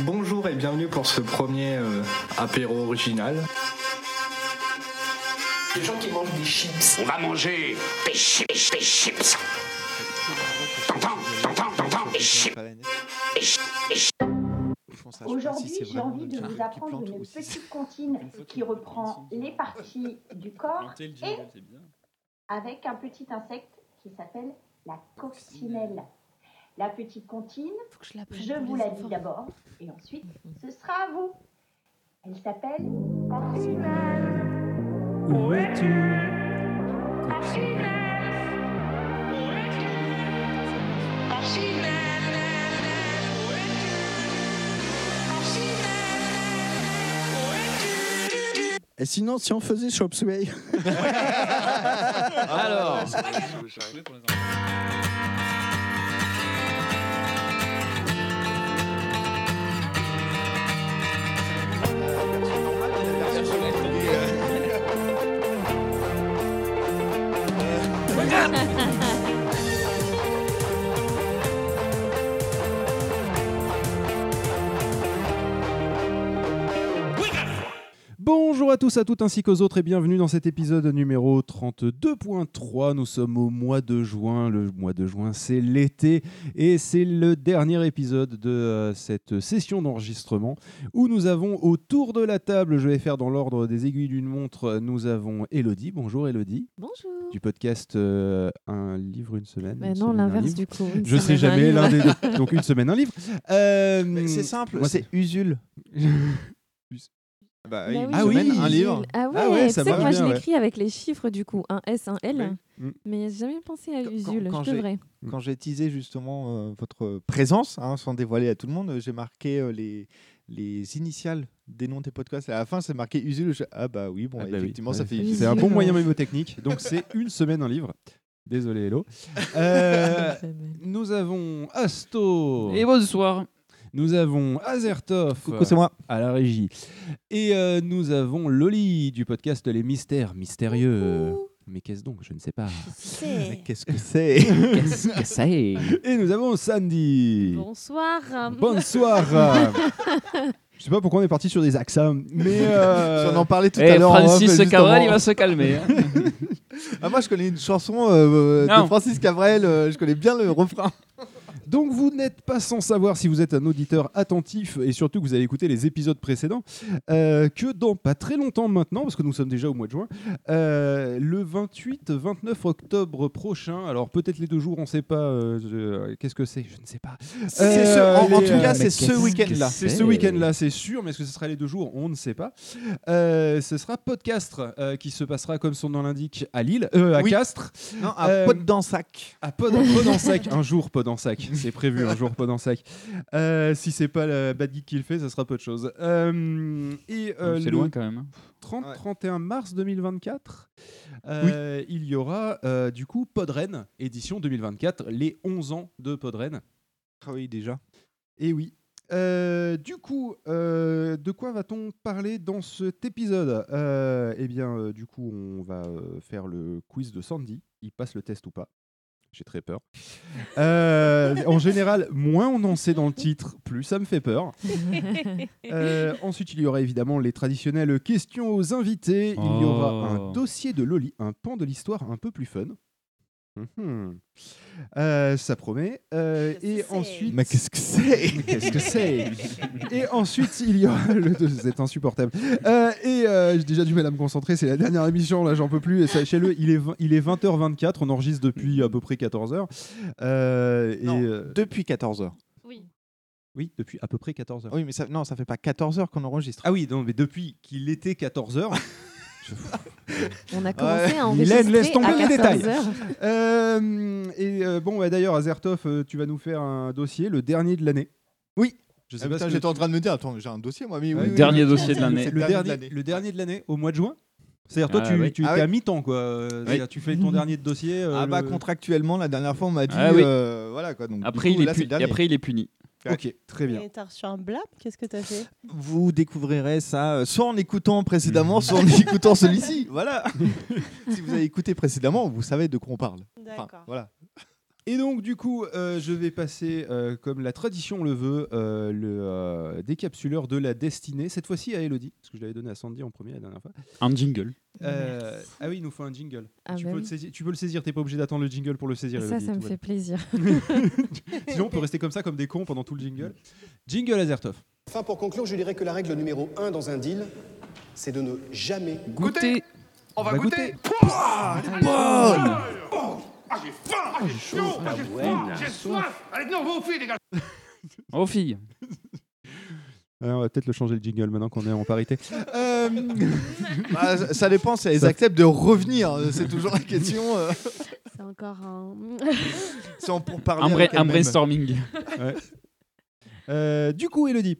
Bonjour et bienvenue pour ce premier euh, apéro original. Les gens qui mangent des chips. On va manger des chips, des chips. T'entends, t'entends, t'entends, des chips, des chips, des chips. Aujourd'hui, j'ai envie de vous apprendre une petite comptine qui reprend les parties du corps et avec un petit insecte qui s'appelle la coccinelle. La petite comptine, Faut que je vous la dis d'abord et ensuite ce sera à vous. Elle s'appelle coccinelle. Où es-tu Et sinon, si on faisait Chop Suey Alors Bonjour à tous, à toutes ainsi qu'aux autres et bienvenue dans cet épisode numéro 32.3. Nous sommes au mois de juin. Le mois de juin, c'est l'été et c'est le dernier épisode de euh, cette session d'enregistrement où nous avons autour de la table, je vais faire dans l'ordre des aiguilles d'une montre, nous avons Elodie. Bonjour Elodie. Bonjour. Du podcast euh, Un livre, une semaine. Mais une non, l'inverse du coup. Je sais jamais l'un des deux. Donc une semaine, un livre. Euh, C'est simple, moi, c'est Usul. Bah Bah, oui, une Ah oui. semaine, un livre. Ah ouais, Ah ouais, tu ça sais que marche moi bien, je ouais. l'écris avec les chiffres du coup, un S, un L, Oui. Mm. mais j'ai jamais pensé à Quand- Usul, quand je devrais. Quand j'ai teasé justement euh, votre présence, hein, sans dévoiler à tout le monde, euh, j'ai marqué euh, les, les initiales des noms des podcasts. À la fin, c'est marqué Usul. Je- Ah bah oui, bon, Ah bah oui. effectivement, ça Ouais. fait Oui. C'est un bon moyen mémotechnique. Donc c'est une semaine un livre. Désolé Hello. Euh, nous avons Asto. Et bonsoir. Nous avons Azertov Coucou, c'est moi. à la régie. Et euh, nous avons Loli du podcast Les Mystères Mystérieux. Mais qu'est-ce donc? Je ne sais pas. Qu'est-ce que c'est Qu'est-ce que c'est? Et nous avons Sandy. Bonsoir. Bonsoir. Je sais pas pourquoi on est parti sur des accents, mais euh, On en parlait tout à Eh, l'heure. en off, Francis. Cabrel, il va se calmer. hein. Ah, moi, je connais une chanson euh, Non. de Francis Cabrel. euh, je connais bien le refrain. Donc vous n'êtes pas sans savoir si vous êtes un auditeur attentif et surtout que vous avez écouté les épisodes précédents, euh, que dans pas très longtemps maintenant, parce que nous sommes déjà au mois de juin, euh, le 28-29 octobre prochain, alors peut-être les deux jours, on ne sait pas, euh, qu'est-ce que c'est, je ne sais pas. Ce- en, tout cas, c'est ce week-end-là. C'est ce week-end-là, c'est sûr, mais est-ce que ce sera les deux jours On ne sait pas. Ce sera Podcastre euh, qui se passera, comme son nom l'indique, à Lille, à Oui. Castres. Non. À Pod, Pod en sac, un jour Pod en sac, c'est prévu un jour en sac. Euh, si c'est pas la Bad Geek qui le fait, ça sera peu de choses. Euh, et euh, C'est loin quand même. hein. 30-31 mars 2024, euh, il y aura euh, du coup Podren, édition 2024, les 11 ans de Podren. Ah oui, déjà. Et oui. Euh, du coup, euh, de quoi va-t-on parler dans cet épisode? Euh, Eh bien, euh, du coup, on va euh, faire le quiz de Sandy. Il passe le test ou pas? J'ai très peur. Euh, en général, moins on en sait dans le titre, plus ça me fait peur. Euh, ensuite, il y aura évidemment les traditionnelles questions aux invités. Il y aura Oh. un dossier de Loli, un pan de l'histoire un peu plus fun. Mhm. Euh, ça promet. Euh, et ensuite, Mais qu'est-ce que c'est? Mais qu'est-ce que c'est? Et ensuite, il y aura le c'est insupportable. Euh, et euh, j'ai déjà du mal à me concentrer. C'est la dernière émission là, j'en peux plus. Et sachez-le, il est vingt- il est 20h24. On enregistre depuis à peu près 14h. Euh, et Non, Depuis 14h. Oui. oui, depuis à peu près 14h. Oui, mais ça, non, ça fait pas 14 heures qu'on enregistre. Ah oui, non, mais depuis qu'il était 14h. On a commencé à Mylène, enregistrer laisse tomber à les détails. 14 heures. Euh, et euh, bon, bah, d'ailleurs, Azertov, euh, tu vas nous faire un dossier, le dernier de l'année. Oui. Je sais Ah, pas putain, ce que J'étais en train de me dire, attends, j'ai un dossier, moi. Mais Ouais, oui, le oui, dernier oui. dossier de l'année. Le de dernier, le dernier de l'année, au mois de juin. C'est-à-dire, toi, Ah tu, oui. tu Ah es oui. à mi-temps, quoi. Tu fais ton dernier de dossier. euh, Ah bah le- contractuellement, la dernière fois, on m'a dit, Ah oui. euh, voilà quoi. Donc, du Après, coup, il là, est c'est pu- le dernier. et après, il est puni. Ok, très bien. Et t'as reçu un blâme Qu'est-ce que t'as fait? Vous découvrirez ça euh, soit en écoutant précédemment, soit en écoutant celui-ci. Voilà. si vous avez écouté précédemment, vous savez de quoi on parle. Enfin, D'accord. voilà. Et donc, du coup, euh, je vais passer, euh, comme la tradition le veut, euh, le euh, décapsuleur de la destinée. Cette fois-ci à Elodie, parce que je l'avais donné à Sandy en premier la dernière fois. Un jingle. Euh, ah oui, il nous faut un jingle. Ah tu, bah peux oui. le saisir, tu peux le saisir, t'es pas obligé d'attendre le jingle pour le saisir. Ça, Elodie, ça me fait plaisir. Sinon, on peut rester comme ça, comme des cons pendant tout le jingle. Jingle Azertov. Enfin, pour conclure, je dirais que la règle numéro 1 dans un deal, c'est de ne jamais Goûter. On va va goûter. goûter. Bonne. Ah, j'ai faim, ah, j'ai chaud, ah, j'ai froid, j'ai soif. Allez, non, vos filles, les gars. Oh fille. Ah, on va peut-être le changer le jingle maintenant qu'on est en parité. Euh, Bah, ça- dépend si elles Ça- acceptent de revenir. C'est toujours la question. euh, C'est encore un. on pour parler. Un, bra- un brainstorming. ouais. Euh, du coup, Elodie.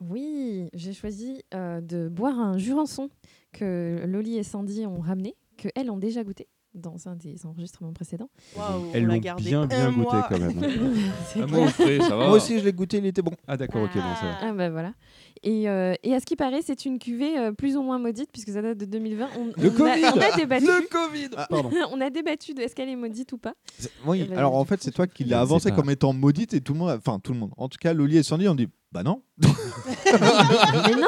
Oui, j'ai choisi euh, de boire un jurançon que Loli et Sandy ont ramené, que elles ont déjà goûté dans un des enregistrements précédents. Waouh, Elles l'ont gardé bien, bien un goûté mois. quand même. Ah, moi, frais, ça va. Moi aussi, je l'ai goûté, il était bon. Ah d'accord, ok, bon, ça va. Ah bah voilà. Et, euh, et à ce qui paraît, c'est une cuvée euh, plus ou moins maudite puisque ça date de 2020. On, Le on a, Covid on a débattu. Le Covid Ah, Pardon. on a débattu de est-ce qu'elle est maudite ou pas. Oui, ben, alors en fait, c'est toi qui l'as avancé comme étant maudite et tout le monde, enfin tout le monde. En tout cas, Loli et Sandy ont dit bah non. Mais non,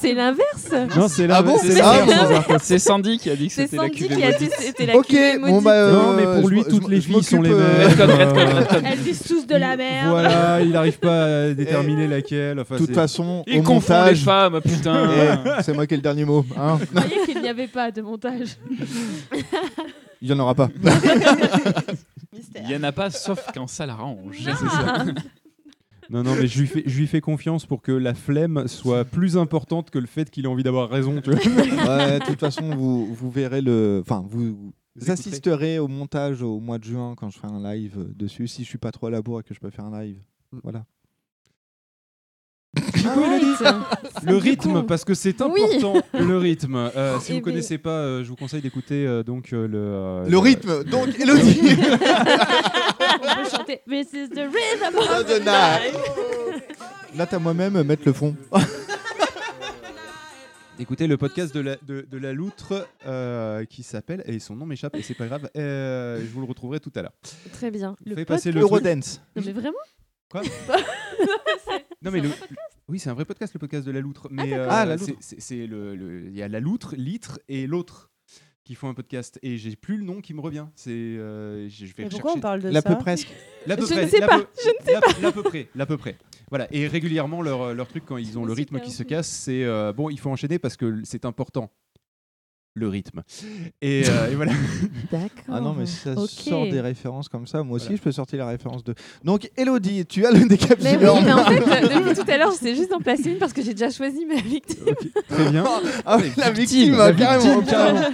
c'est l'inverse. Non, c'est Ah là. bon c'est C'est l'inverse. C'est Sandy qui a dit que C'est c'était la Sandy cuvée qui a dit que c'était la Ok, cuvée bon maudite. bah. euh, Non, mais pour je lui, toutes les filles sont les mêmes. euh, Euh. Elles disent tous de la merde. Voilà, il n'arrive pas à déterminer laquelle. De toute c'est- façon, au confond les montage. femmes, putain. eh, c'est moi qui ai le dernier mot. hein. Vous voyez qu'il n'y avait pas de montage. Il y en aura pas. Mystère. Il y en a pas sauf quand ça l'arrange. Non, non, mais je lui, fais, je lui fais confiance pour que la flemme soit plus importante que le fait qu'il ait envie d'avoir raison. Tu vois Ouais, de toute façon, vous, vous verrez le. Enfin, vous, vous écouterez. assisterez au montage au mois de juin quand je ferai un live euh, dessus. Si je suis pas trop à la bourre et que je peux faire un live. Voilà. le rythme, parce que c'est Oui. important, le rythme. Euh, si Eh vous bien- connaissez pas, euh, je vous conseille d'écouter euh, donc euh, le. euh, Le rythme, donc Elodie On peut chanter This is the rhythm of de the night. Là, t'as moi-même mettre le fond. Écoutez le podcast de la, de, de la loutre euh, qui s'appelle, et son nom m'échappe, et c'est pas grave, euh, je vous le retrouverai tout à l'heure. Très bien. Fais Le passer podcast- le. Eurodance. Non mais vraiment? Quoi? Non mais le, oui c'est un vrai podcast le podcast de la loutre mais d'accord. euh, Ah, la c'est- loutre. c'est c'est le le- il y a la loutre litre et l'autre qui font un podcast et j'ai plus le nom qui me revient. C'est euh, je je vais Mais pourquoi on parle de ça peu presque. peu Je près ne sais pas, peu- l'à- l'à peu près l'à peu près. Voilà et régulièrement leur leur truc quand ils ont me le rythme qui se casse c'est euh, bon il faut enchaîner parce que c'est important le rythme et, euh, et voilà D'accord. Ah non, mais ça sort des références comme ça, moi aussi Voilà. je peux sortir la référence de. Donc, Elodie, tu as le Mais décapsuleur. oui, mais en fait, depuis tout à l'heure, j'essaie juste d'en placer une parce que j'ai déjà choisi ma victime. très bien Ah oui, la victime, la carrément. victime, carrément. Alors,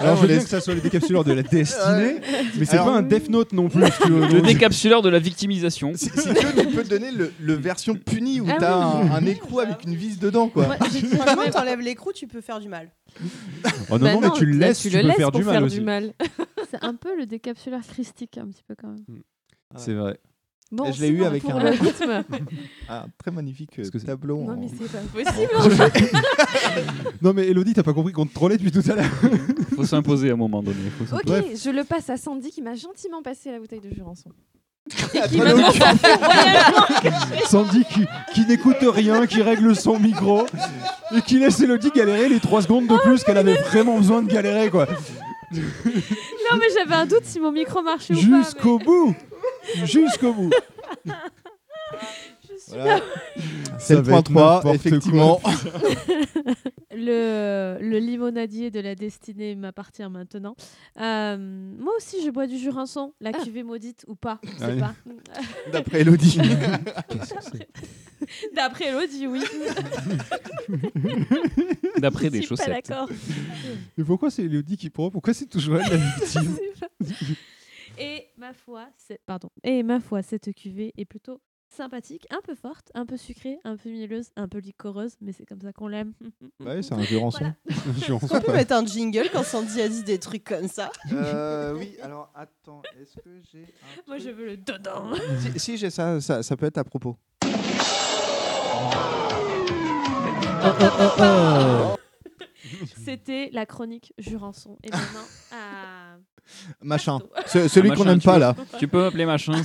alors je veux bien laisse- que ça soit le décapsuleur de la destinée mais c'est pas un Death Note non plus Le décapsuleur de la victimisation. Si, si tu veux, tu peux te donner le, le version punie où Ah t'as oui. un, un écrou avec une vis dedans, quoi. Moi, j'ai Franchement, t'enlèves l'écrou, tu peux faire du mal. Oh non Bah non mais tu le laisses tu tu, le peux laisses faire pour du mal faire aussi du mal. C'est un peu le décapsuleur christique, un petit peu quand même. c'est vrai Bon, je l'ai eu avec un- le rythme. Un très magnifique euh, Parce que c'est- tableau. Non, en- mais c'est pas possible. Non mais Elodie, t'as pas compris qu'on te trollait depuis tout à l'heure. Faut s'imposer à un moment donné. Faut ok, je le passe à Sandy qui m'a gentiment passé la bouteille de Jurançon. Sandy qui, qui n'écoute rien, qui règle son micro et qui laisse Elodie galérer les 3 secondes de plus qu'elle avait vraiment besoin de galérer quoi. Non, mais j'avais un doute si mon micro marchait ou pas. Jusqu'au bout. Jusqu'au bout. Voilà. C'est le va point être 3, n'importe effectivement. Le, le limonadier de la destinée m'appartient maintenant. Euh, moi aussi, je bois du jurançon, la Ah. cuvée maudite ou pas, je sais Allez. pas. D'après Elodie. Qu'est-ce que c'est? D'après Elodie, oui. D'après des Je suis pas chaussettes. d'accord. Mais pourquoi c'est Elodie qui prend? Pourquoi c'est toujours elle la victime? Et ma foi, c'est pardon. Et ma foi, cette cuvée est plutôt sympathique, un peu forte, un peu sucrée, un peu mielleuse, un peu licoreuse, mais c'est comme ça qu'on l'aime. Ouais, c'est un On peut mettre un jingle quand Sandy a dit des trucs comme ça. Euh, oui, alors attends, est-ce que j'ai. un Moi, je veux le dedans. Si, si, j'ai ça, ça, ça peut être à propos. C'était la chronique Jurançon. Et maintenant, à Machin. Ce- celui Ah, qu'on machin, n'aime tu pas peux- là. Tu peux m'appeler machin,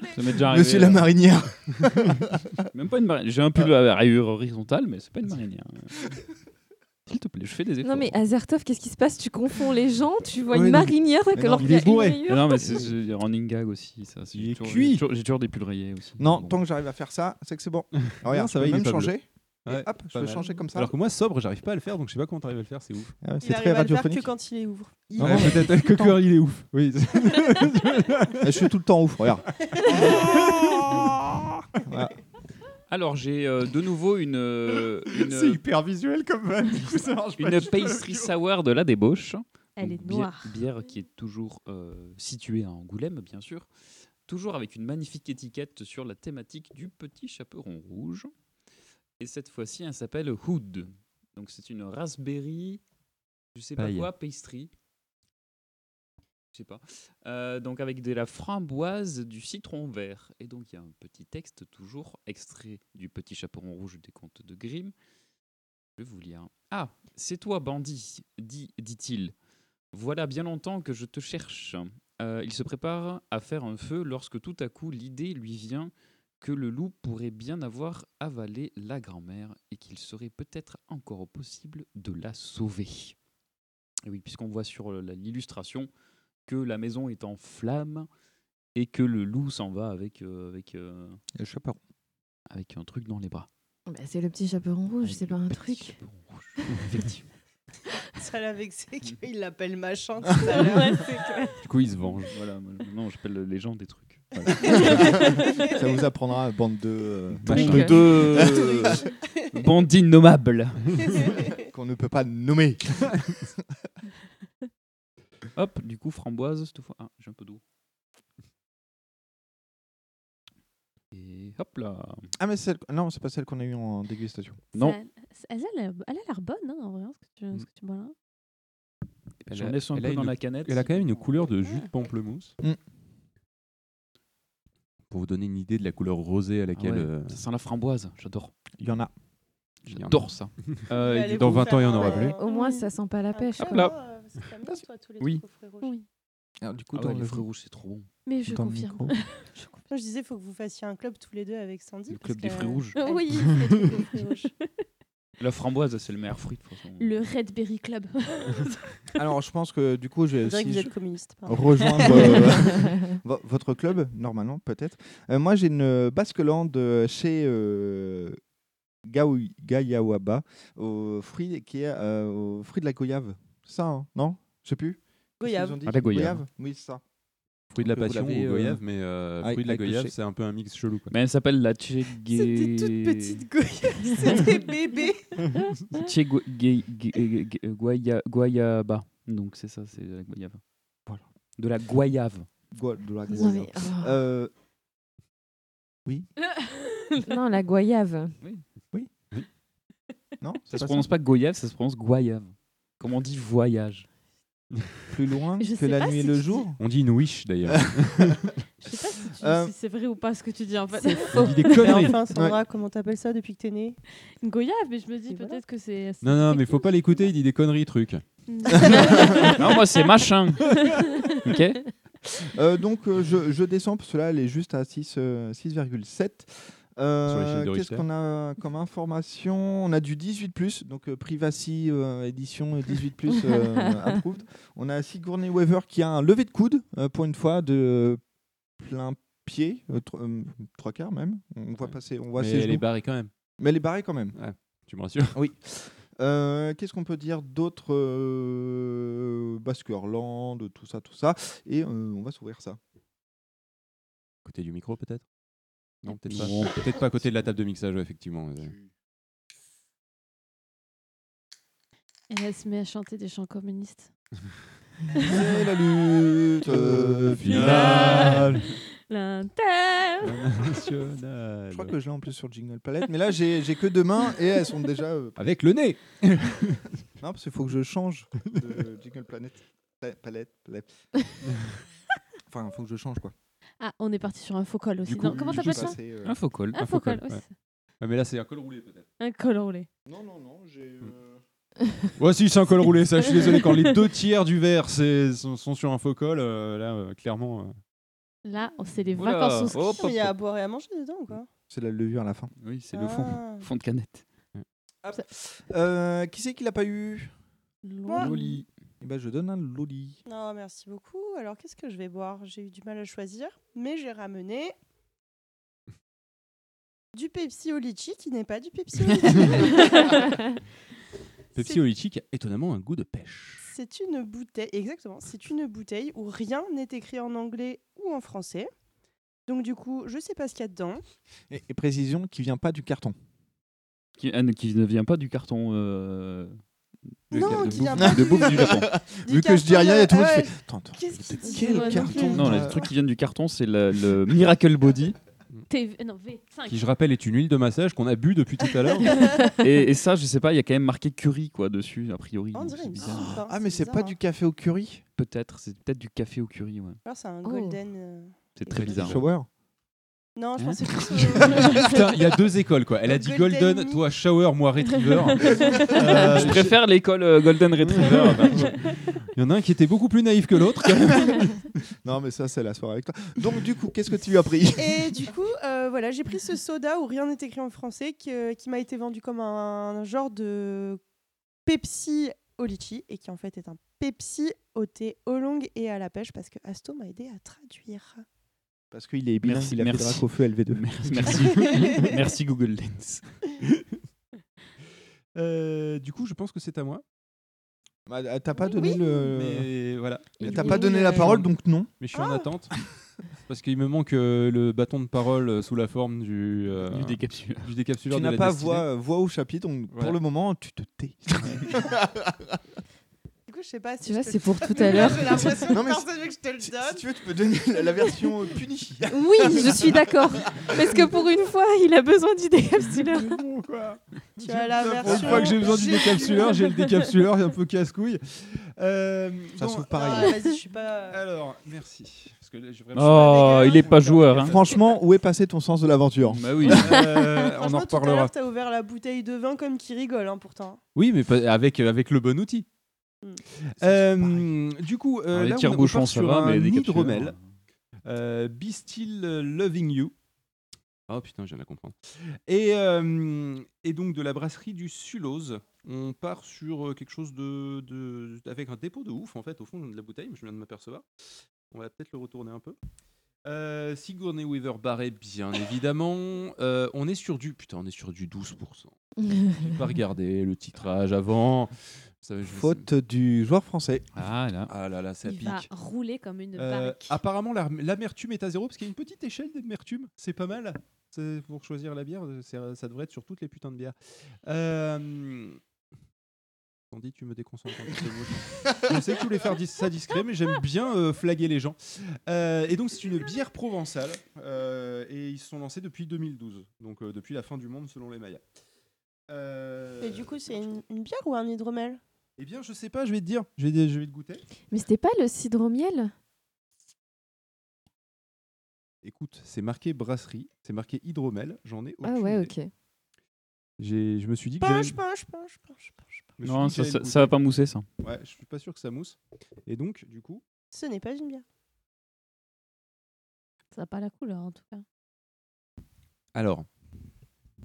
ça m'est déjà arrivé. Monsieur la euh. marinière. Même pas une marinière. J'ai un pull à rayure horizontale, mais c'est pas une marinière. S'il te plaît, je fais des efforts. Non mais Azertov, qu'est-ce qui se passe? Tu confonds les gens, tu vois Ouais, une non. marinière Mais alors non, qu'il y a une rayure. Non, mais c'est c'est running gag aussi. Ça. C'est- J'ai toujours, cuit. j'ai toujours- j'ai toujours des pulls rayés aussi. Non, tant que j'arrive à faire ça, c'est que c'est bon. Alors, regarde, ça ça va, va, il est même pas bleu. changer. Et hop, je peux mal. changer comme ça. Alors que moi, sobre, j'arrive pas à le faire, donc je sais pas comment t'arrives à le faire, c'est ouf. Ah ouais, Il c'est arrive très à le faire que radiophonique. quand il est ouvre. Ouais, peut-être que quand il est ouf. Oui. Je suis tout le temps ouf, regarde. Voilà. Alors, j'ai euh, de nouveau une. euh, une C'est hyper visuel comme van. Ça marche pas une pastry sour de la débauche. Elle Donc, est bière- noire. Bière, qui est toujours euh, située à Angoulême, bien sûr. Toujours avec une magnifique étiquette sur la thématique du petit chaperon rouge. Et cette fois-ci, elle s'appelle Hood. Donc, c'est une raspberry, je sais Paille. pas quoi, pastry. Je sais pas. Euh, donc, avec de la framboise, du citron vert. Et donc, il y a un petit texte, toujours extrait du petit chaperon rouge des contes de Grimm. Je vais vous lire. Ah, c'est toi, bandit, dit, dit-il. Voilà bien longtemps que je te cherche. Euh, il se prépare à faire un feu lorsque tout à coup l'idée lui vient que le loup pourrait bien avoir avalé la grand-mère et qu'il serait peut-être encore possible de la sauver. Et oui, puisqu'on voit sur euh, l'illustration que la maison est en flammes et que le loup s'en va avec, euh, avec, euh, Le chaperon. avec un truc dans les bras. Bah, c'est le petit chaperon rouge, c'est pas un truc. Effectivement. Ça l'a vexé qu'il l'appelle machin tout à. Ouais. Du coup, il se venge. Voilà, maintenant j'appelle les gens des trucs. Voilà. Ça vous apprendra, bande de. euh, Bande de bandits nommables. Qu'on ne peut pas nommer. Hop, du coup, framboise cette fois. Ah, j'ai un peu d'eau. Et hop là. Ah, mais c'est celle... non, c'est pas celle qu'on a eue en dégustation. Non. Ça- Elle, elle, a- elle a l'air bonne, hein, en vrai, hein, ce que tu, ce que tu bois là. J'en laisse un elle peu a dans une- la canette. Elle a quand même une couleur de jus de pamplemousse. Mm. Pour vous donner une idée de la couleur rosée à Ah laquelle. ouais, euh, Ça sent la framboise, j'adore. Il y en a. il y en a. J'adore ça. Euh, dans vous 20 ans, il y en aura plus. Au moins, ça sent pas la pêche. Hop là. Euh, bien, toi, tous les Oui. trucs aux fruits rouges. Oui, Alors, du coup, Ah dans ouais, le les fruits rouges, c'est trop bon. mais je confirme. je confirme. Moi, je disais, il faut que vous fassiez un club tous les deux avec Sandy. Le parce club des fruits rouges. Oui. fruits rouges. La framboise, c'est le meilleur fruit de façon. Le Red Berry Club. Alors, je pense que du coup, je vais que vous êtes communiste. rejoindre euh, vo- votre club, normalement, peut-être. Euh, moi, j'ai une basculante de chez euh, Gayawaba, au fruit, qui est euh, au fruit de la goyave. C'est ça, hein non? Je sais plus. Goyave. Ah, la goyave? Oui, c'est ça. Fruit de la passion ou euh, goyave, mais euh, avec- fruit de la goyave, c'est un peu un mix chelou. Quoi. Mais elle s'appelle la Che C'était toute petite goyave. C'était bébé. Che Guayaba. Donc c'est ça, c'est la goyave. Voilà. De la goyave. De la Non, goyave. mais, oh. Euh, oui non, la goyave. Non Ça se prononce pas goyave, ça se prononce goyave. Comme on dit voyage. Plus loin Je que la nuit et le jour On dit une wish d'ailleurs. Je sais pas si, tu- Euh, si c'est vrai ou pas ce que tu dis en fait. Il dit des conneries. enfin, Sandra, comment t'appelles ça depuis que t'es née? Une goyave, mais je me dis voilà. peut-être que c'est. Non, non, mais faut pas l'écouter, il dit des conneries, truc. non, moi c'est machin. ok Euh, donc euh, je, je descends parce que là elle est juste à 6, euh, 6,7. Euh, Qu'est-ce qu'on a comme information? On a du 18 donc euh, Privacy euh, édition 18 euh, approved. On a Sigourney Weaver qui a un lever de coude euh, pour une fois de plein pied, euh, tro- euh, trois quarts même. On voit passer, on voit Mais ses elle est barrée quand même. Mais elle est barrée quand même. Tu me rassures Oui. Euh, Qu'est-ce qu'on peut dire d'autre euh, Baskerland, tout ça, tout ça? Et euh, on va s'ouvrir ça. Côté du micro peut-être? Non, peut-être pas. Peut-être pas à côté de la table de mixage, ouais, effectivement. Et elle se met à chanter des chants communistes. C'est la lutte finale. finale. L'inter. National. Je crois que je l'ai en plus sur Jingle Palette, mais là j'ai j'ai que deux mains et elles sont déjà. euh, Avec le nez Non, parce qu'il faut que je change de Jingle Planet. Pa- Palette, palette. enfin, il faut que je change quoi. Ah, on est parti sur un faux col aussi. Du coup, non, comment t'appelles ça euh, Un faux col. Un faux col, ouais. ouais, Ouais, mais là, c'est un col roulé peut-être. Un col roulé. Non, non, non, j'ai. euh, Ouais, si, c'est un col roulé, ça, je suis désolé. Quand les deux tiers du verre sont, sont sur un faux col, euh, là, euh, clairement. euh, Là, c'est les Oula, vacances. au ski. Il y a à boire et à manger dedans ou quoi? C'est la levure à la fin. Oui, c'est le fond. Ah. Fond de canette. Euh, qui c'est qui l'a pas eu? Loli. Eh ben, je donne un Loli. Non, merci beaucoup. Alors, qu'est-ce que je vais boire? J'ai eu du mal à choisir, mais j'ai ramené du Pepsi au litchi qui n'est pas du Pepsi au litchi. Pepsi au litchi qui a étonnamment un goût de pêche. C'est une bouteille, exactement, c'est une bouteille où rien n'est écrit en anglais ou en français. Donc du coup, je sais pas ce qu'il y a dedans. Et, et précision qui vient pas du carton. Qui, ah, qui ne vient pas du carton. euh, Non, de qui bouffe- vient pas de bouffe du Japon. Vu que je dis rien, il y a tout le monde qui fait, Attends, quel carton Non, les trucs qui viennent du carton, c'est le, le Miracle Body. TV Non, V5. Qui, je rappelle, est une huile de massage qu'on a bu depuis tout à l'heure. et, et ça, je sais pas, il y a quand même marqué curry quoi dessus, a priori. On donc dirait bizarre. hein, Ah, mais c'est pas hein. du café au curry? Peut-être, c'est peut-être du café au curry, ouais. Alors c'est un Oh. golden. euh, C'est très bizarre. Shower Non, je Hein pensais plus. Putain, il y a deux écoles quoi. Elle a dit Golden toi Shower, moi Retriever. Euh, je préfère l'école euh, Golden Retriever. Il y en a un qui était beaucoup plus naïf que l'autre. Non, mais ça, c'est la soirée avec toi. Donc, du coup, qu'est-ce que tu lui as pris? Et du coup, euh, voilà, j'ai pris ce soda où rien n'est écrit en français, qui m'a été vendu comme un, genre de Pepsi au litchi, et qui en fait est un Pepsi au thé au long et à la pêche, parce que Asto m'a aidé à traduire. Parce qu'il est bilingue, Merci, il a fait merci. drac au feu LV2. Merci, merci, merci Google Lens. Euh, du coup, je pense que c'est à moi. Bah, T'as pas donné le. Mais voilà. Mais T'as pas donné la parole, donc non. Mais je suis en attente. Parce qu'il me manque euh, le bâton de parole euh, sous la forme du, euh, Du décapsuleur. du décapsuleur Tu n'as pas voix, voix au chapitre, donc Voilà. pour le moment, tu te tais. Coup, je sais pas si Tu vois, c'est pour tout à l'heure. J'ai l'impression Non, mais que je te le Si, donne. si tu veux, tu peux donner la, la version punie. Oui, je suis d'accord. Parce que pour une fois, il a besoin du décapsuleur. Tu as la Pour une version. fois que j'ai besoin du décapsuleur, j'ai le décapsuleur, il est un peu casse-couille. Euh, Ça bon, s'ouvre pareil. Ah, Vas-y, je suis pas. Alors, merci. Parce que là, j'ai vraiment- Oh, il est pas joueur. Hein. Franchement, où est passé ton sens de l'aventure Bah oui. Euh, on en tout à reparlera. l'heure, t'as ouvert la bouteille de vin comme qui rigole, hein, pourtant. Oui, mais avec, avec le bon outil. Hmm. Euh, du coup, euh, les là, on, on part sur va, un mais hydromel. décapsuleurs, Euh, Be Still Loving You. Oh putain, de la comprendre. Et, euh, et donc de la brasserie du Sulose, on part sur euh, quelque chose de, de- avec un dépôt de ouf en fait au fond de la bouteille. Je viens de m'apercevoir. On va peut-être le retourner un peu. Euh, Sigourney Weaver barré, bien évidemment. Euh, on est sur du putain, on est sur du 12%. J'ai pas regardé le titrage avant. Ça, je- Faute du joueur français. Ah là. Ah là là, ça Il pique. va rouler comme une Euh, barrique. apparemment, l'amertume est à zéro parce qu'il y a une petite échelle d'amertume. C'est pas mal. C'est- Pour choisir la bière, c'est- ça devrait être sur toutes les putains de bières. Euh... Sandy, tu me déconcentres un petit peu. Je sais que tu voulais faire dis- ça discret, mais j'aime bien euh, flaguer les gens. Euh, et donc, c'est une bière provençale. euh, et ils se sont lancés depuis 2012. Donc, euh, depuis la fin du monde, selon les Mayas. Euh, Et du coup, c'est une, une bière ou un hydromel? Eh bien, je sais pas, je vais te dire. Je vais, je vais te goûter. Mais c'était pas le cidre au miel? Écoute, c'est marqué brasserie, c'est marqué hydromel, j'en ai Ah aucune ouais, idée. ok. J'ai, je me suis dit que Punch, j'allais- punch, punch, punch, punch. je me suis Non, dit que ça, j'allais ça, le ça va pas mousser ça. Ouais, je suis pas sûr que ça mousse. Et donc, du coup, Ce n'est pas une bière. Ça n'a pas la couleur en tout cas. alors,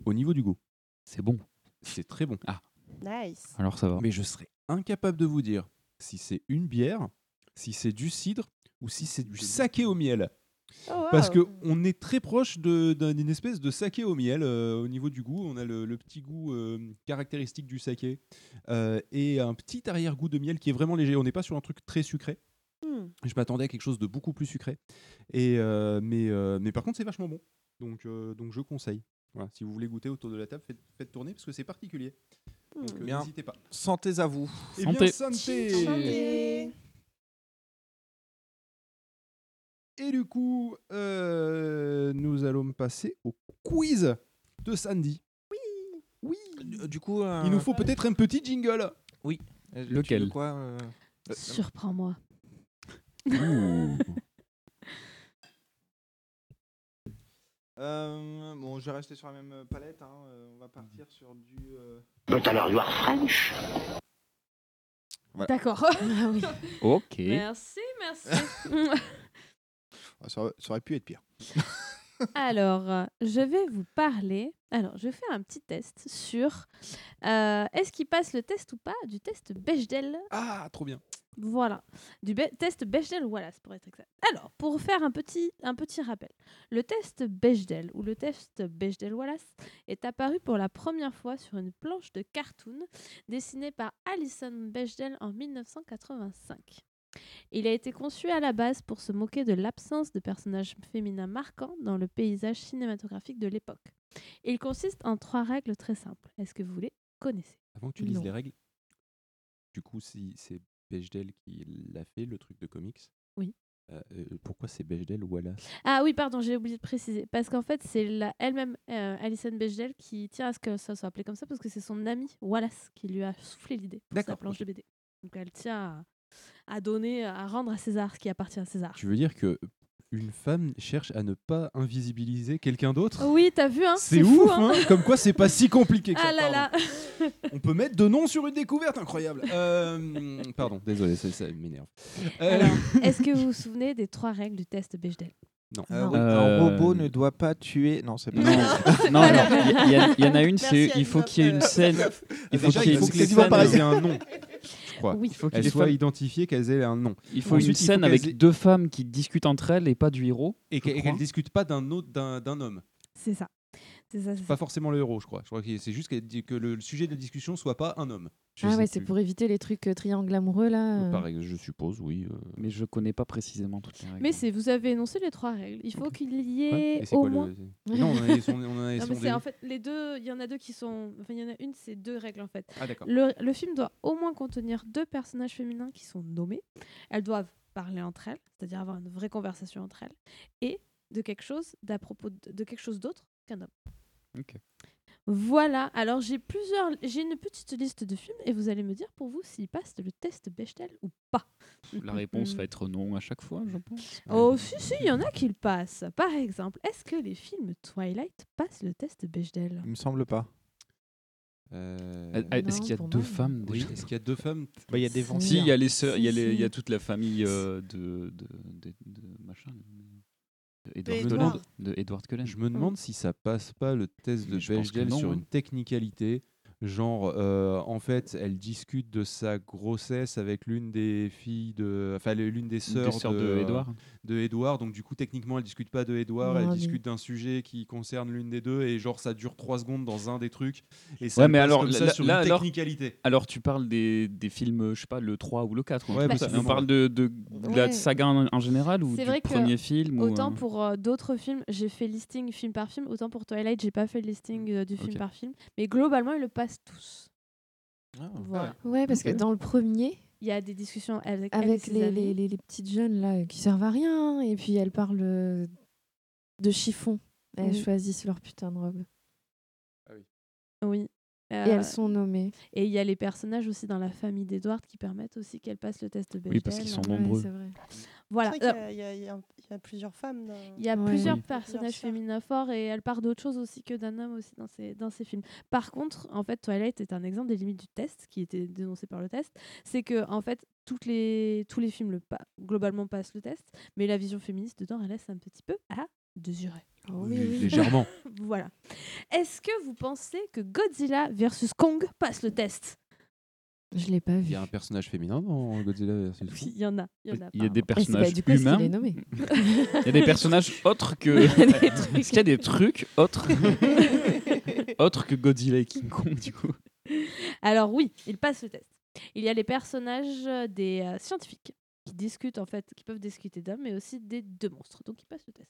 au niveau du goût, C'est bon. c'est très bon. Ah, Nice. Alors ça va. mais je serais incapable de vous dire si c'est une bière, si c'est du cidre ou si c'est du saké au miel. Oh, Parce que on est très proche d'une espèce de saké au miel euh, au niveau du goût. On a le, le petit goût euh, caractéristique du saké euh, et un petit arrière-goût de miel qui est vraiment léger. On n'est pas sur un truc très sucré. Hmm. Je m'attendais à quelque chose de beaucoup plus sucré. Et, euh, mais, euh, mais par contre, c'est vachement bon. Donc, euh, donc je conseille. Voilà, si vous voulez goûter autour de la table, faites, faites tourner parce que c'est particulier. Donc euh, n'hésitez pas. Santé à vous. Eh Santé. bien, santé. Santé. Et du coup, euh, nous allons passer au quiz de Sandy. Oui. Oui. Du coup, euh, Il nous faut peut-être un petit jingle. Oui. Euh, Lequel euh, euh, Surprends-moi. Euh, Bon, je vais rester sur la même palette. hein, euh, On va partir sur du. euh, But alors, you are French Voilà. D'accord. Ah oui. Ok. Merci, merci. Ça, aurait- ça aurait pu être pire. Alors, euh, je vais vous parler. Alors, je vais faire un petit test sur euh, est-ce qu'il passe le test ou pas du test Bechdel? Ah, trop bien. Voilà, du be- test Bechdel-Wallace pour être exact. Alors, pour faire un petit, un petit rappel, le test Bechdel ou le test Bechdel-Wallace est apparu pour la première fois sur une planche de cartoon dessinée par Alison Bechdel en 1985. Il a été conçu à la base pour se moquer de l'absence de personnages féminins marquants dans le paysage cinématographique de l'époque. Il consiste en trois règles très simples. Est-ce que vous les connaissez? Avant que tu lises Non. les règles, du coup, si c'est Bechdel qui l'a fait, le truc de comics? Oui. euh, euh, pourquoi c'est Bechdel ou Wallace? Ah oui, pardon, j'ai oublié de préciser. Parce qu'en fait, c'est elle-même, euh, Alison Bechdel, qui tient à ce que ça soit appelé comme ça, parce que c'est son ami Wallace qui lui a soufflé l'idée pour sa planche de BD. Donc elle tient à, à donner, à rendre à César ce qui appartient à César. Tu veux dire que une femme cherche à ne pas invisibiliser quelqu'un d'autre? Oui, t'as vu, hein C'est ouf, hein hein Comme quoi, c'est pas si compliqué que ça. Ah là là. On peut mettre deux noms sur une découverte incroyable. Euh, pardon, désolé, ça, ça m'énerve. Euh, Alors, est-ce que vous vous souvenez des trois règles du test Bechdel? Non. Euh, Non. Euh, Un robot ne doit pas tuer. Non, c'est pas Non, non, alors, il y, a- il y en a une, c'est il faut qu'il y ait une scène. Il faut qu'il y ait il faut une que les quasiment femmes pareil. aient un nom, crois. Oui. Il faut qu'il y ait Elles des soient femmes- identifiées, qu'elles aient un nom. Il faut Ensuite, une faut scène qu'elles avec aient- deux femmes qui discutent entre elles et pas du héros. Et qu'elles ne discutent pas d'un autre, d'un homme. C'est ça. C'est ça, c'est Pas ça. forcément le héros, je crois. Je crois que c'est juste que le, sujet de la discussion soit pas un homme. Je Ah ouais, c'est plus. pour éviter les trucs euh, triangles amoureux là. euh. Pareil, je suppose, oui. euh. Mais je connais pas précisément toutes les règles. Mais c'est, vous avez énoncé les trois règles. Il faut qu'il y ait Et c'est au quoi moins. le... Non, on en a son- on en a Non, son mais c'est dé- en fait les deux. Il y en a deux qui sont. Enfin, il y en a une, c'est deux règles en fait. Ah d'accord. Le, le film doit au moins contenir deux personnages féminins qui sont nommés. Elles doivent parler entre elles, c'est-à-dire avoir une vraie conversation entre elles, et de quelque chose d'à propos de, de quelque chose d'autre qu'un homme. Ok. Voilà. Alors j'ai plusieurs, j'ai une petite liste de films et vous allez me dire pour vous s'ils passent le test Bechdel ou pas. La réponse va être non à chaque fois, je pense. Oh si si, il y en a qui le passent. Par exemple, est-ce que les films Twilight passent le test Bechdel Il me semble pas. Euh, Ah, Est-ce qu'il y a deux moi, femmes Oui, est-ce qu'il y a deux femmes? Bah, il y a des Si. vampires. Si, il y a les sœurs, il y a Si, y toute la famille euh, de, de, de, de machin. De Edward De Cullen. Edward. De Edward Cullen. Je me demande si ça passe pas le test de non, sur hein. une technicalité. Genre, euh, en fait, elle discute de sa grossesse avec l'une des filles de. Enfin, l'une des Des sœurs, sœurs de de, Edward. de Edward. Donc, du coup, techniquement, elle discute pas de Edward, Non, elle discute d'un sujet qui concerne l'une des deux. Et genre, ça dure trois secondes dans un des trucs. Et ça Ouais, mais passe alors, comme ça là- sur là, une alors- technicalité. Alors, tu parles des, des films, je sais pas, le 3 ou le 4. ou un Ouais. On parle de, de, de la saga en, en général ou C'est du vrai que premier film ou, Autant euh, pour euh, d'autres films, j'ai fait listing film par film. Autant pour Twilight, j'ai pas fait le listing euh, du film par film. Mais globalement, ils le passent tous. Ah, Voilà. Ouais, parce que dans le premier, Il y a des discussions avec, et les, les, les- les petites jeunes là qui servent à rien, et puis elles parlent euh, de chiffon. Elles Oui. choisissent leur putain de robe. Oui. Et Euh, elles sont nommées. Et il y a les personnages aussi dans la famille d'Edward qui permettent aussi qu'elle passe le test de Bechdel. Oui, parce qu'ils sont Ouais, nombreux. c'est vrai. Voilà. C'est vrai Euh, qu'il y a- il y, a- il y a- il y a plusieurs femmes. dans- Il y a Ouais. plusieurs Oui. personnages féminins forts et elle part d'autre chose aussi que d'un homme aussi dans ces, dans ces films. Par contre, en fait, Twilight est un exemple des limites du test qui était dénoncé par le test. C'est que en fait, toutes les, tous les films le pa- globalement passent le test, mais la vision féministe dedans, elle laisse un petit peu à désirer. oui, oui. Légèrement. voilà. Est-ce que vous pensez que Godzilla versus Kong passe le test? Je l'ai pas Il vu. y a un personnage féminin dans Godzilla versus Oui, Kong il y en a. Il y en a, Il y a des bah, personnages du coup, humains. est nommé Il y a des personnages autres que. Il y a des trucs. Est-ce qu'il y a des trucs autres autres que Godzilla et King Kong du coup? Alors oui, il passe le test. Il y a les personnages euh, des euh, scientifiques qui discutent en fait, qui peuvent discuter d'hommes, mais aussi des deux monstres. Donc ils passent le test.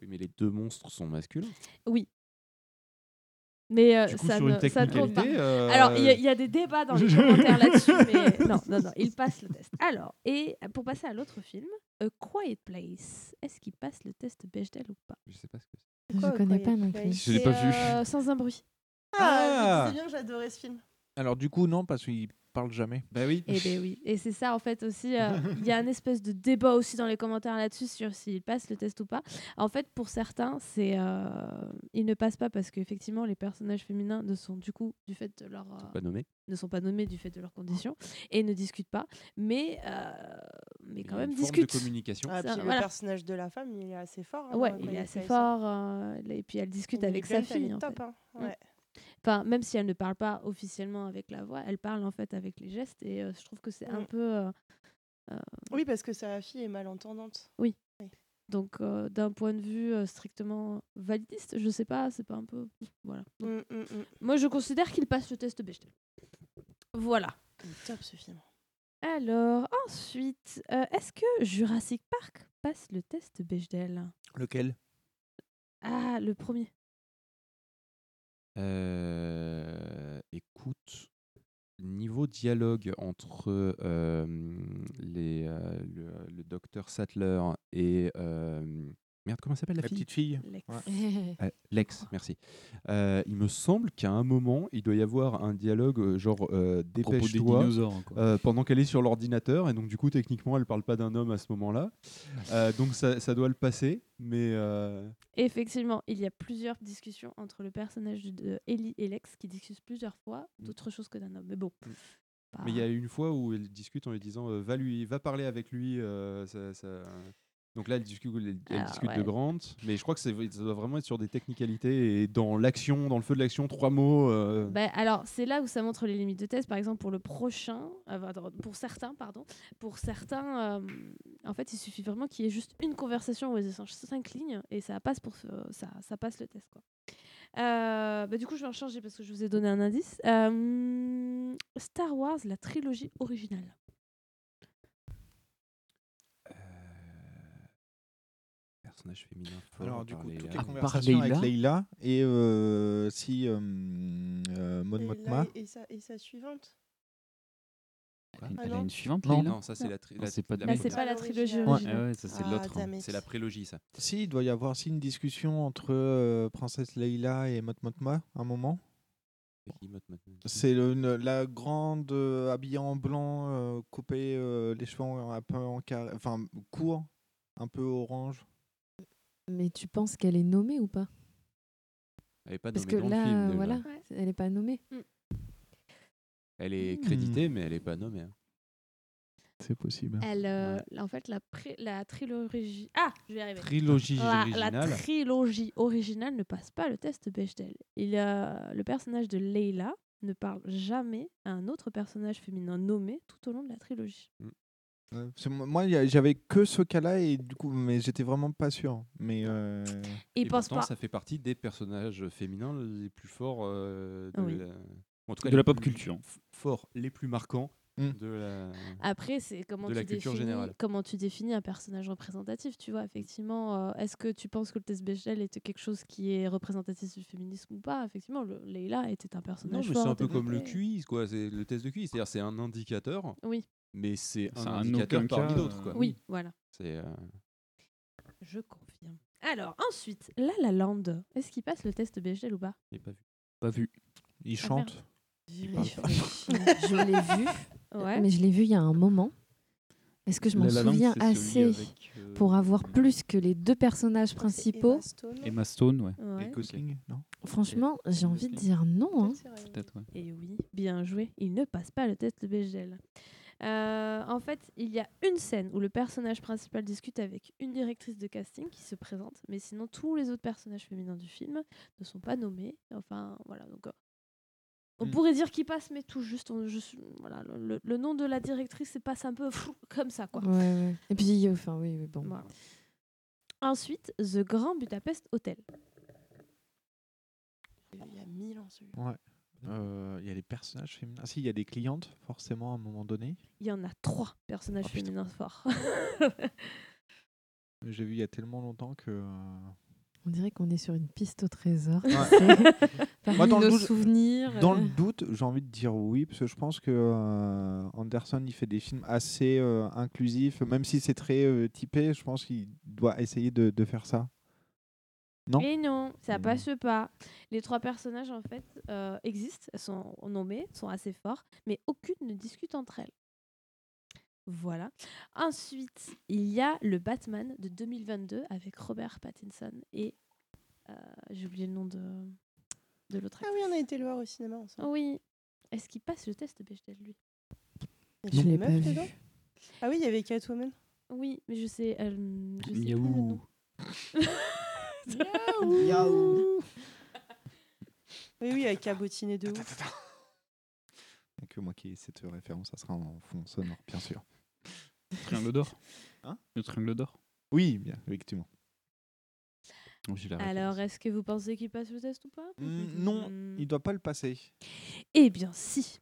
Oui, mais les deux monstres sont masculins. Oui. Mais euh, coup, ça, ne, ça ne compte pas. euh, Alors, il y, a- il y a des débats dans les commentaires là-dessus, mais non, non, non, il passe le test. Alors, et pour passer à l'autre film, A Quiet Place, est-ce qu'il passe le test Bechdel ou pas? Je sais pas ce que c'est. Je Quoi, connais pas non plus. Je l'ai pas vu. euh, sans un bruit. Ah, Ah. c'est bien, j'adorais ce film. Alors du coup non parce qu'il parle jamais. Bah oui. Et ben oui. Et c'est ça en fait aussi. euh, Il y a un espèce de débat aussi dans les commentaires là-dessus sur s'il passe le test ou pas. En fait, pour certains, c'est euh, ils ne passent pas parce qu'effectivement les personnages féminins ne sont du coup du fait de leur euh, Pas nommé. ne sont pas nommés du fait de leurs conditions et ne discutent pas, mais euh, mais quand même de discutent. communication. Ah, puis le voilà. personnage de la femme, il est assez fort. hein, Ouais, il est assez fort. euh, et puis elle discute avec sa fille. en top, fait. hein, Mm. ouais. Enfin, même si elle ne parle pas officiellement avec la voix, elle parle en fait avec les gestes et euh, je trouve que c'est un Mm. peu. euh, euh, Oui, parce que sa fille est malentendante. Oui. Donc, euh, d'un point de vue euh, strictement validiste, je sais pas, c'est pas un peu. Voilà. Donc, Mm, mm, mm. Moi, je considère qu'il passe le test Bechdel. Voilà. Top ce film. Alors, ensuite, euh, est-ce que Jurassic Park passe le test Bechdel Lequel? Ah, le premier. Euh, écoute, niveau dialogue entre euh, les, euh, le, docteur Sattler et merde comment s'appelle la, La fille petite fille. Lex. Ouais. Euh, Lex, merci. Euh, il me semble qu'à un moment, il doit y avoir un dialogue euh, genre euh, dépêche-toi euh, pendant qu'elle est sur l'ordinateur et donc du coup techniquement elle parle pas d'un homme à ce moment-là. Euh, donc ça, ça doit le passer, mais euh, Effectivement, il y a plusieurs discussions entre le personnage de Ellie et Lex qui discutent plusieurs fois d'autres choses que d'un homme. Mais bon. pas- mais il y a une fois où elle discute en lui disant euh, va lui va parler avec lui. euh, ça- ça- Donc là elle discute, elle, discute de. Grant, mais je crois que ça doit vraiment être sur des technicalités et dans l'action, dans le feu de l'action, trois mots. euh, Bah, alors, c'est là où ça montre les limites de test. Par exemple, pour le prochain, euh, pour certains, pardon, pour certains, euh, en fait, il suffit vraiment qu'il y ait juste une conversation où ils échangent cinq lignes et ça passe pour ça, ça passe le test, quoi. Euh, bah, du coup, je vais en changer parce que je vous ai donné un indice. Euh, Star Wars, la trilogie originale. Personnage féminin fort. Alors, du par coup, toutes les conversations avec Leila et euh, si euh, euh, Mon là, et, sa, et sa suivante Elle une- Ah elle a non. une suivante, Non. Non, ça c'est la, tri- la- c'est pas la pas la trilogie Ouais. originale. Ah ouais, ça c'est Ah, l'autre. c'est la prélogie ça. Si, il doit y avoir aussi une discussion entre euh, Princesse Leila et Mot Mothma à un moment. C'est la grande euh, habillée en blanc, euh, coupée euh, les cheveux un peu en carré, enfin court, un peu orange. Mais tu penses qu'elle est nommée ou pas? Elle est pas Parce nommée que dans là, le film. déjà. voilà, Ouais. elle n'est pas nommée. Elle est Hmm. créditée, mais elle est pas nommée. hein. C'est possible. Elle, euh, en fait, la, pré- la trilogie. Ah, je vais y arriver. Trilogie La, la originale. trilogie originale ne passe pas le test Bechdel. Il y a le personnage de Leila ne parle jamais à un autre personnage féminin nommé tout au long de la trilogie. Ouais, parce que moi- y a- j'avais que ce cas-là et du coup, mais j'étais vraiment pas sûr. Mais euh, Et pense pourtant, pas. ça fait partie des personnages féminins les plus forts euh, de, Oui. la... en tout cas, De la les pop plus culture. f- Forts, les plus marquants Mm. de la. Après, c'est comment de tu la culture définis générale. comment tu définis un personnage représentatif. Tu vois, effectivement, euh, est-ce que tu penses que le test Bechdel était quelque chose qui est représentatif du féminisme ou pas? Effectivement, le, Leila était un Non, personnage mais fort. c'est un peu comme le développé. QI, quoi. C'est le test de QI, c'est-à-dire c'est un indicateur, Oui, mais c'est un en indicateur aucun parmi d'autres, euh, quoi. oui, voilà. C'est. euh, Je confirme. Alors, ensuite, La La Land. Est-ce qu'il passe le test Bechdel ou pas? J'ai pas vu. Pas vu. il Ah, chante. Je l'ai vu, Ouais. mais je l'ai vu il y a un moment. Est-ce que je m'en souviens assez avec, euh, pour avoir plus que les deux personnages principaux Emma Stone. Emma Stone, ouais. Ouais. Et Gosling, non? Franchement, j'ai envie de dire non. hein. Ouais. Et oui, bien joué. Il ne passe pas le test de Bechdel. Euh, en fait, il y a une scène où le personnage principal discute avec une directrice de casting qui se présente, mais sinon tous les autres personnages féminins du film ne sont pas nommés. Enfin, voilà. Donc, euh, on Mm. pourrait dire qu'il passe, mais tout juste. on- voilà, le, le- le nom de la directrice, c'est passe un peu comme ça, quoi. Ouais, ouais. Et puis, enfin, oui, oui, bon. Voilà. Ensuite, The Grand Budapest Hotel. Il y a mille ans celui Ouais. Euh, Il y a les personnages féminins. Ah si, il y a des clientes, forcément, à un moment donné. Il y en a trois personnages Oh, féminins forts. J'ai vu il y a tellement longtemps que. euh, On dirait qu'on est sur une piste au trésor. Ouais. C'est Parmi Moi, dans le nos doute- souvenirs. Dans euh, le doute, j'ai envie de dire oui, parce que je pense que euh, Anderson, il fait des films assez euh, inclusifs, même si c'est très euh, typé, je pense qu'il doit essayer de, de faire ça. Non. Et non, ça passe pas. Les trois personnages, en fait, euh, existent, elles sont nommées, sont assez forts, mais aucune ne discute entre elles. Voilà. Ensuite, il y a le Batman de 2022 avec Robert Pattinson et euh, j'ai oublié le nom de, de l'autre Ah oui, on a été le voir au cinéma ensemble. Oui. Est-ce qu'il passe le test Bechdel, lui? Il y a Je l'ai meufs pas vu. dedans Ah oui, il y avait Catwoman. Oui, mais je sais, elle, je sais plus le Miaou. nom. Miaou. Oui, oui, avec cabotiné de ouf. Il a que moi qui ai cette référence, ça sera en fond sonore, bien sûr. Triangle d'or. Hein? Le triangle d'or. Oui, bien, effectivement. La Alors, est-ce que vous pensez qu'il passe le test ou pas? Mm, non, il doit pas le passer. Eh bien, si.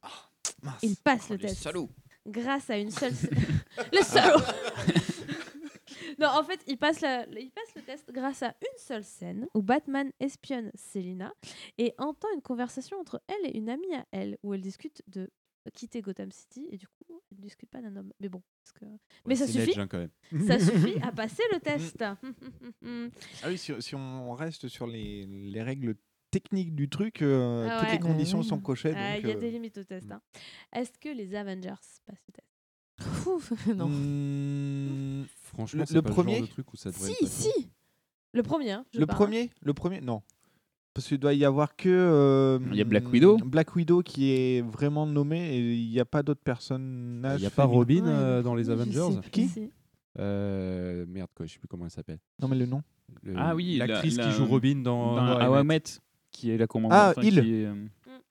mince. Il passe Oh, le test. salauds. Grâce à une seule. le salaud Non, en fait, il passe, la- il passe le test grâce à une seule scène où Batman espionne Selina et entend une conversation entre elle et une amie à elle où elle discute de quitter Gotham City et du coup, elle ne discute pas d'un homme. Mais bon, parce que... mais ça suffit. hein, quand même. Ça suffit à passer le test. Ah oui, si, si on reste sur les, les règles techniques du truc, euh, Ah toutes les conditions sont cochées. Ah, Il y a euh, des limites au test. hein. Est-ce que les Avengers passent le test? Non. mm, Franchement, le, c'est le pas le premier, genre de truc où ça devrait Si, si Le premier, hein, je le parle. premier, le premier, non. Parce qu'il doit y avoir que. euh, Il y a Black Widow. Black Widow qui est vraiment nommé et il n'y a pas d'autres personnages. Il n'y a pas Robin Ouais, euh, dans les je sais Avengers plus Qui. Euh, Merde, quoi, je sais plus comment elle s'appelle. Non, mais le nom. Le- Ah oui, la- l'actrice la- qui joue Robin dans, dans Emmett. Met, qui est la commande. Ah, enfin, il. Qui est, euh,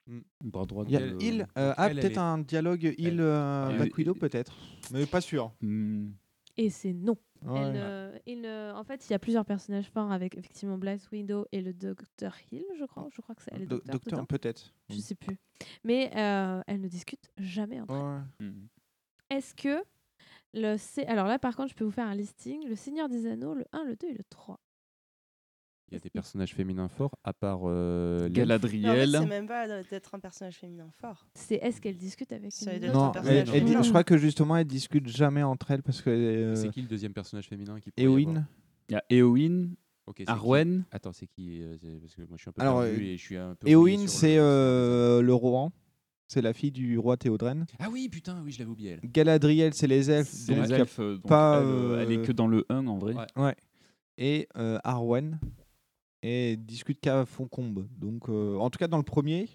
Mm. de Il y a elle, il. euh, ah, peut-être est- un dialogue il euh, Black Widow, peut-être. Mais pas sûr. hmm, Et c'est non. Ouais. Elle, euh, il ne- En fait, il y a plusieurs personnages forts avec effectivement Black Widow et le Docteur Hill, je crois. Je crois que c'est elle est Do- docteur. Peut-être. Je sais plus. Mais euh, elles ne discutent jamais entre elles. Ouais. hmm. Est-ce que le C... Alors là, par contre, je peux vous faire un listing. Le Seigneur des Anneaux, le 1, le 2 et le 3. Il y a des personnages féminins forts, à part euh. Mais en fait, Galadriel. c'est même pas d'être un personnage féminin fort. C'est est-ce qu'elles discutent avec Ça une autre un Non, personnage elle- elle dit- je crois que justement, elles discutent jamais entre elles parce que. euh, C'est qui le deuxième personnage féminin qui Eowyn. Il y a Eowyn, qui Arwen. Attends, c'est qui euh, Parce que moi je suis un peu Alors, perdu et je suis un peu. Eowyn, c'est le- euh, le Rohan. C'est la fille du roi Théodren. Ah oui, putain, oui, je l'avais oublié elle. Galadriel, c'est les elfes. C'est les elfes, donc pas, elle, euh, elle est que dans le 1 en vrai. Ouais. Ouais. Et euh, Arwen. Et discute qu'à Foncombe. Donc, euh, en tout cas, dans le premier,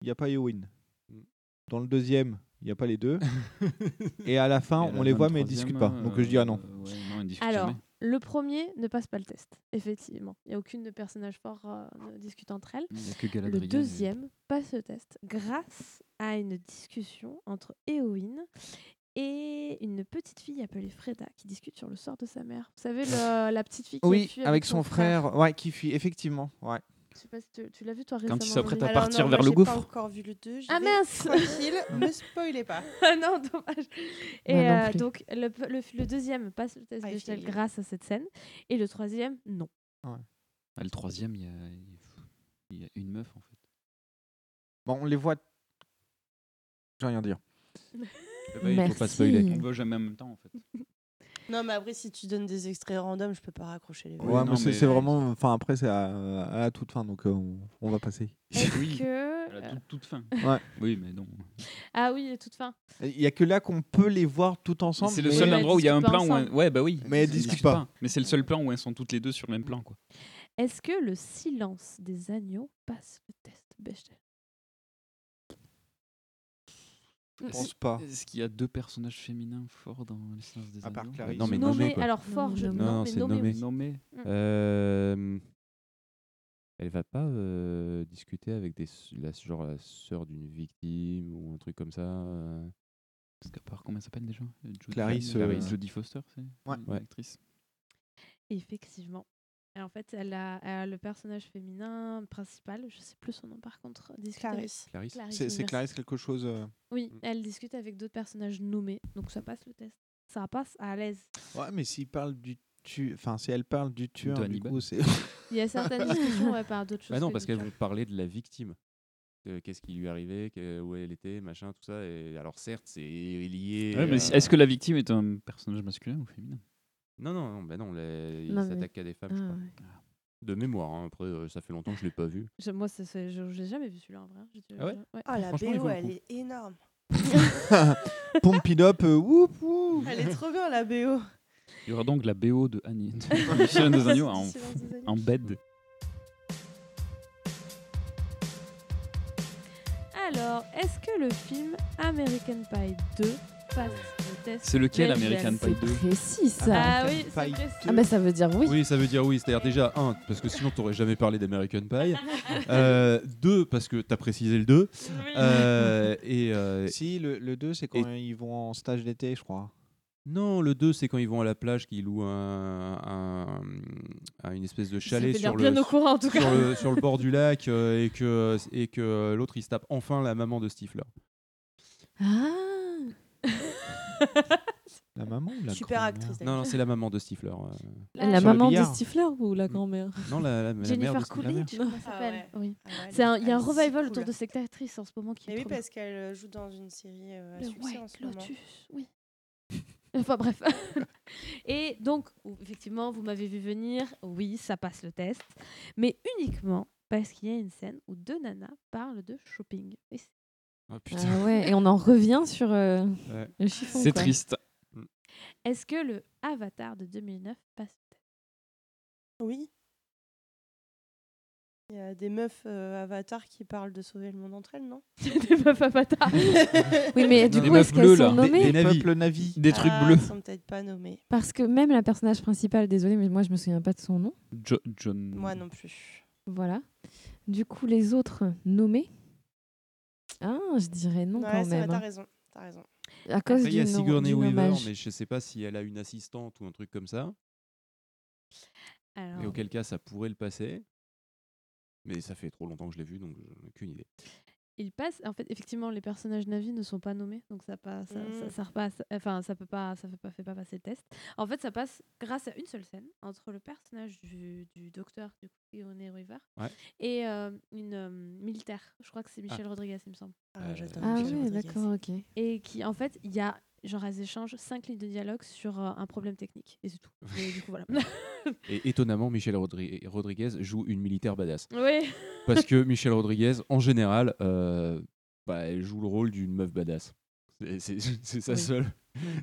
il n'y a pas Eowyn. Mm. Dans le deuxième, il n'y a pas les deux. et à la fin, on les voit, mais ils troisième, discutent pas. Donc, je dirais non. euh, ouais, non, Alors, jamais. le premier ne passe pas le test, effectivement. Il n'y a aucune de personnages forts euh, ne discute entre elles. Il y a que Le et- deuxième passe le test grâce à une discussion entre Eowyn et une petite fille appelée Freda qui discute sur le sort de sa mère. Vous savez, le- la petite fille qui a Oui, fui avec son frère. Ouais, qui fuit, effectivement. Ouais. Je sais pas si tu, tu l'as vu toi Quand récemment. il s'apprête à Alors partir non, vers moi, le j'ai gouffre. pas encore vu le 2. Ah mince Tranquille, me spoilez pas. Ah non, dommage. Et non euh, donc, le, le- le deuxième passe le test Ah, Bechdel fait- grâce à cette scène. Et le troisième, non. Ah, le troisième, il y y a une meuf en fait. Bon, on les voit. Je vais rien dire. Eh ben, il faut pas spoiler. On va jamais en même temps en fait. Non, mais après, si tu donnes des extraits random, je peux pas raccrocher les Ouais, mais c'est vraiment. Enfin, après, c'est à, à la toute fin, donc euh, on, on va passer. Est-ce Oui. que... A euh, toute, toute fin. Ouais. Oui, mais non. Ah oui, à toute fin. Il y a que là qu'on peut les voir tout ensemble. C'est le seul endroit où il y a un plan où. un-. Ouais, bah oui. Mais elles Elles discutent pas. Mais c'est le seul plan où elles sont toutes les deux sur le même plan quoi. Est-ce que le silence des agneaux passe le test Bechdel Je pense pas. Est-ce qu'il y a deux personnages féminins forts dans les séances des À part Clarisse. Non, mais Nommé, nommé, alors fort, je... Non, non, c'est nommé, nommé. oui. Mm. Euh, elle va pas euh, discuter avec des, la, genre la sœur d'une victime ou un truc comme ça euh. Parce qu'à part, comment elle s'appelle déjà? Jodie- Clarisse, euh, Jodie Foster, c'est Ouais. une Ouais. actrice. Effectivement. Et en fait, elle a, elle a le personnage féminin principal, je sais plus son nom par contre, discute avec- Clarisse. Clarisse C'est. Clarisse quelque chose. euh, Oui, Mm. elle discute avec d'autres personnages nommés, donc ça passe le test. Ça passe à l'aise. Ouais, mais s'il parle du tu... enfin, si elle parle du tueur, du Hannibal. coup, c'est. Il y a certaines discussions ouais, par d'autres choses. Bah non, que parce qu'elles vont parler de la victime. Euh, Qu'est-ce qui lui arrivait, que- où elle était, machin, tout ça. Et alors certes, c'est lié. Ouais, mais à- est-ce que la victime est un personnage masculin ou féminin? Non, non, non, bah non, les- il mais- s'attaque à des femmes, je Ah, crois. ouais. De mémoire, hein. après, euh, ça fait longtemps que je l'ai pas vu. Je- Moi, ça, c'est- je n'ai jamais vu celui-là en vrai. Je- Ah ouais Ah, la BO, elle est énorme. Pump it up, euh, whoop, whoop. Elle est trop bien, la BO. Il y aura donc la BO de Annie. de Silence des agneaux en, Silence des agneaux. en bed. Alors, est-ce que le film American Pie 2 passe? C'est lequel, American Pie C'est 2 précis ça. Ah oui, c'est Pie. Ah bah ça veut dire oui. Oui, ça veut dire oui. C'est-à-dire déjà, un, parce que sinon t'aurais jamais parlé d'American Pie. Euh, deux, parce que t'as précisé le 2. Euh, et euh, Si, le, le 2, c'est quand ils vont en stage d'été, je crois. non, le 2, c'est quand ils vont à la plage, qu'ils louent un, un- un- une espèce de chalet sur le, au courant, en tout sur cas. le, sur le bord du lac euh, et que, et que l'autre il se tape enfin la maman de Stifler. Ah. La maman ou la Super actrice. Non, non, c'est la maman de Stifler. euh. La Sur le maman de billard. Stifler ou la grand-mère Non, la, la, la mère Jennifer de Stifler. Coolidge, comment elle Ah s'appelle ouais. Oui. Ah ouais, elle C'est un- Il y a un elle est si revival cool. autour de cette actrice en ce moment qui Mais est oui, trop bien. parce qu'elle euh, joue dans une série euh, à Le succès en White ce moment. Lotus, oui. Enfin bref. Et donc, ou- effectivement, vous m'avez vu venir, oui, ça passe le test, mais uniquement parce qu'il y a une scène où deux nanas parlent de shopping. Et c'est- Ah, putain. Ah ouais, et on en revient sur euh, Ouais. le chiffon. C'est quoi. triste. Est-ce que le Avatar de 2009 passe Oui. Il y a des meufs euh, avatars qui parlent de sauver le monde entre elles, non? Des meufs Avatar. Oui, mais du Des coup, meufs est-ce qu'elles sont là. Des- nommées Des peuples navis. Des trucs Ah, bleus. Ils sont peut-être pas nommés. Parce que même la personnage principale, désolé, mais moi je me souviens pas de son nom. Jo- John. Moi non plus. Voilà. Du coup, les autres nommés. Ah, je dirais non ouais, quand même. t'as hein. raison. T'as raison. À cause Après, il y a Sigourney Weaver, mais je sais pas si elle a une assistante ou un truc comme ça. Alors, Et auquel cas, ça pourrait le passer. Mais ça fait trop longtemps que je l'ai vu, donc je n'ai aucune idée. Il passe. En fait, effectivement, les personnages navis ne sont pas nommés, donc ça passe, ça, ça, Mm. ça repasse. Enfin, ça peut pas, ça fait pas, fait pas passer le test. En fait, ça passe grâce à une seule scène entre le personnage du, du docteur du coup, Weaver Ouais. et euh, une euh, militaire. Je crois que c'est Michel Rodriguez, il me semble. Ah, Ah ouais, Rodriguez. d'accord, ok. Et qui, en fait, il y a genre elles échangent cinq lignes de dialogue sur euh, un problème technique et c'est tout. Et du coup voilà. Et étonnamment, Michel Rodri- Rodriguez joue une militaire badass. oui. Parce que Michel Rodriguez, en général, euh, bah, elle joue le rôle d'une meuf badass. C'est- sa Oui. seule.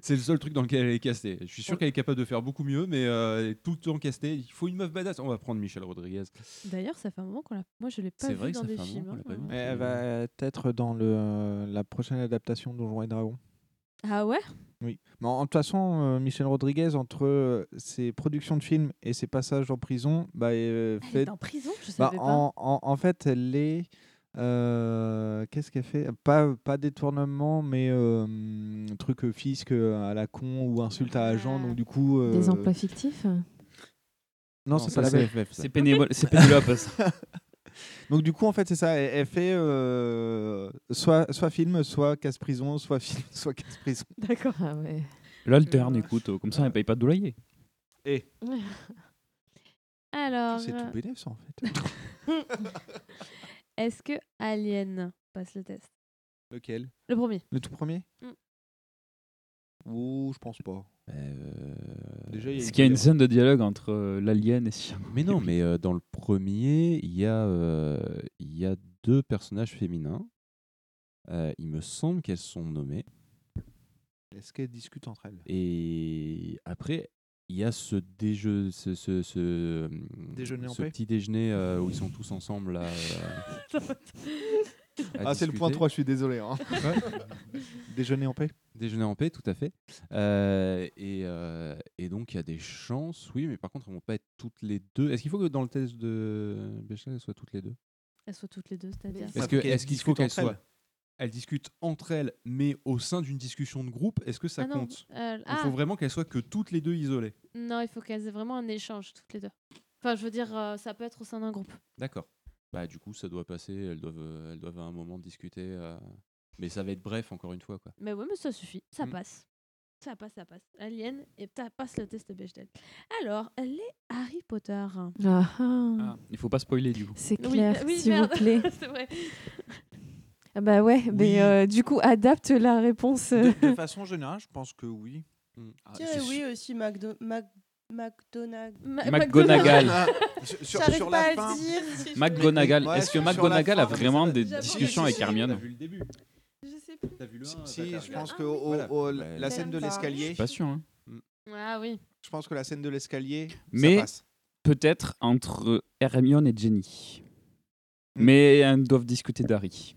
C'est le seul truc dans lequel elle est castée. Je suis sûr qu'elle est capable de faire beaucoup mieux, mais euh, tout le temps castée. Il faut une meuf badass. On va prendre Michel Rodriguez. D'ailleurs, ça fait un moment qu'on l'a. Moi, je l'ai pas C'est vu vrai que dans ça des fait un moment films. hein. vu. Mais Elle va être dans le, la prochaine adaptation de Donjons et Dragons. Ah ouais? Oui. Mais en, en toute façon, euh, Michel Rodriguez, entre euh, ses productions de films et ses passages en prison, bah, euh, Elle fait, est en prison, je bah, savais pas. en, en- en fait, elle est. euh, Qu'est-ce qu'elle fait? Pas, pas détournement, mais euh, truc fisc à la con ou insulte à agent. Donc, du coup. Des emplois fictifs? Non, c'est pas la c'est même. FF, ça. C'est Pénélope. Donc du coup, en fait, c'est ça. Elle, elle fait euh, soit, soit film, soit casse-prison, soit film, soit casse-prison. D'accord. Ah ouais. L'alterne, écoute, comme ça, elle paye pas de loyer. Et Alors, c'est tout bénéf, ça, en fait. est-ce que Alien passe le test? Lequel? Le premier. Le tout premier? Mm. Ouh, je pense pas. Euh, Déjà, il y a qu'il y a une scène de dialogue entre euh, l'alien et Siam Mais non, mais euh, dans le premier, il y, a, euh, il y a deux personnages féminins. Euh, il me semble qu'elles sont nommées. Est-ce qu'elles discutent entre elles? Et après, il y a ce, déjeu, ce, ce, ce, Déjeuner en ce paix? petit déjeuner euh, où ils sont tous ensemble. Là, euh, à Ah, c'est le point discuter. 3, je suis désolé. hein. Ouais. Déjeuner en paix Déjeuner en paix, tout à fait. Euh, et, euh, et donc, il y a des chances, oui, mais par contre, elles vont pas être toutes les deux. Est-ce qu'il faut que dans le test de Bechdel, elles soient toutes les deux? Elles soient toutes les deux, c'est-à-dire. Est-ce que- faut qu'elles est-ce qu'il faut qu'elles soient elles discutent entre elles, mais au sein d'une discussion de groupe, est-ce que ça Ah non, compte? euh, Il ah. faut vraiment qu'elles soient que toutes les deux isolées. Non, il faut qu'elles aient vraiment un échange toutes les deux. Enfin, je veux dire, euh, ça peut être au sein d'un groupe. D'accord. Bah du coup, ça doit passer. Elles doivent, euh, elles doivent à un moment discuter. euh, Mais ça va être bref, encore une fois, quoi. Mais ouais, mais ça suffit, ça Mm. passe. Ça passe, ça passe. Alien, et ça passe le test Bechdel. Alors, les Harry Potter. Ah, ah. Ah, il faut pas spoiler du coup. C'est Oui, clair, oui, s'il vous merde. plaît. C'est vrai. Ah bah ouais, Oui. mais euh, du coup, adapte la réponse. de, de façon générale, je pense que oui. Je dirais oui aussi, McDo- Mac- McDonagall. Ma- McGonagall. Ah, sur- sur- J'arrive sur pas la à le fin. dire. McGonagall. Ouais, Est-ce que McGonagall a vraiment des discussions si, avec si, Hermione T'as vu le début Je sais plus. T'as vu le 1 Si, je pense que la scène de pas. Je l'escalier, suis pas sûr. hein. Ah oui. je pense que la scène de l'escalier, Mais-. Peut-être entre Hermione et Jenny. Hmm. Mais elles doivent discuter d'Harry.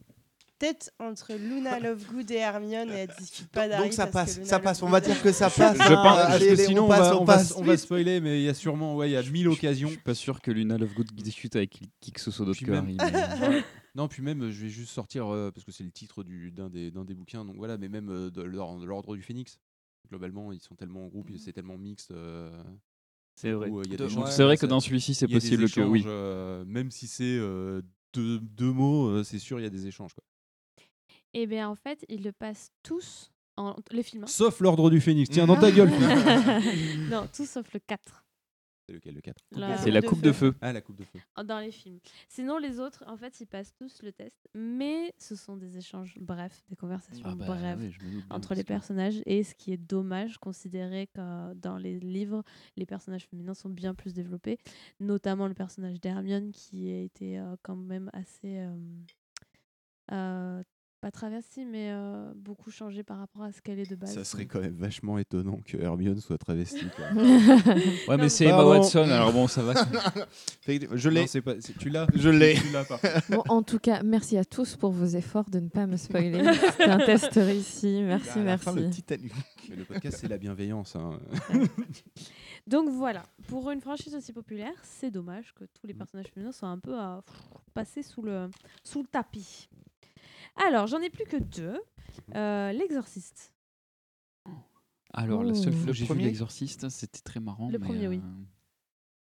Peut-être entre Luna Lovegood et Hermione et elle discute pas d'Harry. Donc ça parce passe, que Luna ça passe. On va dire que ça Je- passe. je hein. pense- Allez, que allez, sinon, on va, on on va- passe. on va spoiler, mais il y a sûrement, ouais, il y a mille Je occasions. suis pas sûr que Luna Lovegood discute avec qui que ce soit d'autre Puis que même- Harry. mais- Non, puis même, je vais juste sortir, euh, parce que c'est le titre du- d'un des, bouquins, donc voilà, mais même euh, de l'or- de l'ordre du Phénix. Globalement, ils sont tellement en groupe, c'est tellement mixte. euh, C'est vrai. où, euh, il y a De- des gens- C'est vrai que dans celui-ci, c'est possible que oui. euh, même si c'est euh, deux, deux mots, euh, c'est sûr, il y a des échanges. Quoi. Et bien en fait, ils le passent tous en les films. hein. Sauf l'ordre du Phénix. Tiens, dans ta gueule. non, tout sauf le 4 c'est lequel, le 4 La C'est la coupe de feu. Ah, la coupe de feu. dans les films. Sinon, les autres, en fait, ils passent tous le test, mais ce sont des échanges brefs, des conversations Ah bah, brèves oui, je me doute bien, entre parce les que- personnages. Et ce qui est dommage, considéré que dans les livres, les personnages féminins sont bien plus développés, notamment le personnage d'Hermione qui a été euh, quand même assez. euh, euh, pas travesti, mais euh, beaucoup changé par rapport à ce qu'elle est de base. Ça serait quand même vachement étonnant que Hermione soit travestie. quoi. Ouais, mais c'est Emma Pardon. Watson, alors bon, ça va. Je l'ai. Non, c'est pas- c'est- tu l'as. Je l'ai. Tu l'as, par contre. Bon, en tout cas, merci à tous pour vos efforts de ne pas me spoiler. C'était un test réussi. Merci, À la fin, le merci. Titanic. Mais le podcast, c'est la bienveillance. hein. Donc voilà, pour une franchise aussi populaire, c'est dommage que tous les personnages féminins soient un peu à passer sous le, sous le tapis. Alors, j'en ai plus que deux. Euh, L'exorciste. Alors, la seule Oh. fois Le que j'ai vu premier? l'exorciste, c'était très marrant. Le mais, premier, oui. euh,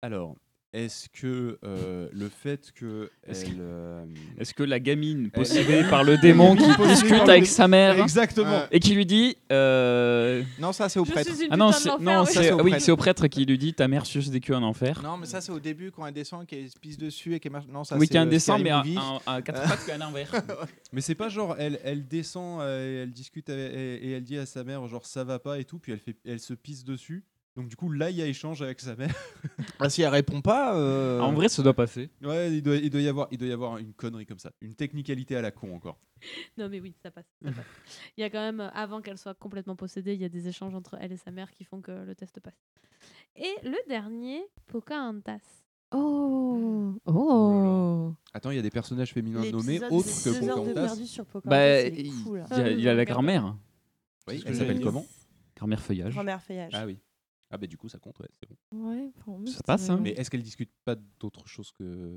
Alors, est-ce que euh, le fait que Est-ce elle, euh, Est-ce que la gamine Elle- possédée par le démon qui discute avec sa mère Exactement. et qui lui dit euh, Non, ça c'est au Je prêtre. suis une Ah non, putain de c'est l'enfer, non, oui. c'est Ça, c'est au oui, prêtre. c'est au prêtre qui lui dit ta mère suce des queues en enfer. Non, mais ça c'est au début quand elle descend, qu'elle se pisse dessus et qu'elle marche. Non, ça oui, c'est qui a un euh, dessin, Scary mais à, Movie. à- à quatre pattes qu'à l'envers. Mais c'est pas genre elle, elle descend euh, et elle discute avec- et, et elle dit à sa mère genre ça va pas et tout puis elle fait elle se pisse dessus. Donc du coup là il y a échange avec sa mère. Ah, si elle répond pas. euh, En vrai, ça doit passer. Ouais, il doit, il doit y avoir il doit y avoir une connerie comme ça, une technicalité à la con encore. Non, mais oui, ça passe. ça passe. Il y a quand même, euh, avant qu'elle soit complètement possédée, il y a des échanges entre elle et sa mère qui font que le test passe. Et le dernier, Pocahontas. Oh, oh. Attends, il y a des personnages féminins nommés autres que Pocahontas. perdu sur Pocahontas, Bah, il y y a la grand-mère. Oui, elle s'appelle comment Grand-mère feuillage. Grand-mère feuillage. Ah oui. Ah bah du coup ça compte ouais, c'est bon. Ouais, pour moi, Ça passe, hein. Mais est-ce qu'elle discute pas d'autre chose que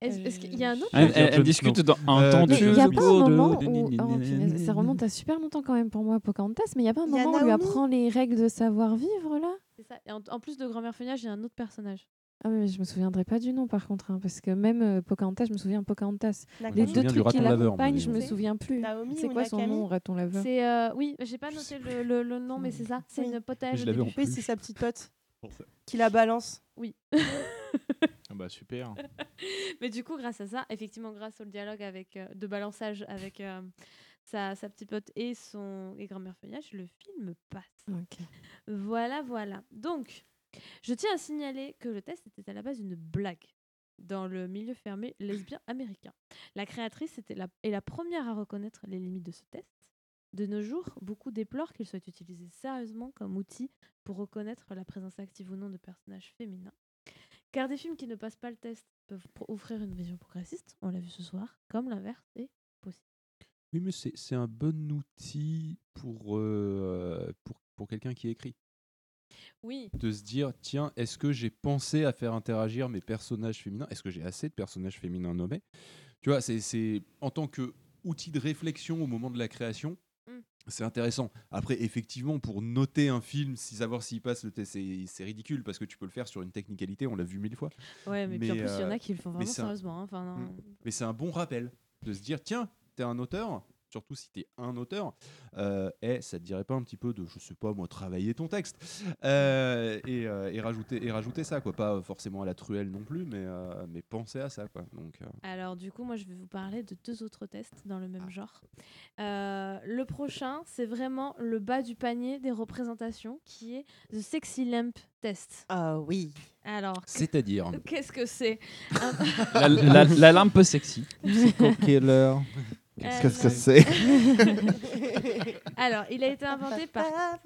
Est-ce qu'il y a un autre Elle, elle- discute dans un Euh, temps de- Il n'y a pas un moment de- où. oh, punaise, ça remonte à super longtemps quand même pour moi, Pocahontas, mais il n'y a pas un y moment où on lui apprend les règles de savoir-vivre là? C'est ça. Et en, en plus de Grand-mère feuillage, il y a un autre personnage. Ah, mais je me souviendrai pas du nom par contre, hein, parce que même euh, Pocahontas, je me souviens Pocahontas. Nakami. Les me deux souviens du trucs qui laveur, l'accompagnent, je me C'est souviens plus. Naomi C'est ou quoi son Nakami nom, raton laveur? C'est euh, oui, j'ai pas noté le, le- le nom, mais c'est ça. C'est Oui. une potage. je l'avais en. Oui, plus. c'est sa petite pote Pour ça. qui la balance. Oui. Ah bah super. Mais du coup, grâce à ça, effectivement, grâce au dialogue avec, euh, de balançage avec euh, sa, sa petite pote et son et grand-mère feuillage, le film passe. Ok. Voilà, voilà. Donc, je tiens à signaler que le test était à la base une blague dans le milieu fermé lesbien américain. La créatrice était la, est la première à reconnaître les limites de ce test. De nos jours, beaucoup déplorent qu'il soit utilisé sérieusement comme outil pour reconnaître la présence active ou non de personnages féminins. Car des films qui ne passent pas le test peuvent offrir une vision progressiste, on l'a vu ce soir, comme l'inverse est possible. Oui, mais c'est un bon outil pour, euh, quelqu'un qui écrit. Oui, De se dire, tiens, est-ce que j'ai pensé à faire interagir mes personnages féminins? Est-ce que j'ai assez de personnages féminins nommés? Tu vois, c'est- en tant que outil de réflexion au moment de la création, Mm. c'est intéressant. Après, effectivement, pour noter un film, si savoir s'il passe le test, c'est ridicule parce que tu peux le faire sur une technicalité, on l'a vu mille fois. ouais, mais, puis en plus, il y en euh, a qui le font vraiment un- sérieusement. hein. Non. Mm. Mais c'est un bon rappel de se dire, tiens, t'es un auteur, surtout si tu es un auteur, euh, et ça te dirait pas un petit peu de, je sais pas moi, travailler ton texte euh, et, euh, et rajouter, et rajouter ça, quoi. Pas forcément à la truelle non plus, mais, euh, mais penser à ça, quoi. Donc, euh, Alors du coup, moi je vais vous parler de deux autres tests dans le même genre. Euh, le prochain, c'est vraiment le bas du panier des représentations, qui est The Sexy Lamp Test. Ah oui. Alors, C'est-à-dire qu'est-ce que c'est? La, la- la lampe sexy. Psycho killer. Qu'est-ce que Euh, c'est Alors, il a été inventé par.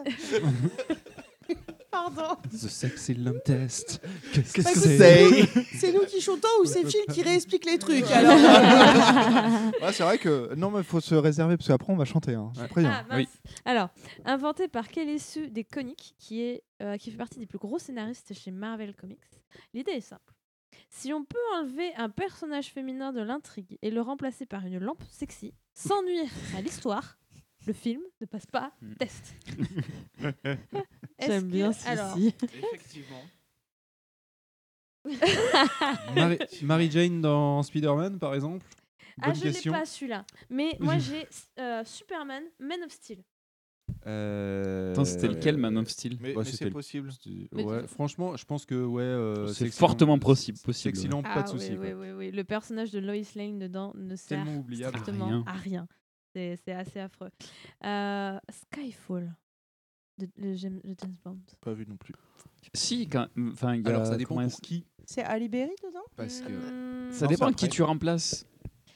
Pardon. The Sexy Lamp Test. Qu'est-ce que c'est C'est nous qui chantons ou c'est Phil qui réexplique les trucs alors Ouais, c'est vrai que non, mais il faut se réserver parce qu'après on va chanter. Hein. Ah, mince. Alors, inventé par Kelly Sue des Comics, qui, est, euh, qui fait partie des plus gros scénaristes chez Marvel Comics, l'idée est simple. Si on peut enlever un personnage féminin de l'intrigue et le remplacer par une lampe sexy, sans nuire à l'histoire, le film ne passe pas test. Est-ce J'aime que- bien celui-ci. alors- Effectivement. Mary, Mary Jane dans Spider-Man, par exemple? Ah, je l'ai question. pas celui-là. Mais moi j'ai euh, Superman, Man of Steel. Euh, c'était lequel, Man of Steel? Mais, Ouais, mais c'était c'est le- possible. ouais, franchement, je pense que ouais. euh, C'est fortement possible- possible, pas de Ah, souci. oui, quoi. oui, oui. Le personnage de Lois Lane dedans ne sert strictement À rien. à rien. C'est assez affreux. Euh, Skyfall de, de James, de James Bond. Pas vu non plus. Si, quand- enfin, il y a. Alors ça dépend pour qui. C'est Ali Berry dedans? Parce que. Hmm, Ça Non, dépend c'est qui tu remplaces.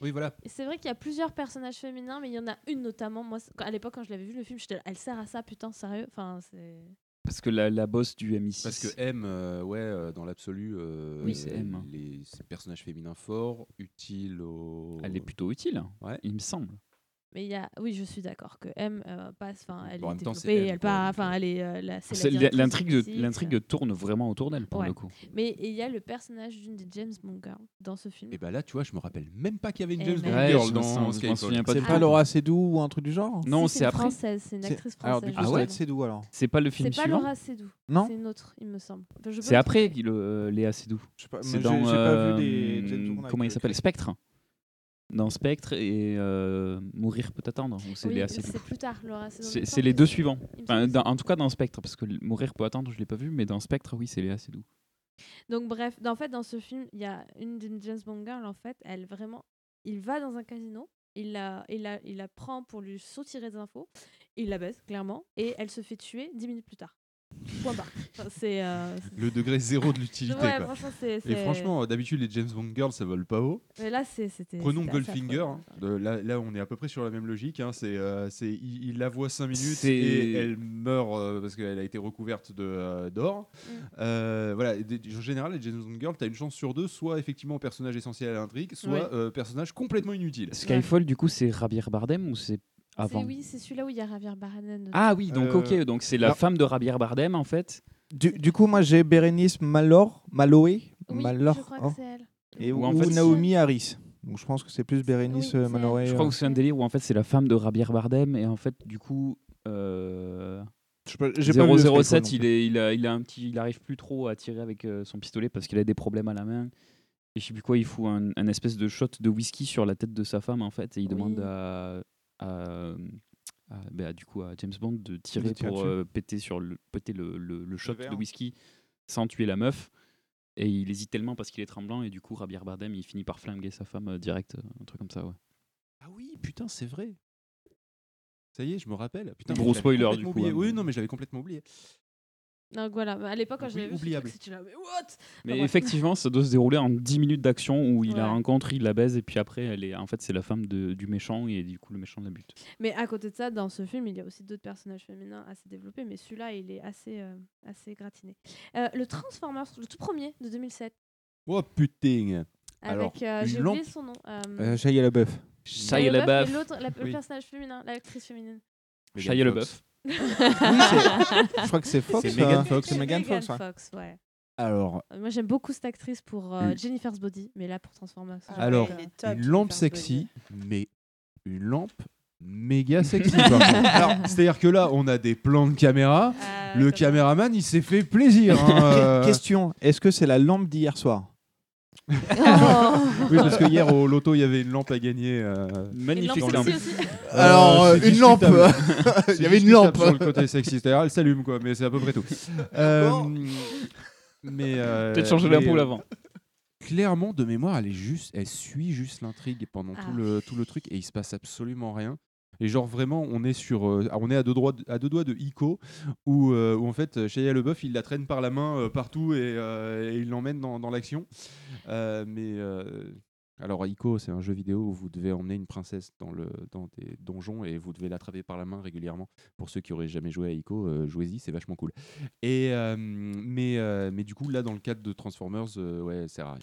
Oui, voilà. et C'est vrai qu'il y a plusieurs personnages féminins, mais il y en a une notamment. Moi, à l'époque, quand je l'avais vu le film, j'étais elle sert à ça, putain, sérieux? Enfin, c'est. Parce que la, la boss du MI6. Parce que M, euh, ouais, euh, dans l'absolu, euh, Oui, c'est M. Les ces personnages féminins forts, utiles au. Elle est plutôt utile, Ouais. il me semble. Mais il y a, oui, je suis d'accord que M euh, passe, enfin, elle Bon, est développée, M, elle part, enfin, euh, elle est euh, la. L'intrigue du l'intrigue tourne vraiment autour d'elle pour Ouais. le coup. Mais il y a le personnage d'une des James Bond girls dans ce film. Et bah là, tu vois, je me rappelle même pas qu'il y avait une Eh James ben. Bond Ouais, girl dans Skyfall. C'est du pas. Laura Seydoux ou un truc du genre Non, Si, c'est une après. française, c'est une actrice Alors française. du coup, Ah ouais doit être Seydoux alors. C'est pas le film C'est pas suivant Laura Seydoux. Non C'est une autre, il me semble. C'est après euh, Léa Seydoux. Je sais pas, C'est dans. euh, avec comment il le s'appelle. Spectre. Dans Spectre et euh, Mourir peut attendre. C'est Oui, plus tard, Laura C'est les deux suivants. Enfin, dans- en tout cas dans Spectre, parce que Mourir peut attendre, je l'ai pas vu, mais dans Spectre, oui, c'est Léa Seydoux. Donc bref, en fait, dans ce film, il y a une d'une James Bond girl, en fait, elle vraiment, il va dans un casino, il la, il la, il la prend pour lui soutirer des infos, il la baisse clairement, et elle se fait tuer dix minutes plus tard. Point barre. Enfin, c'est euh, Le degré zéro de l'utilité. Ouais, quoi. franchement, c'est- Et c'est- franchement, d'habitude, les James Bond girls, ça vole pas haut. Mais là, c'est- c'était. Prenons c'était assez Goldfinger. affreux, hein. De- là, là, on est à peu près sur la même logique. hein. C'est, euh, c'est, il, il la voit 5 minutes C'est- et elle meurt euh, parce qu'elle a été recouverte de, euh, d'or. Mm. Euh, voilà. et des- en général, les James Bond girls, tu as une chance sur deux, soit effectivement personnage essentiel à l'intrigue, soit Ouais. euh, personnage complètement inutile. Skyfall, du coup, c'est Javier Bardem ou C'est- avant Oui, c'est celui-là où il y a Javier Bardem. Ah oui, donc Euh, ok, donc c'est la non. femme de Javier Bardem en fait. Du, du coup, moi j'ai Bérénice Malor, Maloé, Oui, Malor, je crois hein, que c'est elle. et Ou ou, en fait, Naomi Harris. Donc je pense que c'est plus Bérénice Oui, euh, Mallory. Je euh. crois que c'est un délire où en fait c'est la femme de Javier Bardem et en fait du coup euh, pas- pas Skyfall 007 non il est il a il a un petit il arrive plus trop à tirer avec euh, son pistolet parce qu'il a des problèmes à la main et je sais plus quoi il fout un, un espèce de shot de whisky sur la tête de sa femme en fait et il demande à, à- à- bah, du coup à James Bond de tirer De pour euh, péter sur le péter le, le- le shot de whisky sans tuer la meuf et il hésite tellement parce qu'il est tremblant et du coup Javier Bardem il finit par flinguer sa femme euh, direct euh, un truc comme ça ouais Ah oui, putain, c'est vrai. Ça y est, je me rappelle. Putain, Gros spoiler, du coup, oublié. hein. Oui, non, mais j'avais complètement oublié. Donc voilà, à l'époque, quand Oui, je l'avais vu, oubliable. j'étais là, mais what? Mais Enfin, effectivement, ça doit se dérouler en 10 minutes d'action où il la Ouais. rencontre, il la baise et puis après, elle est, en fait, c'est la femme de- du méchant et du coup, le méchant la bute. Mais à côté de ça, dans ce film, il y a aussi d'autres personnages féminins assez développés, mais celui-là, il est assez, euh, assez gratiné. Euh, le Transformers, le tout premier de 2007, Oh putain. Alors, avec, euh, j'ai oublié son nom. Euh, Euh, Shia LaBeouf. Shia Shia LaBeouf. et l'autre, la- le Oui. personnage féminin, l'actrice féminine. Shia LaBeouf. Oui, c'est- je crois que c'est Fox. C'est Megan euh, Fox. C'est Megan Fox. ouais. Fox, ouais. Alors, Euh, Moi, j'aime beaucoup cette actrice pour euh. Jennifer's Body, mais là, pour Transformers. Ah alors top, une lampe sexy, mais une lampe méga sexy. C'est-à-dire que là, on a des plans de caméra. Euh, Le caméraman, il s'est fait plaisir. hein, Que- euh. Question est-ce que c'est la lampe d'hier soir? oui, parce que hier au loto, il y avait une lampe à gagner. euh, Magnifique lampe. aussi. Euh, Alors, euh, une lampe. Il y avait une lampe. Sur le côté sexiste. Alors, elle s'allume, quoi, mais c'est à peu près tout. Euh, mais. euh, Peut-être changer l'ampoule euh, avant. Clairement, de mémoire, elle est juste, elle suit juste l'intrigue pendant Ah. tout le tout le truc et il se passe absolument rien. Et genre vraiment, on est sur, euh, on est à deux, doigts à deux doigts de Ico, où, euh, en fait Shia LeBeouf il la traîne par la main euh, partout et, euh, il l'emmène dans, l'action. Euh, mais euh, alors Ico, c'est un jeu vidéo où vous devez emmener une princesse dans le dans des donjons et vous devez l'attraper par la main régulièrement. Pour ceux qui auraient jamais joué à Ico, euh, jouez-y, c'est vachement cool. Et euh, mais euh, mais du coup là dans le cadre de Transformers, euh, ouais, à rien.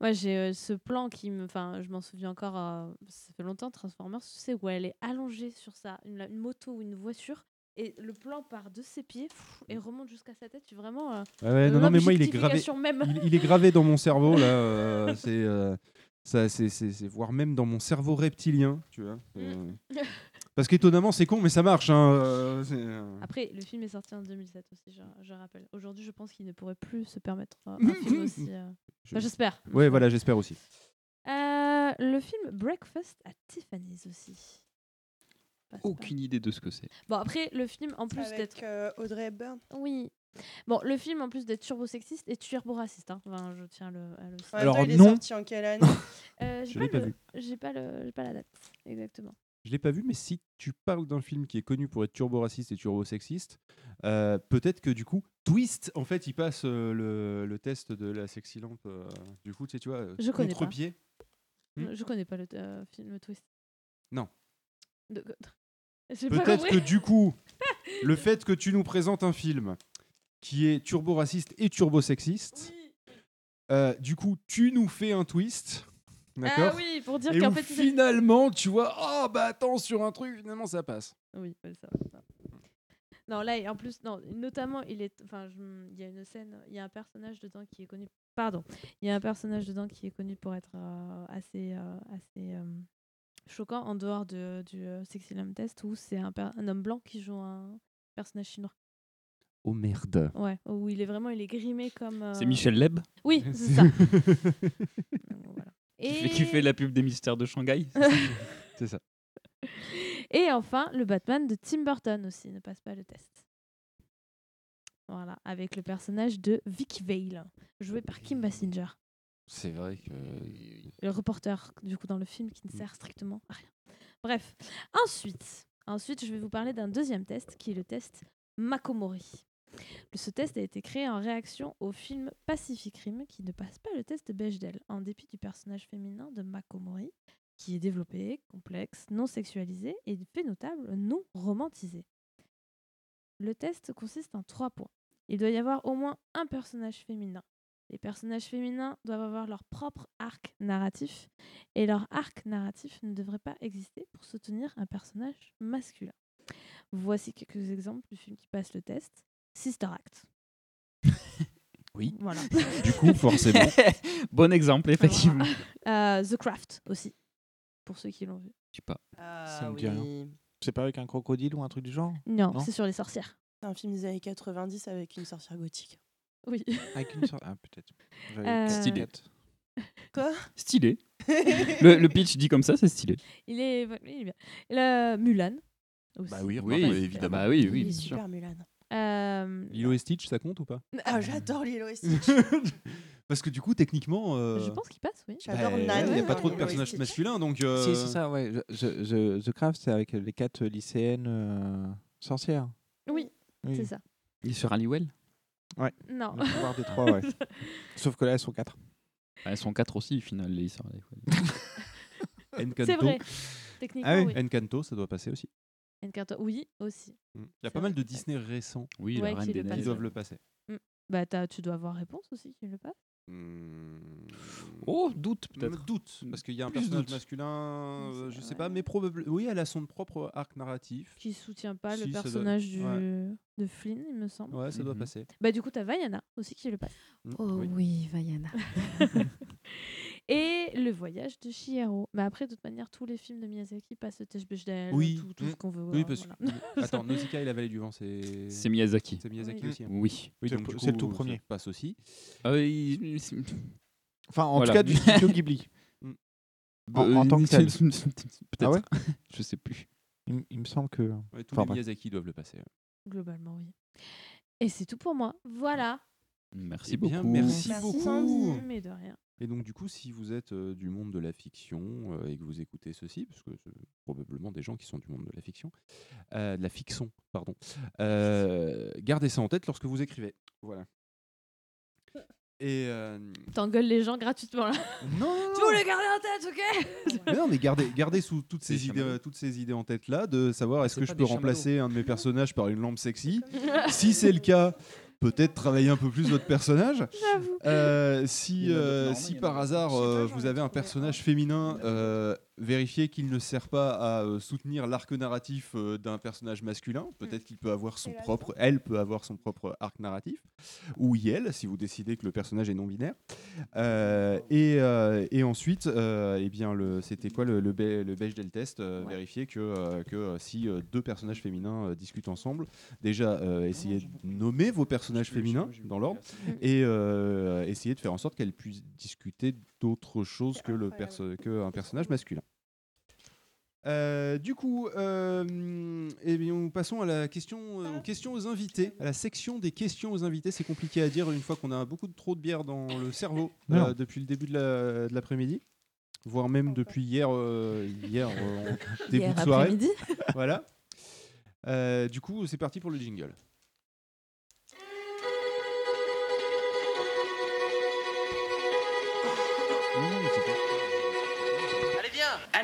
Moi, j'ai euh, ce plan qui me. Enfin, je m'en souviens encore. euh, ça fait longtemps, Transformers, tu sais, où elle est allongée sur ça, une, une moto ou une voiture. Et le plan part de ses pieds pff, et remonte jusqu'à sa tête. Tu vraiment. euh, Ouais, ouais, non, non, mais moi, il est gravé. Même. Il, il est gravé dans mon cerveau, là. euh, c'est. ça, c'est, c'est, c'est- voire même dans mon cerveau reptilien, tu vois. parce qu'étonnamment, c'est con, mais ça marche. hein, euh, euh, Après, le film est sorti en 2007 aussi, je, je rappelle. Aujourd'hui, je pense qu'il ne pourrait plus se permettre euh, un film aussi. euh, enfin, J'espère. Ouais, voilà, j'espère aussi. Euh, le film Breakfast at Tiffany's aussi. Aucune idée de ce que c'est. Bon, après, le film, en plus Avec d'être. euh, Audrey Hepburn. Oui. Bon, le film, en plus d'être turbo-sexiste, est turbo-raciste. Hein. Enfin, je tiens à le, à le Alors, il est non. sorti en quelle année? Euh, Je j'ai l'ai pas le- vu. J'ai pas, le... j'ai pas la date, exactement. Je l'ai pas vu, mais si tu parles d'un film qui est connu pour être turbo-raciste et turbo-sexiste, euh, peut-être que du coup, Twist, en fait, il passe euh, le, le test de la sexy lampe. euh, du coup, tu sais, tu vois, Je connais pas. contre-pied. Hmm Je connais pas le euh, film Twist. Non. De- J'ai pas Peut-être que du coup, le fait que tu nous présentes un film qui est turbo-raciste et turbo-sexiste, euh, du coup, tu nous fais un twist. D'accord Ah oui, pour dire Et qu'en où fait, c'est- finalement, tu vois, oh bah attends, sur un truc, finalement, ça passe. Oui, ouais, ça, va, ça va. Non, là, et en plus, non, notamment, il est, enfin, je- il y a une scène, il y a un personnage dedans qui est connu. Pardon, il y a un personnage dedans qui est connu pour être euh, assez, euh, assez euh, choquant en dehors de, du euh, Sexy Lamb Test où c'est un, per- un homme blanc qui joue un personnage chinois. Oh merde. Ouais, où il est vraiment, il est grimé comme. C'est Michel Leb? Oui, c'est ça. qui, fait, qui fait la pub des mystères de Shanghai C'est ça. Et enfin, le Batman de Tim Burton aussi ne passe pas le test. Voilà, avec le personnage de Vic Vale, joué par Kim Basinger. C'est vrai que. Le reporter, du coup, dans le film, qui ne sert strictement à rien. Bref. Ensuite, ensuite, je vais vous parler d'un deuxième test, qui est le test Makomori. Ce test a été créé en réaction au film Pacific Rim, qui ne passe pas le test de Bechdel, en dépit du personnage féminin de Makomori, qui est développé, complexe, non sexualisé et fait notable, non romantisé. Le test consiste en trois points. Il doit y avoir au moins un personnage féminin. Les personnages féminins doivent avoir leur propre arc narratif et leur arc narratif ne devrait pas exister pour soutenir un personnage masculin. Voici quelques exemples du film qui passe le test. Sister Act. Oui. Voilà. Du coup, forcément. bon exemple, effectivement. Euh, The Craft aussi, pour ceux qui l'ont vu. Je sais pas. Ça me dit rien. C'est pas avec un crocodile ou un truc du genre? Non, c'est sur les sorcières. C'est un film des années 90 avec une sorcière gothique. Oui. Avec une sorte. Ah, peut-être. Euh, Stylé. Quoi? Stylé. le, le pitch dit comme ça, c'est stylé. Il est, il est bien. Mulan. Aussi. Bah oui, Oui, remarque, évidemment. Bah oui, Il oui, est bien sûr. super Mulan. Euh, Lilo et Stitch, ça compte ou pas? Ah, j'adore Lilo et Stitch. Parce que du coup, techniquement. euh, Je pense qu'il passe, oui. J'adore bah, Nan. Il n'y a pas trop de personnages masculins, donc. euh, Si, c'est ça, ouais. Je, je- je- The Craft, c'est avec les quatre lycéennes euh, sorcières. Oui, Oui. c'est ça. Il sur Halliwell Ouais. Non. Le pouvoir des trois, ouais. Sauf que là, elles sont quatre. Bah, Elles sont quatre aussi, au final, les sur Halliwell. Encanto. C'est vrai. Techniquement, Ah oui. Encanto, ça doit passer aussi. Encanto, oui, aussi. Il y a pas mal de Disney récents Oui, Ouais, la Reine qui des le Neiges. qui doivent le passer. Mm. Bah, t'as- tu dois avoir réponse aussi, tu le passes. Hmm. Oh, doute Me peut-être. Doute, parce qu'il y a un Plus personnage doute. masculin, euh, je sais ouais. pas, mais probablement. Oui, elle a son propre arc narratif. Qui soutient pas Si, le ça doit- personnage du... ouais. de Flynn, il me semble. Ouais, ça doit Mhm. passer. Bah, du coup, t'as Vaiana aussi qui le passe. Mm, Oh oui. oui, Vaiana. Et le voyage de Chihiro. Mais après, de toute manière, tous les films de Miyazaki passent le test Bechdel, Oui. tout, tout Mm. ce qu'on veut. Oui, voir, parce voilà. que. Attends, Nausicaa et la vallée du vent, c'est. C'est Miyazaki. C'est Miyazaki Oui. aussi. hein. Oui. Oui, C'est donc le- tout premier. ça passe aussi. Ah Enfin, en Voilà. tout cas, du studio Ghibli. Mm. En, en tant que tel. Peut-être. Ah ouais? Je sais plus. il, me semble que. Ouais, tous Enfin, les bref. Miyazaki doivent le passer. Globalement, oui. Et c'est tout pour moi. Voilà. Merci Eh bien, beaucoup. merci Merci, beaucoup. Sandy. Mais de rien. Et donc, du coup, si vous êtes euh, du monde de la fiction euh, et que vous écoutez ceci, parce que c'est probablement des gens qui sont du monde de la fiction, euh, de la fiction, pardon, euh, gardez ça en tête lorsque vous écrivez. Voilà. Et euh, T'engueules les gens gratuitement là. non, Tu veux le garder en tête, ok? Mais non, mais gardez, gardez sous toutes ces idées, toutes ces idées en tête là, de savoir est-ce que je peux remplacer un de mes personnages par une lampe sexy? si c'est le cas, peut-être travailler un peu plus votre personnage. J'avoue. Euh, si euh, si par hasard euh, vous avez un personnage féminin, vérifiez qu'il ne sert pas à euh, soutenir l'arc narratif euh, d'un personnage masculin. Peut-être qu'il peut avoir son propre, elle peut avoir son propre arc narratif, ou elle, si vous décidez que le personnage est non binaire. Euh, et, euh, et ensuite, euh, eh bien, c'était quoi le, le, Be- le Bechdel test Vérifier que, que si deux personnages féminins discutent ensemble, déjà essayez de nommer vos personnages féminins dans l'ordre et essayer de faire en sorte qu'elle puisse discuter d'autre chose que le perso que un personnage masculin. Euh, du coup, euh, eh bien, nous passons à la question, euh, aux questions aux invités, à la section des questions aux invités. C'est compliqué à dire une fois qu'on a beaucoup de, trop de bière dans le cerveau euh, depuis le début de la- de l'après-midi, voire même depuis hier, euh, hier euh, début Hier de soirée. voilà. Euh, du coup, c'est parti pour le jingle.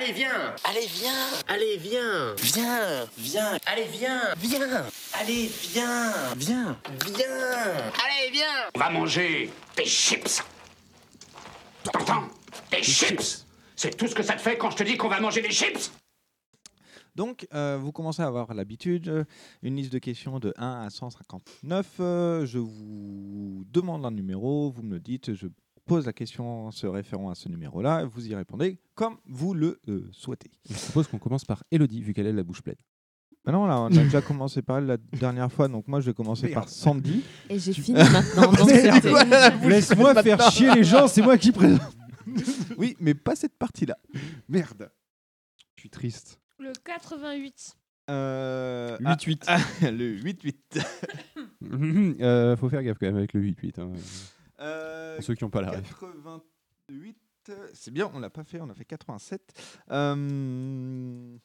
Allez, viens. Allez, viens. Allez, viens. Viens. Viens. Allez, viens. Viens. Allez, viens. Viens. Viens. Allez, viens. On va manger des chips. T'entends? Des chips. C'est tout ce que ça te fait quand je te dis qu'on va manger des chips. Donc, euh, vous commencez à avoir l'habitude. euh, Une liste de questions de 1 à 159. euh, je vous demande un numéro, vous me le dites, je pose la question se référant à ce numéro-là, vous y répondez comme vous le euh, souhaitez. Je propose qu'on commence par Elodie, vu qu'elle a la bouche pleine. Ah non, là, on a déjà commencé par elle la dernière fois, donc moi je vais commencer par Sandy. Et j'ai fini maintenant. donc c'était- Laisse-moi faire chier les gens, c'est moi qui présente. Oui, mais pas cette partie-là. Merde. Je suis triste. Le 88. Euh, 8-8. ah, ah, le 8-8. Euh, faut faire gaffe quand même avec le 8-8. hein. Euh, Pour ceux qui n'ont pas la ref. 88, euh, c'est bien, on l'a pas fait, on a fait 87. Euh,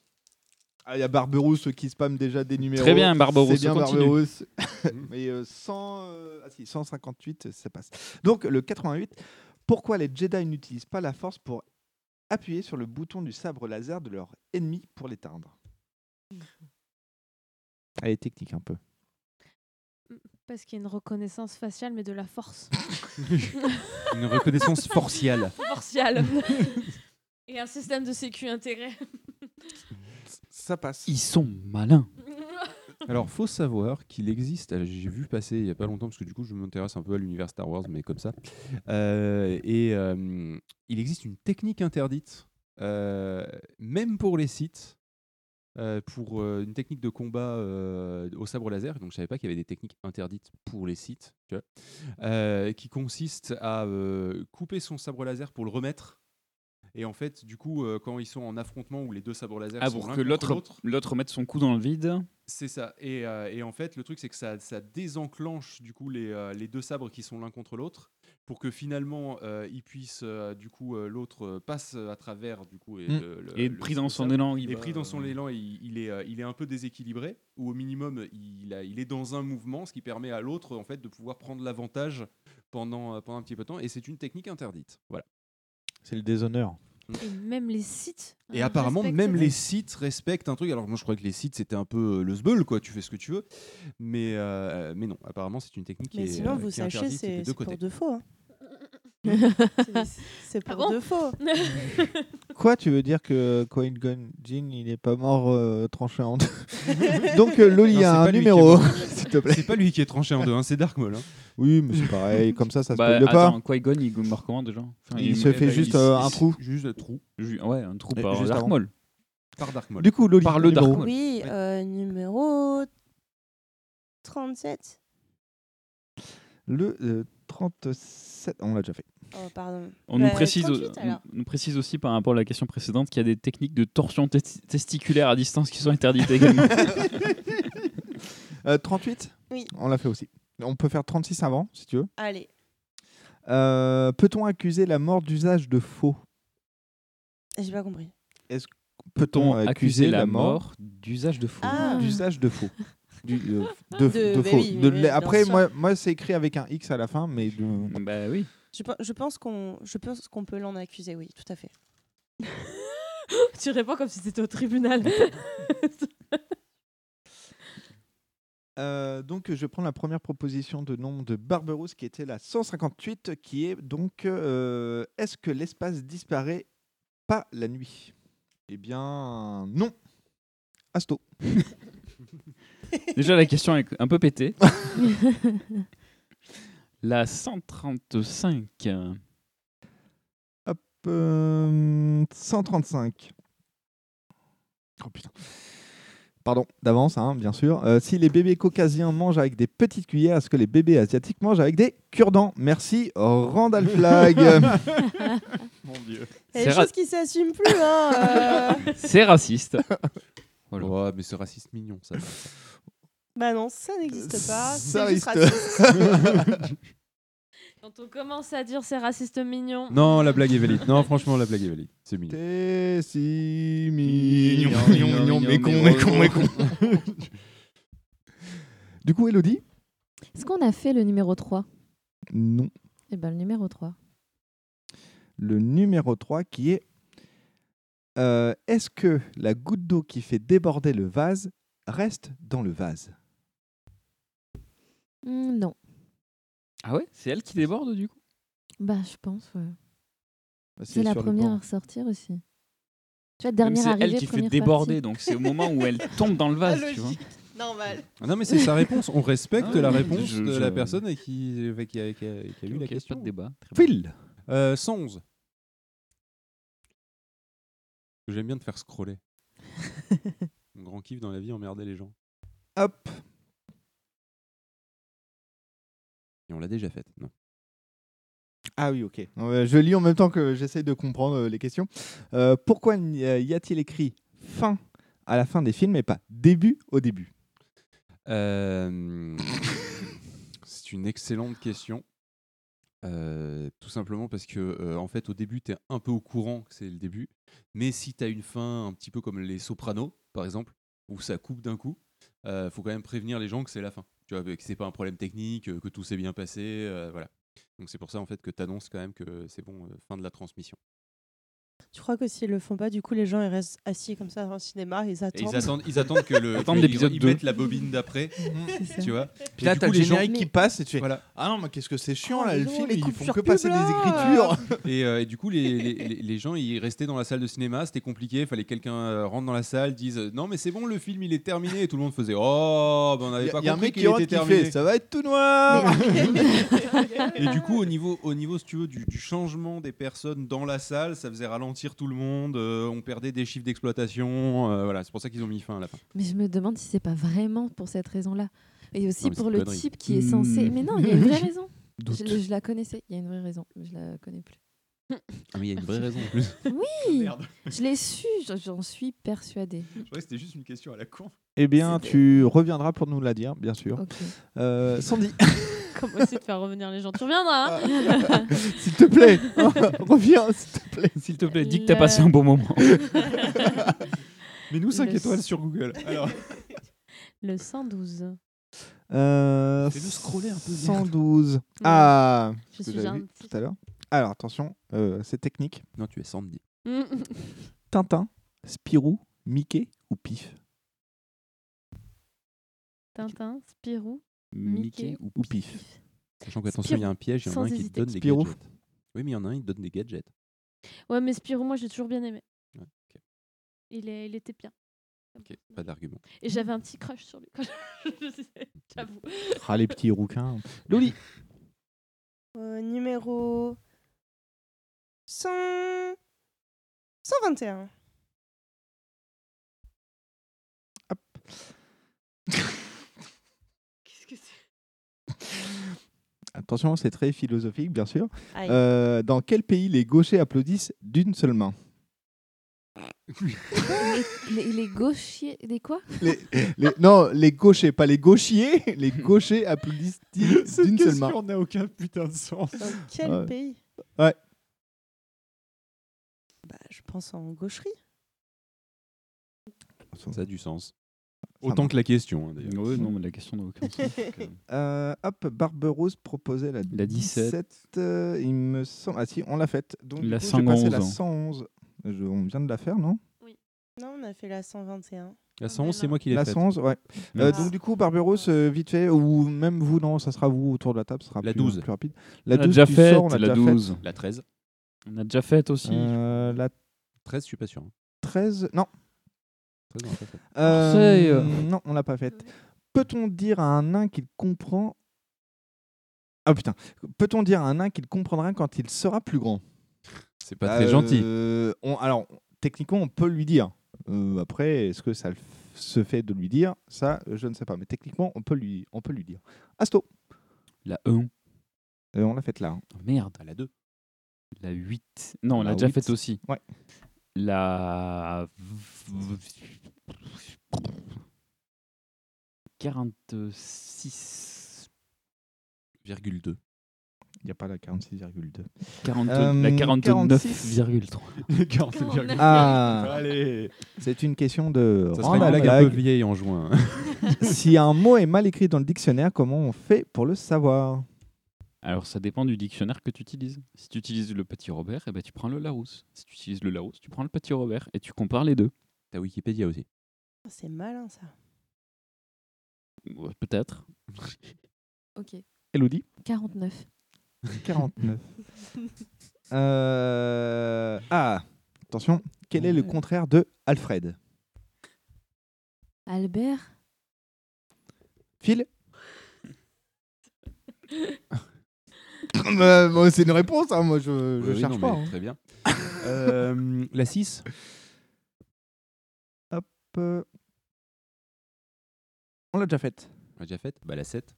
Ah, il y a Barberousse qui spam déjà des numéros. Très bien, Barberousse, C'est bien, continue. Barberousse. Mais euh, 100, euh, ah si, 158, ça passe. Donc, le 88, pourquoi les Jedi n'utilisent pas la force pour appuyer sur le bouton du sabre laser de leur ennemi pour l'éteindre? Elle est technique un peu. Parce qu'il y a une reconnaissance faciale, mais de la force. Une reconnaissance forciale. Forciale. Et un système de sécu intégré. Ça passe. Ils sont malins. Alors, faut savoir qu'il existe, euh, j'ai vu passer il y a pas longtemps, parce que du coup, je m'intéresse un peu à l'univers Star Wars, mais comme ça. Euh, et euh, il existe une technique interdite, euh, même pour les sites, euh, pour euh, une technique de combat euh, au sabre laser. Donc, je savais pas qu'il y avait des techniques interdites pour les sites, tu vois, qui consiste à couper son sabre laser pour le remettre. Et en fait, du coup, quand ils sont en affrontement où les deux sabres laser Ah, sont pour que l'autre l'autre, mette son coup dans le vide. c'est ça. Et, et en fait, le truc, c'est que ça, ça désenclenche du coup les, les deux sabres qui sont l'un contre l'autre pour que finalement euh, ils puissent euh, du coup euh, l'autre passe à travers du coup et, Mm. le- le- Et le- pris dans son élan, il et va, pris dans son élan, il, il est il est un peu déséquilibré ou au minimum il, a- il est dans un mouvement, ce qui permet à l'autre en fait de pouvoir prendre l'avantage pendant pendant un petit peu de temps. Et c'est une technique interdite. Voilà. C'est le déshonneur. Et même les sites. Et euh, apparemment, même les sites respectent un truc. Alors moi, je crois que les sites c'était un peu euh, le sbeul, quoi. Tu fais ce que tu veux, mais euh, mais non. Apparemment, c'est une technique qui Mais est, sinon, euh, vous qui est sachez, interdite des c'est pour de faux. hein c'est pour ah bon de faux. Quoi, tu veux dire que Coin Gun Jin, il n'est pas mort euh, tranché en deux Donc euh, Loli a un numéro, s'il te. C'est pas lui qui est tranché en deux, hein, c'est Dark Maul. Hein. Oui, mais c'est pareil, comme ça, ça bah, se spoil pas. Qui Gon, il meurt comment déjà? Il, se fait bah, juste euh, un trou. Juste un trou. Ouais, un trou par Dark Maul. Par Dark Maul. Du coup, Loli, par le numéro. Oui, numéro 37. Le 37. On l'a déjà fait. Oh, bah, on nous, précise, aussi par rapport à la question précédente qu'il y a des techniques de torsion testiculaire à distance qui sont interdites 38 euh, Oui. On l'a fait aussi. On peut faire 36 avant, si tu veux. Allez. Euh, peut-on accuser la mort d'usage de faux? J'ai pas compris. Peut-on accuser, la mort, d'usage de faux? Ah. D'usage de faux? Du- euh, de, De- de bah faux. oui, après, moi, moi c'est écrit avec un X à la fin, mais de- Bah oui. Je, pe- je pense qu'on je pense qu'on peut l'en accuser, oui, tout à fait. tu réponds comme si c'était au tribunal. Euh, donc, je prends la première proposition de nom de Barberousse qui était la 158, qui est donc euh, est-ce que l'espace disparaît pas la nuit? Eh bien, non. Asto. Déjà, la question est un peu pétée. la 135. Hop, euh, 135. Oh putain. Pardon, d'avance, hein, bien sûr. Euh, si les bébés caucasiens mangent avec des petites cuillères, est-ce que les bébés asiatiques mangent avec des cure-dents? Merci, Randall Flag. Mon Dieu. Il y a C'est des ra- choses qui s'assument plus, hein. euh. C'est raciste. Ouais, mais c'est raciste mignon, ça. Bah non, ça n'existe pas. Ça raciste. Quand on commence à dire c'est raciste mignon. Non, la blague est valide. Non, franchement, la blague est valide. C'est mignon. T'es si mignon, mignon, mignon, mais con, mais con, mais con. Du coup, Elodie Est-ce qu'on a fait le numéro 3 Non. Eh ben, le numéro 3. Le numéro 3 qui est euh, Est-ce que la goutte d'eau qui fait déborder le vase reste dans le vase? Hmm, non. Ah ouais C'est elle qui déborde du coup? Bah, je pense, ouais. Bah, C'est la sur le première banc. à ressortir aussi. Tu vois, dernière C'est arrivée, elle qui fait première déborder, partie. donc c'est au moment où elle tombe dans le vase, tu vois. Normal. Ah Non, mais c'est sa réponse. On respecte Ah la oui, réponse je- de je- la personne et qui, avec- qui a, qui a- qui a eu Ok, la pas question. de débat. Très Phil Euh, 111. J'aime bien te faire scroller. Mon grand kiff dans la vie, emmerder les gens. Hop Et on l'a déjà faite. Non. Ah oui, ok. Euh, je lis en même temps que j'essaye de comprendre euh, les questions. Euh, pourquoi y a-t-il écrit fin à la fin des films et pas début au début? Euh, c'est une excellente question. Euh, tout simplement parce que euh, en fait au début tu es un peu au courant que c'est le début mais si tu as une fin un petit peu comme les sopranos par exemple où ça coupe d'un coup euh, faut quand même prévenir les gens que c'est la fin tu vois que c'est pas un problème technique euh, que tout s'est bien passé euh, voilà. Donc c'est pour ça en fait que tu annonces quand même que c'est bon euh, fin de la transmission Tu crois que s'ils le font pas, du coup, les gens ils restent assis comme ça dans le cinéma, ils Et attendent. ils attendent, ils attendent que le Attendent ils, ils mettent la bobine d'après, tu vois. Puis là, t'as le les gens- générique qui passe et tu fais Voilà. Ah non, mais qu'est-ce que c'est chiant Oh, là, le film, ils font que passer des écritures. Et, euh, et du coup, les, les- les- les gens, ils restaient dans la salle de cinéma, c'était compliqué, il fallait que quelqu'un euh, rentre dans la salle, dise euh, non mais c'est bon, le film il est terminé, et tout le monde faisait oh, ben, on n'avait pas y a un compris mec qu'il était qui terminé. fait Ça va être tout noir et du coup, au niveau, au niveau, si tu veux, du, du changement des personnes dans la salle, ça faisait ralentir tout le monde, euh, on perdait des chiffres d'exploitation, euh, voilà, c'est pour ça qu'ils ont mis fin à la fin. Mais je me demande si c'est pas vraiment pour cette raison-là. Et aussi Non, pour le connerie. type qui est censé. Hmm. Mais non, il y a une vraie raison. Je, je la connaissais. Il y a une vraie raison. mais Je la connais plus. Ah, mais il y a une vraie raison en plus. Oui, Merde. je l'ai su. j'en- suis persuadée. Je croyais que c'était juste une question à la con. Eh bien, tu reviendras pour nous la dire, bien sûr. Ok. Euh, Sandy, Comment essayer de faire revenir les gens? Tu reviendras hein? s'il te plaît, reviens, s'il te plaît. S'il te plaît, dis que t'as passé un bon moment. Mais nous 5 Le- étoiles sur Google. Alors. Le 112. Euh, Fais-le scroller un peu, merde. 112. Ah, Je que suis j'avais vu gentille. tout à l'heure. Alors, attention, euh, c'est technique. Non, tu es Sandy. Tintin, Spirou, Mickey ou Pif? Tintin, Spirou, Mickey Mickey ou Ou Pif? Sachant qu'attention, il y a un piège, il y en a un qui te hésiter. donne des Spirou. gadgets. Oui, mais il y en a un, te donne des gadgets. Ouais, mais Spirou, moi j'ai toujours bien aimé. Ouais, ok. Il, est, il était bien. Ok, pas d'argument. Et j'avais un petit crush sur lui. quand je- J'avoue. Ah, les petits rouquins. Loli Euh, numéro 100... 121. Qu'est-ce que c'est? Attention, c'est très philosophique, bien sûr. Euh, dans quel pays les gauchers applaudissent d'une seule main? Les, les, les gauchiers. Les quoi? Les, les- Non, les gauchers, pas les gauchiers. Les gauchers applaudissent d'une seule main? n'a aucun putain de sens. Dans quel Ouais. pays? Ouais. Bah, je pense en gaucherie. Ça a du sens. Autant que la question, hein. Ouais, non, mais la question n'a aucun sens. donc, euh, Euh, hop, Barberousse proposait la, La 17. euh, il me semble. Ah si, on l'a faite. Donc, La du coup, j'ai passé 111, la hein. 111. Je- on vient de la faire, non? Non, on a fait la 121. La 111, c'est moi qui l'ai La faite. 111, ouais. Euh, donc du coup, Barberousse, euh, vite fait, ou même vous, non, ça sera vous autour de la table, ça sera La plus, 12. plus rapide. On a 12, déjà tu faite, sors, on a la déjà faite. 12. La 13. On a déjà fait aussi. Euh, la 13, je suis pas sûr. hein. 13, non. 13, on l'a pas faite. Euh, euh. Non, on l'a pas faite. Peut-on dire à un nain qu'il comprend Ah putain. Peut-on dire à un nain qu'il comprendra quand il sera plus grand? C'est pas très gentil. Euh, on- alors, techniquement, on peut lui dire. Euh, après, est-ce que ça le f- se fait de lui dire? Ça, euh, je ne sais pas. Mais techniquement, on peut lui, on peut lui dire. Asto. La 1. Euh, on l'a faite là. hein. Oh, merde. À la 2. La 8. Non, on La l'a déjà 8. faite aussi. Ouais. La. 46. 2. Il n'y a pas la 46,2. 40 Euh, la 46. 49,3. Ah, Allez. c'est une question de Ça serait une blague un peu vieille en juin. si un mot est mal écrit dans le dictionnaire, comment on fait pour le savoir? Alors, ça dépend du dictionnaire que tu utilises. Si tu utilises le petit Robert, eh ben, tu prends le Larousse. Si tu utilises le Larousse, tu prends le petit Robert et tu compares les deux. T'as Wikipédia aussi. C'est malin ça. Ouais, Peut-être. Ok. Elodie 49. 49. Euh, Ah, attention. Quel est le contraire de Alfred? Albert? Phil? Bah, C'est une réponse, hein, moi je, je Oui, cherche non, pas. hein. Très bien. Euh, la 6. Hop. euh, On l'a déjà faite. On l'a déjà faite Bah la 7.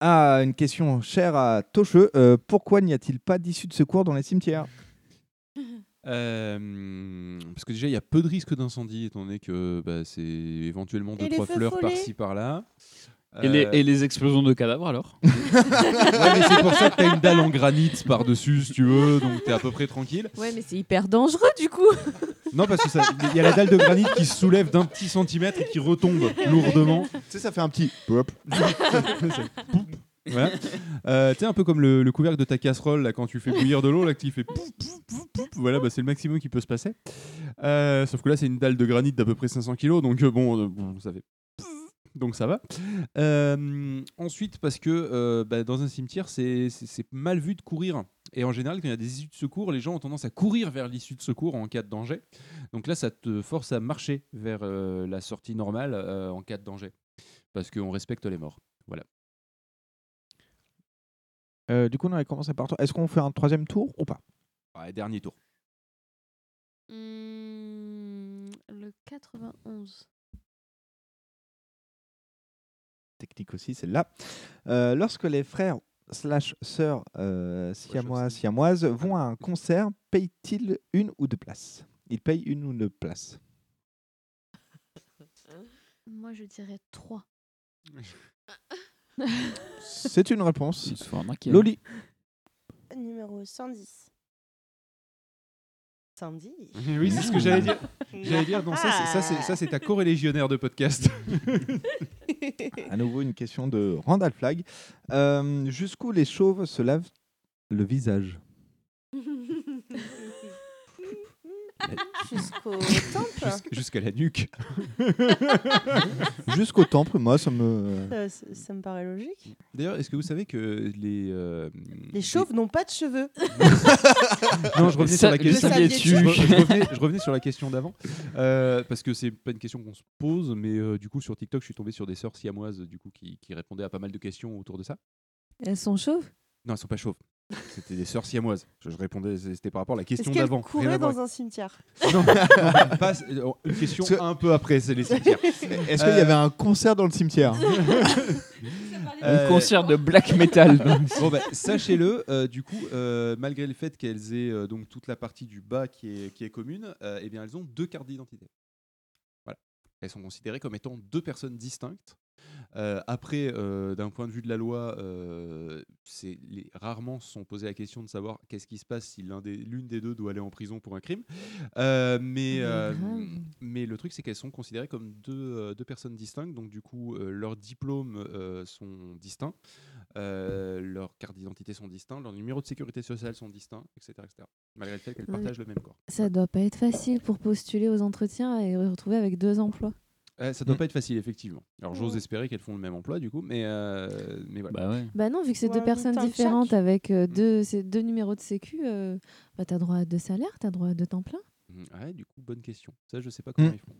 Ah, une question chère à Tocheux. Euh, pourquoi n'y a-t-il pas d'issue de secours dans les cimetières? Euh, parce que déjà, il y a peu de risques d'incendie, étant donné que bah, c'est éventuellement deux Et les trois feux fleurs follets par-ci par-là. Et, les, Euh, et les explosions de cadavres alors Ouais, mais c'est pour ça que t'as une dalle en granit par-dessus, si tu veux, donc t'es à peu près tranquille. Ouais, mais c'est hyper dangereux du coup. Non, parce que ça- il y a la dalle de granit qui se soulève d'un petit centimètre et qui retombe lourdement. Tu sais, ça fait un petit. Hop. Voilà. Euh, tu sais, un peu comme le, le couvercle de ta casserole, là, quand tu fais bouillir de l'eau, là, que tu fais pouf, pouf, pouf, pouf. Voilà, bah, c'est le maximum qui peut se passer. Euh, sauf que là, c'est une dalle de granit d'à peu près 500 kg, donc euh, bon, euh, bon, ça fait. Donc ça va. Euh, ensuite, parce que euh, bah, dans un cimetière, c'est mal vu de courir. Et en général, quand il y a des issues de secours, les gens ont tendance à courir vers l'issue de secours en cas de danger. Donc là, ça te force à marcher vers euh, la sortie normale euh, en cas de danger. Parce qu'on respecte les morts. Voilà. Euh, du coup, on avait commencé par toi. Est-ce qu'on fait un troisième tour ou pas? Ouais, dernier tour. Hmm, le 91. Technique aussi, celle-là. Euh, lorsque les frères slash sœurs euh, siamois, siamoises vont à un concert, payent-ils une ou deux places? Ils payent une ou deux places. Moi, je dirais 3. C'est une réponse. Il se faut arnaquer. Loli. Numéro 110. 110 Oui, c'est ce que j'allais dire. J'allais dire, non, ça, c'est- ça, c'est- ça, c'est ta corélégionnaire de podcast. à nouveau une question de Randall Flag. Euh, Jusqu'où les chauves se lavent le visage? Jusqu'au temple Jus- Jusqu'à la nuque. Jusqu'au temple, moi, ça me. ça, ça- ça me paraît logique. D'ailleurs, est-ce que vous savez que les. euh, Les chauves n'ont pas de cheveux. Non, je revenais Ça- sur la le question. saviez-tu Je, re- je revenais, je revenais sur la question d'avant euh, parce que c'est pas une question qu'on se pose, mais euh, du coup sur TikTok, je suis tombé sur des sœurs siamoises du coup qui, qui répondaient à pas mal de questions autour de ça. Elles sont chauves? Non, elles sont pas chauves. C'était des sœurs siamoises. Je, je répondais, c'était par rapport à la question Est-ce d'avant. Voir. dans un cimetière Non, pas- euh, une question Parce que- un peu après, c'est les cimetières. Est-ce qu'il y avait un concert dans le cimetière Un concert de black metal. bon, bah, sachez-le, euh, du coup, euh, malgré le fait qu'elles aient euh, donc toute la partie du bas qui est, qui est commune, euh, eh bien, elles ont deux cartes d'identité. Voilà. Elles sont considérées comme étant deux personnes distinctes. Euh, après, euh, d'un point de vue de la loi, euh, les, rarement se sont posé la question de savoir qu'est-ce qui se passe si des, l'une des deux doit aller en prison pour un crime. Euh, mais, le truc, c'est qu'elles sont considérées comme deux, deux personnes distinctes. Donc, du coup, leurs diplômes sont distincts, leurs cartes d'identité sont distincts, leurs numéros de sécurité sociale sont distincts, etc. etc. malgré le fait qu'elles partagent le même corps. Ça doit pas être facile pour postuler aux entretiens et retrouver avec deux emplois. Euh, ça doit pas être facile, effectivement. Alors, j'ose espérer qu'elles font le même emploi, du coup, mais, euh, mais voilà. Bah non, vu que c'est Ouais, deux personnes temps différentes chaque. avec euh, deux, c'est deux numéros de sécu, euh, bah t'as droit à deux salaires, t'as droit à deux temps plein. Ouais, du coup, bonne question. Ça, je sais pas comment Mm. ils font.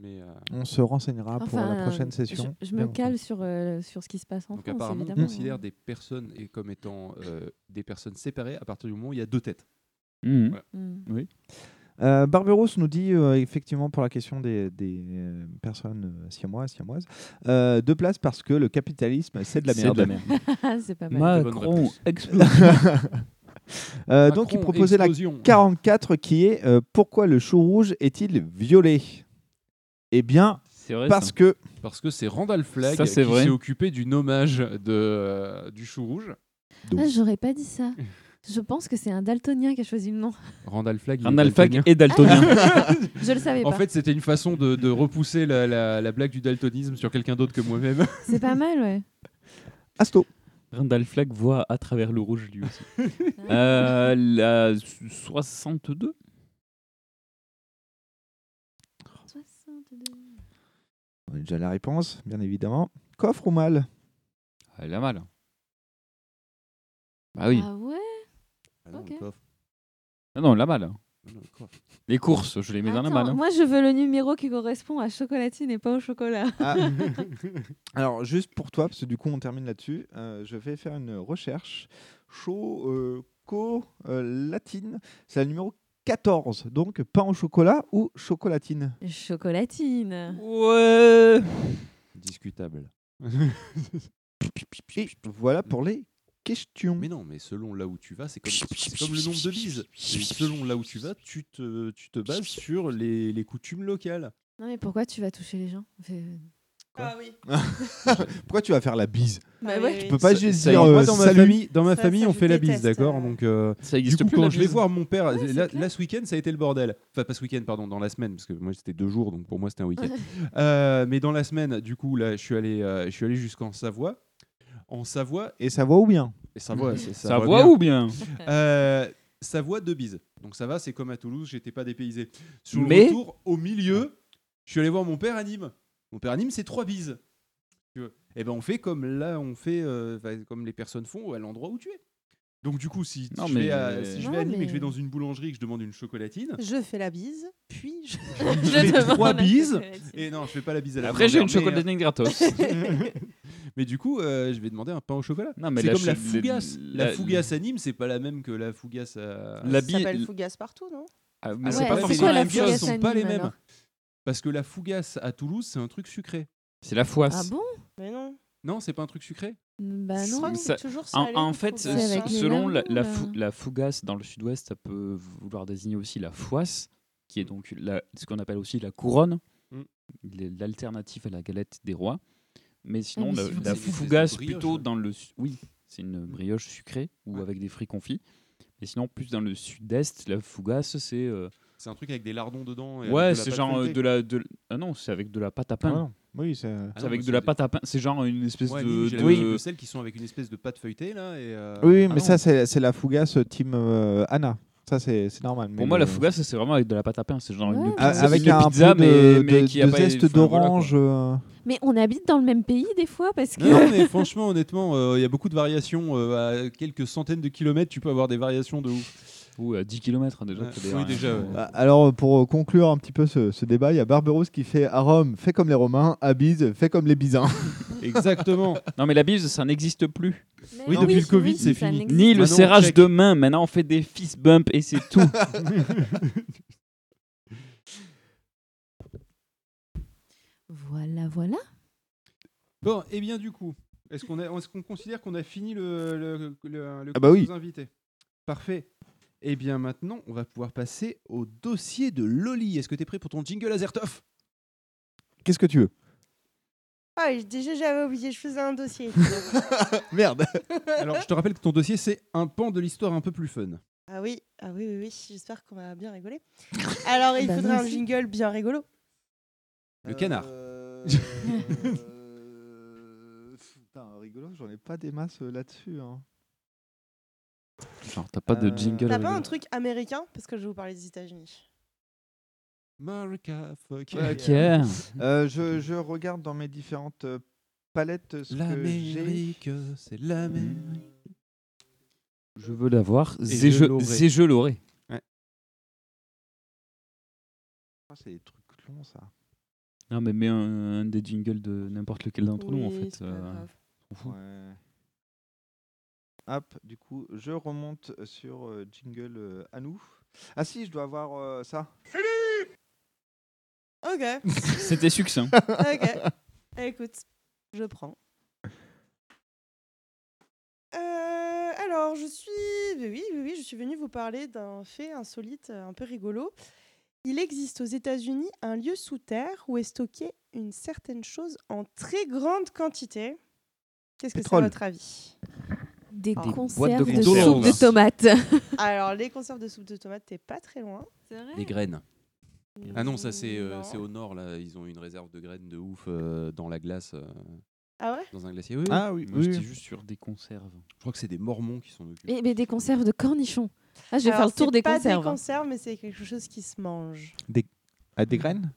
Mais, euh, On se renseignera pour la prochaine session. Je, me cale sur, euh, sur ce qui se passe en donc, France, apparemment, on évidemment. hein. considère des personnes et comme étant euh, des personnes séparées à partir du moment où il y a deux têtes. Voilà. Mm. Oui. Euh, Barberos nous dit euh, effectivement pour la question des, des, euh, personnes euh, siamoises, siamoises, euh, deux places parce que le capitalisme c'est de la merde. de la merde. c'est pas mal. Macron explose. Euh, donc il Macron, proposait explosion. la 44 qui est euh, pourquoi le chou rouge est-il violet Eh bien vrai, parce ça. que Parce que c'est Randall Flagg Ça, qui s'est occupé du nommage de, euh, du chou rouge. Ah, j'aurais pas dit ça. Je pense que c'est un daltonien qui a choisi le nom. Randall Flagg. Randall Flagg daltonien. est daltonien. Je le savais En pas. fait, c'était une façon de, de repousser la, la- la blague du daltonisme sur quelqu'un d'autre que moi-même. C'est pas mal, ouais. Asto. Randall Flagg voit à travers le rouge lui aussi. euh, la 62 on a déjà la réponse, bien évidemment. Coffre ou mal? Elle a mal. Ah oui. Ah ouais? Ah non, Ok. le coffre. Ah non, la malle. Ah non, le coffre. Les courses, je les mets dans la Attends, malle. hein. Moi, je veux le numéro qui correspond à chocolatine et pas au chocolat. Ah. Alors, juste pour toi, parce que du coup, on termine là-dessus, euh, je vais faire une recherche. Choco-latine, c'est le numéro 14. Donc, pain au chocolat ou chocolatine? Chocolatine. Ouais. Discutable. Et voilà pour les Mais non, mais selon là où tu vas, c'est comme, le nombre de bises. Et selon là où tu vas, tu te, tu te bases sur les, les coutumes locales. Non, mais pourquoi tu vas toucher les gens Fait- Ah oui. Pourquoi tu vas faire la bise Bah Ah ouais. oui, Tu peux pas Ça- juste ça dire euh, dans ma salut. famille, dans ma Ça, famille ça, on fait la bise, d'accord? Euh. Donc, euh, Ça du existe coup, plus, quand la je vais voir mon père, Ouais, là, ce week-end, ça a été le bordel. Enfin, pas ce week-end, pardon, dans la semaine, parce que moi, c'était deux jours, donc pour moi, c'était un week-end. Euh, mais dans la semaine, du coup, là, je suis allé, euh, je suis allé jusqu'en Savoie. En Savoie, Et ça va ou bien et Savoie, c'est Ça Savoie voit bien. ou bien Euh, Savoie de bise. Donc ça va, c'est comme à Toulouse, j'étais pas dépaysé. Sur le Mais- retour, au milieu, je suis allé voir mon père à Nîmes. Mon père à Nîmes, c'est trois bises. Et ben on fait comme là, on fait euh, comme les personnes font à l'endroit où tu es. Donc du coup, si, Non, je, mais- vais à, si je Non, vais à Nîmes et que je vais mais- dans une boulangerie et que je demande une chocolatine, Je fais la bise, puis je. je fais trois bises. chocolatine. Et non, je fais pas la bise à la Après, j'ai une mais, chocolatine gratos. Euh, mais du coup, euh, je vais demander un pain au chocolat. Non, mais c'est la comme la cho- fougasse. La, la- fougasse à Nîmes, c'est pas la même que la fougasse à. La Ça bi- s'appelle Fougasse partout, non? Ah, mais Ah c'est ouais, pas c'est forcément quoi la la même fougasse à sont pas les Nîmes, mêmes. alors? Parce que la fougasse à Toulouse, c'est un truc sucré. C'est la foisse. Ah bon? Mais non. Non, c'est pas un truc sucré Bah Je non. crois que Ça- c'est toujours En, salé, en fait, Fougasse. C'est avec les selon la, lardons, la, là. fou- la fougasse dans le sud-ouest, ça peut vouloir désigner aussi la foisse, qui est donc la- ce qu'on appelle aussi la couronne, Mm. les- l'alternative à la galette des rois. Mais sinon, mais la, fougasse brioche, plutôt ouais. dans le oui, c'est une brioche sucrée ou Ouais. avec des fruits confits. Et sinon, plus dans le sud-est, la fougasse, c'est euh, C'est un truc avec des lardons dedans. et ouais, c'est pâte genre euh, de la de ah non, c'est avec de la pâte à pain. Ah non. Oui, c'est. Ah avec mais de la pâte à pain. C'est genre une espèce Ouais, de, de- de celles qui sont avec une espèce de pâte feuilletée là. Et, euh, Oui, ah mais ça, c'est c'est la fougasse team euh, Anna. Ça, c'est normal. Pour moi, la fougasse, c'est vraiment avec de la pâte à pain. C'est genre une pizza, Avec une un pizza, peu de, mais, mais de- qui a zeste d'orange. euh, Mais on habite dans le même pays des fois parce que. Non, mais franchement, honnêtement, euh, il y a beaucoup de variations. euh, à quelques centaines de kilomètres, tu peux avoir des variations de ouf. Ou à 10 km déjà. Ouais, des oui, déjà, ouais. Ah, Alors, pour conclure un petit peu ce, ce débat, il y a Barberousse qui fait à Rome, fais comme les Romains, à Bise, fais comme les Bisins. Exactement. Non, mais la bise, ça n'existe plus. Mais Oui, depuis le Covid, c'est fini. Ni le Maintenant, on serrage de main. Maintenant, on fait des fist bump et c'est tout. Voilà, voilà. Bon, et bien du coup, est-ce qu'on est, considère qu'on a fini le, le, le, le Ah bah oui. invités? Parfait. Et bien maintenant, on va pouvoir passer au dossier de Loli. Est-ce que tu es prêt pour ton jingle Azertov? Qu'est-ce que tu veux? Ah, déjà, j'avais oublié, je faisais un dossier. Merde. Alors, je te rappelle que ton dossier, c'est un pan de l'histoire un peu plus fun. Ah oui, ah oui, oui, oui, j'espère qu'on va bien rigoler. Alors, il Bah, faudrait moi un aussi. jingle bien rigolo. Le canard. Euh, Putain, rigolo, j'en ai pas des masses euh, là-dessus. hein. Genre, t'as pas de jingle. T'as pas un truc américain? Parce que je vais vous parler des États-Unis. America, fuck Ok. Euh, je, je regarde dans mes différentes euh, palettes ce que j'ai. L'Amérique, c'est l'Amérique. Je veux l'avoir. Et C'est je l'aurai. c'est je l'aurai. Ouais. Ah, c'est des trucs longs, ça. Non, mais mets un, un des jingles de n'importe lequel d'entre nous, en Oui, fait. c'est pas euh, grave. on s'en fout. Ouais. Hop, du coup, je remonte sur euh, jingle euh, à nous. Ah si, je dois avoir euh, ça. Ok. C'était succinct. ok. Écoute, je prends. Euh, alors, je suis. Oui, oui, oui, je suis venue vous parler d'un fait insolite, euh, un peu rigolo. Il existe aux États-Unis un lieu sous terre où est stocké une certaine chose en très grande quantité. Qu'est-ce que c'est à Pétrole. votre avis? Des Ah. conserves de, conserve. soupe de tomates. Alors, les conserves de soupe de tomates, t'es pas très loin. Des graines. Ah non, ça c'est euh, au nord là. Ils ont une réserve de graines de ouf euh, dans la glace. euh, Ah ouais? Dans un glacier. Oui, oui. Ah oui, Moi, oui, j'étais oui. juste sur des conserves. Je crois que c'est des Mormons qui sont occupés. Mais, mais des conserves de cornichons. Ah, je vais Alors, faire le tour c'est des pas conserves. des conserves, mais c'est quelque chose qui se mange. Des... Ah, des graines?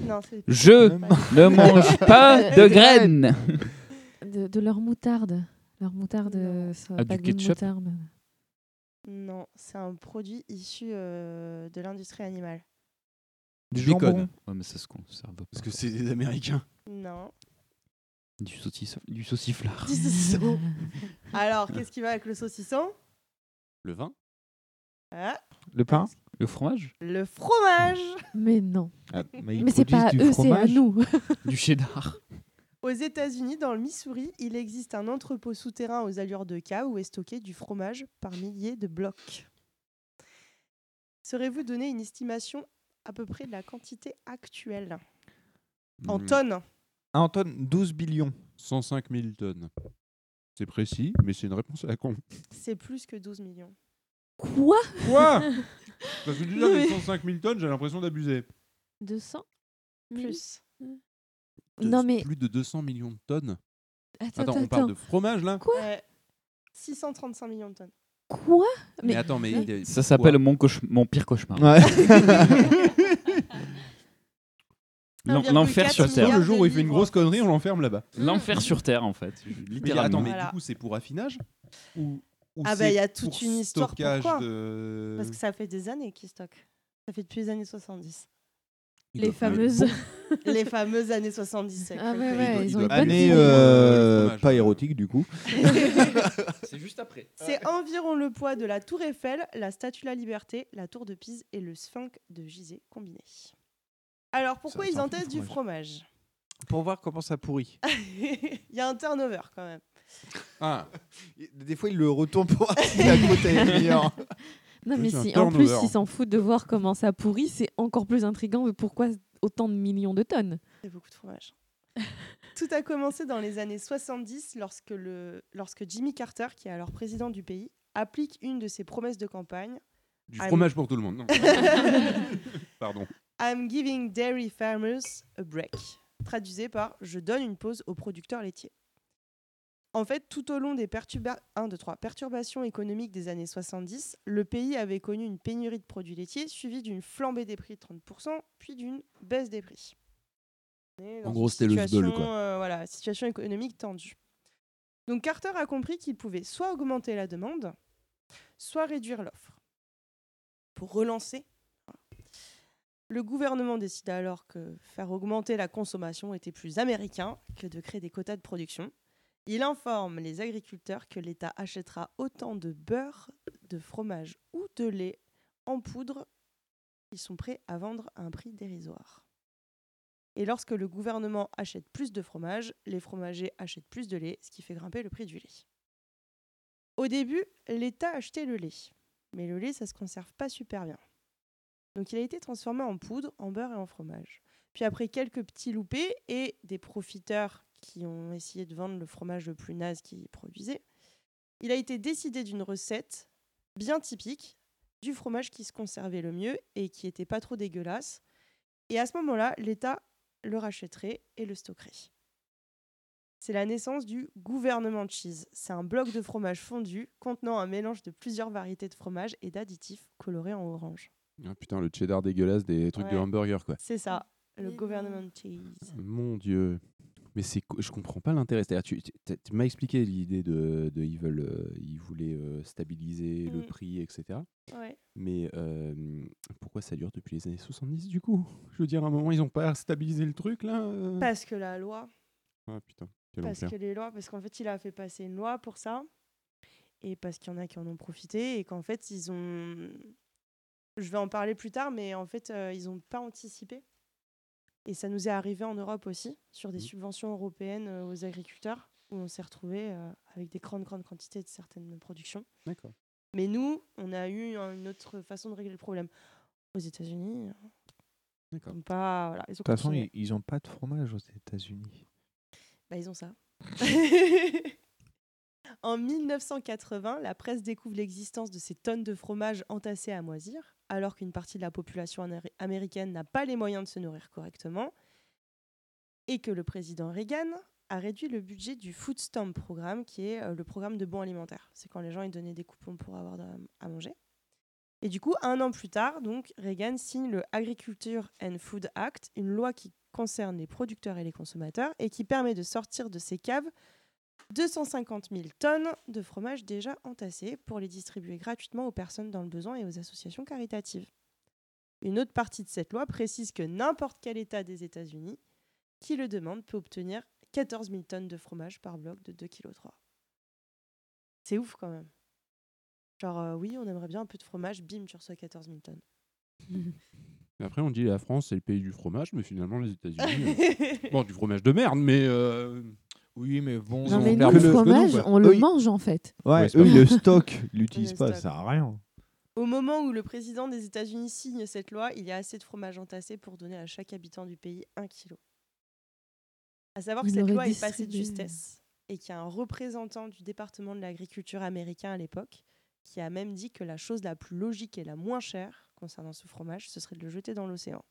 Non, c'est Je ne mange pas de graines. De, de leur moutarde. Leur moutarde, euh, ça Ah, pas du ketchup moutarde. Non, c'est un produit issu euh, de l'industrie animale. Du jambon. bacon. Ouais, mais ça se conserve pas. Parce que c'est des Américains. Non. Du, saucis, du sauciflard. Du saucisson. Alors, qu'est-ce qui va avec le saucisson? Le vin Ah, Le pain Le fromage Le fromage Mais non. Ah, mais Mais c'est pas eux, du c'est à nous. Du cheddar. Aux États-Unis, dans le Missouri, il existe un entrepôt souterrain aux allures de cave où est stocké du fromage par milliers de blocs. Saurez-vous donner une estimation à peu près de la quantité actuelle? En Hmm. tonnes Ah, Anton, 12 billions. 105 000 tonnes. C'est précis, mais c'est une réponse à la con. C'est plus que 12 millions. Quoi? Quoi? Parce que Non, avec mais- 105 000 tonnes, j'ai l'impression d'abuser. 200 Plus. De- Non, mais. Plus de 200 millions de tonnes. Attends, Attends, on attends, parle de fromage là? Quoi? Ouais. 635 millions de tonnes. Quoi? Mais attends, mais Ça s'appelle mon, pire cauchemar. Ouais. L'enfer sur Terre. le jour où il fait une grosse connerie, on l'enferme là-bas. L'enfer sur Terre, en fait. Mais Littéralement. attends, mais Voilà. du coup, c'est pour affinage? Ou, ou Ah bah, il y a toute une histoire pourquoi? de... Parce que ça fait des années qu'ils stockent. Ça fait depuis les années 70. Il Les fameuses. les fameuses années 70. c'est Ah ouais, ils ont Année euh, pas érotique du coup. C'est juste après. C'est environ le poids de la Tour Eiffel, la Statue de la Liberté, la Tour de Pise et le Sphinx de Gizeh combiné. Alors pourquoi ils sent en le testent du fromage. Pour voir comment ça pourrit. Il y a un turnover quand même. Ah, Des fois, il le retourne pour voir si la côte est meilleure. Non, mais si en plus ils s'en foutent de voir comment ça pourrit, c'est encore plus intriguant. Mais pourquoi autant de millions de tonnes C'est beaucoup de fromage. Tout a commencé dans les années 70 lorsque, le, lorsque Jimmy Carter, qui est alors président du pays, applique une de ses promesses de campagne. du I'm- fromage pour tout le monde. Non. Pardon. I'm giving dairy farmers a break. Traduisé par Je donne une pause aux producteurs laitiers. En fait, tout au long des perturba- perturbations économiques des années 70, le pays avait connu une pénurie de produits laitiers suivie d'une flambée des prix de 30%, puis d'une baisse des prix. En gros, c'était le quoi. euh, voilà, situation économique tendue. Donc Carter a compris qu'il pouvait soit augmenter la demande, soit réduire l'offre. Pour relancer le gouvernement décida alors que faire augmenter la consommation était plus américain que de créer des quotas de production. Il informe les agriculteurs que l'État achètera autant de beurre, de fromage ou de lait en poudre qu'ils sont prêts à vendre à un prix dérisoire. Et lorsque le gouvernement achète plus de fromage, les fromagers achètent plus de lait, ce qui fait grimper le prix du lait. Au début, l'État achetait le lait, mais le lait, ça se conserve pas super bien. Donc il a été transformé en poudre, en beurre et en fromage. Puis après quelques petits loupés et des profiteurs qui ont essayé de vendre le fromage le plus naze qu'ils produisaient, il a été décidé d'une recette bien typique du fromage qui se conservait le mieux et qui n'était pas trop dégueulasse. Et à ce moment-là, l'État le rachèterait et le stockerait. C'est la naissance du gouvernement cheese. C'est un bloc de fromage fondu contenant un mélange de plusieurs variétés de fromage et d'additifs colorés en orange. Ah putain, le cheddar dégueulasse des trucs de hamburger, quoi. C'est ça, le gouvernement cheese. Mon dieu. Mais c'est je comprends pas l'intérêt. C'est-à-dire, tu, tu- tu m'as expliqué l'idée de, de ils veulent, euh, ils voulaient euh, stabiliser le Mm. prix, etc. Ouais. Mais euh, pourquoi ça dure depuis les années 70 du coup? Je veux dire, à un moment, ils ont pas stabilisé le truc là euh? Parce que la loi, Ah putain, parce enfer. que les lois, parce qu'en fait, il a fait passer une loi pour ça, et parce qu'il y en a qui en ont profité, et qu'en fait, ils ont. Je vais en parler plus tard, mais en fait, euh, ils n'ont pas anticipé. Et ça nous est arrivé en Europe aussi, sur des subventions européennes euh, aux agriculteurs, où on s'est retrouvé euh, avec des grandes, grandes quantités de certaines productions. D'accord. Mais nous, on a eu une autre façon de régler le problème. Aux États-Unis, euh, D'accord. pas. Voilà, ils ont De toute façon, continué. ils, ils ont pas de fromage aux États-Unis. Bah, ils ont ça. en 1980, la presse découvre l'existence de ces tonnes de fromage entassées à moisir, alors qu'une partie de la population américaine n'a pas les moyens de se nourrir correctement, et que le président Reagan a réduit le budget du Food Stamp Programme, qui est euh, le programme de bons alimentaires. C'est quand les gens ils donnaient des coupons pour avoir à manger. Et du coup, un an plus tard, donc, Reagan signe le Agriculture and Food Act, une loi qui concerne les producteurs et les consommateurs et qui permet de sortir de ces caves 250 000 tonnes de fromage déjà entassés pour les distribuer gratuitement aux personnes dans le besoin et aux associations caritatives. Une autre partie de cette loi précise que n'importe quel État des États-Unis qui le demande peut obtenir 14 000 tonnes de fromage par bloc de 2,3 kg. C'est ouf quand même. Genre, euh, oui, on aimerait bien un peu de fromage, bim, tu reçois 14 000 tonnes. Après, on dit la France, c'est le pays du fromage, mais finalement, les États-Unis. euh, bon, du fromage de merde, mais. euh, Oui, mais bon. Non, mais nous, le fromage, on le mange en fait. Ouais, eux, ils le stockent, ils l'utilisent pas, stock. ça sert à rien. Au moment où le président des États-Unis signe cette loi, il y a assez de fromage entassé pour donner à chaque habitant du pays un kilo. À savoir que Il cette loi est passée de justesse et qu'il y a un représentant du département de l'agriculture américain à l'époque qui a même dit que la chose la plus logique et la moins chère concernant ce fromage, ce serait de le jeter dans l'océan.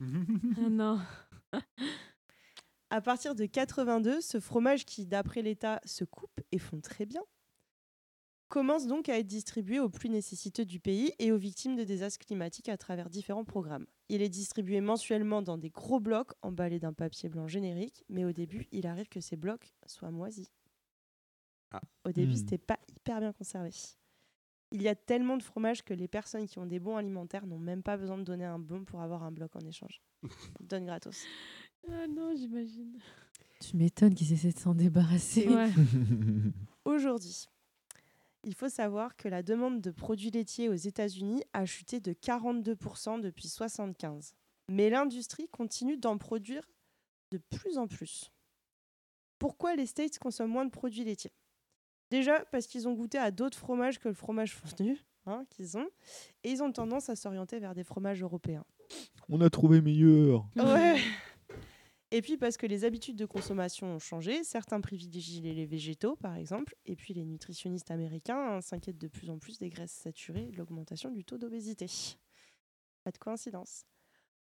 Ah non. À partir de 82, ce fromage qui, d'après l'État, se coupe et fond très bien, commence donc à être distribué aux plus nécessiteux du pays et aux victimes de désastres climatiques à travers différents programmes. Il est distribué mensuellement dans des gros blocs emballés d'un papier blanc générique, mais au début, il arrive que ces blocs soient moisis. Ah. Au début, Hmm. c'était pas hyper bien conservé. Il y a tellement de fromage que les personnes qui ont des bons alimentaires n'ont même pas besoin de donner un bon pour avoir un bloc en échange. Ils donnent gratos. Ah non, j'imagine. Tu m'étonnes qu'ils essaient de s'en débarrasser. Ouais. Aujourd'hui, il faut savoir que la demande de produits laitiers aux États-Unis a chuté de 42% depuis 1975. Mais l'industrie continue d'en produire de plus en plus. Pourquoi les States consomment moins de produits laitiers? Déjà parce qu'ils ont goûté à d'autres fromages que le fromage fondu hein, qu'ils ont, et ils ont tendance à s'orienter vers des fromages européens. On a trouvé meilleur. Ouais. Et puis parce que les habitudes de consommation ont changé, certains privilégient les végétaux par exemple, et puis les nutritionnistes américains s'inquiètent de plus en plus des graisses saturées et de l'augmentation du taux d'obésité. Pas de coïncidence.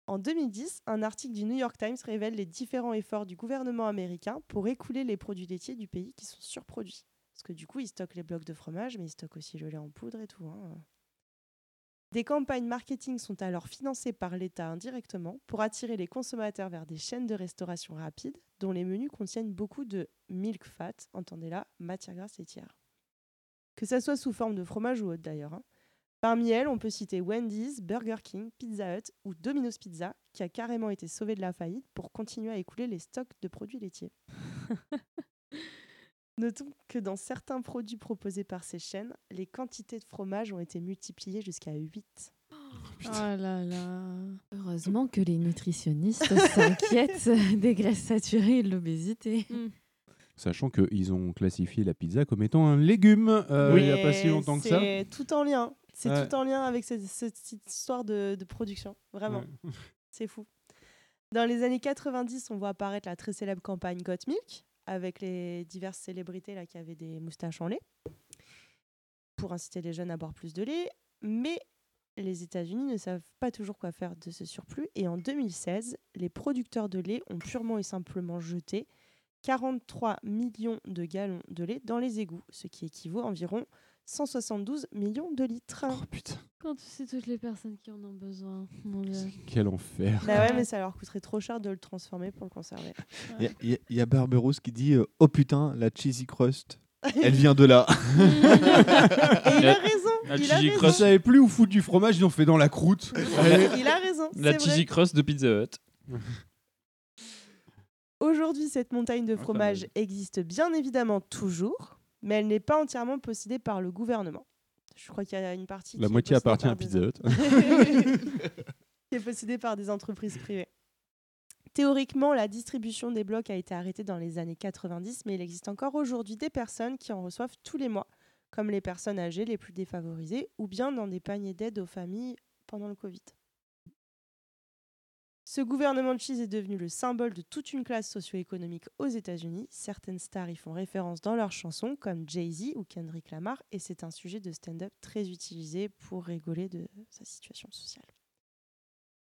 En 2010, un article du New York Times révèle les différents efforts du gouvernement américain pour écouler les produits laitiers du pays qui sont surproduits. Parce que du coup, ils stockent les blocs de fromage, mais ils stockent aussi le lait en poudre et tout. hein. Des campagnes marketing sont alors financées par l'État indirectement pour attirer les consommateurs vers des chaînes de restauration rapide dont les menus contiennent beaucoup de milk fat, entendez là, matière grasse laitière. Que ça soit sous forme de fromage ou autre d'ailleurs. hein. Parmi elles, on peut citer Wendy's, Burger King, Pizza Hut ou Domino's Pizza qui a carrément été sauvé de la faillite pour continuer à écouler les stocks de produits laitiers. Notons que dans certains produits proposés par ces chaînes, les quantités de fromage ont été multipliées jusqu'à 8. Oh là là. Heureusement. Que les nutritionnistes s'inquiètent des graisses saturées et de l'obésité. Mm. Sachant qu'ils ont classifié la pizza comme étant un légume euh, il n'y a pas si longtemps que ça. C'est tout en lien. C'est Ouais. tout en lien avec cette, cette histoire de, de production. Vraiment. Ouais. C'est fou. Dans les années 90, on voit apparaître la très célèbre campagne Got Milk avec les diverses célébrités qui avaient des moustaches en lait pour inciter les jeunes à boire plus de lait. Mais les États-Unis ne savent pas toujours quoi faire de ce surplus. Et en 2016, les producteurs de lait ont purement et simplement jeté 43 millions de gallons de lait dans les égouts, ce qui équivaut à environ 172 millions de litres. Oh putain, Quand tu sais toutes les personnes qui en ont besoin. Mon Dieu. quel enfer. Bah ouais, mais ça leur coûterait trop cher de le transformer pour le conserver. Il y y, y a Barberousse qui dit euh, Oh putain, la cheesy crust, elle vient de là. Et il a raison. La il a cheesy raison. Je savais plus où foutre du fromage, ils ont fait dans la croûte. Il a raison. La cheesy vrai. crust de Pizza Hut. Aujourd'hui, cette montagne de pas fromage existe bien évidemment toujours, mais elle n'est pas entièrement possédée par le gouvernement. Je crois qu'il y a une partie. La qui moitié appartient par à Pizza Hut. qui est possédée par des entreprises privées. Théoriquement, la distribution des blocs a été arrêtée dans les années 90, mais il existe encore aujourd'hui des personnes qui en reçoivent tous les mois, comme les personnes âgées les plus défavorisées, ou bien dans des paniers d'aide aux familles pendant le Covid. Ce gouvernement de cheese est devenu le symbole de toute une classe socio-économique aux États-Unis. Certaines stars y font référence dans leurs chansons, comme Jay-Z ou Kendrick Lamar, et c'est un sujet de stand-up très utilisé pour rigoler de sa situation sociale.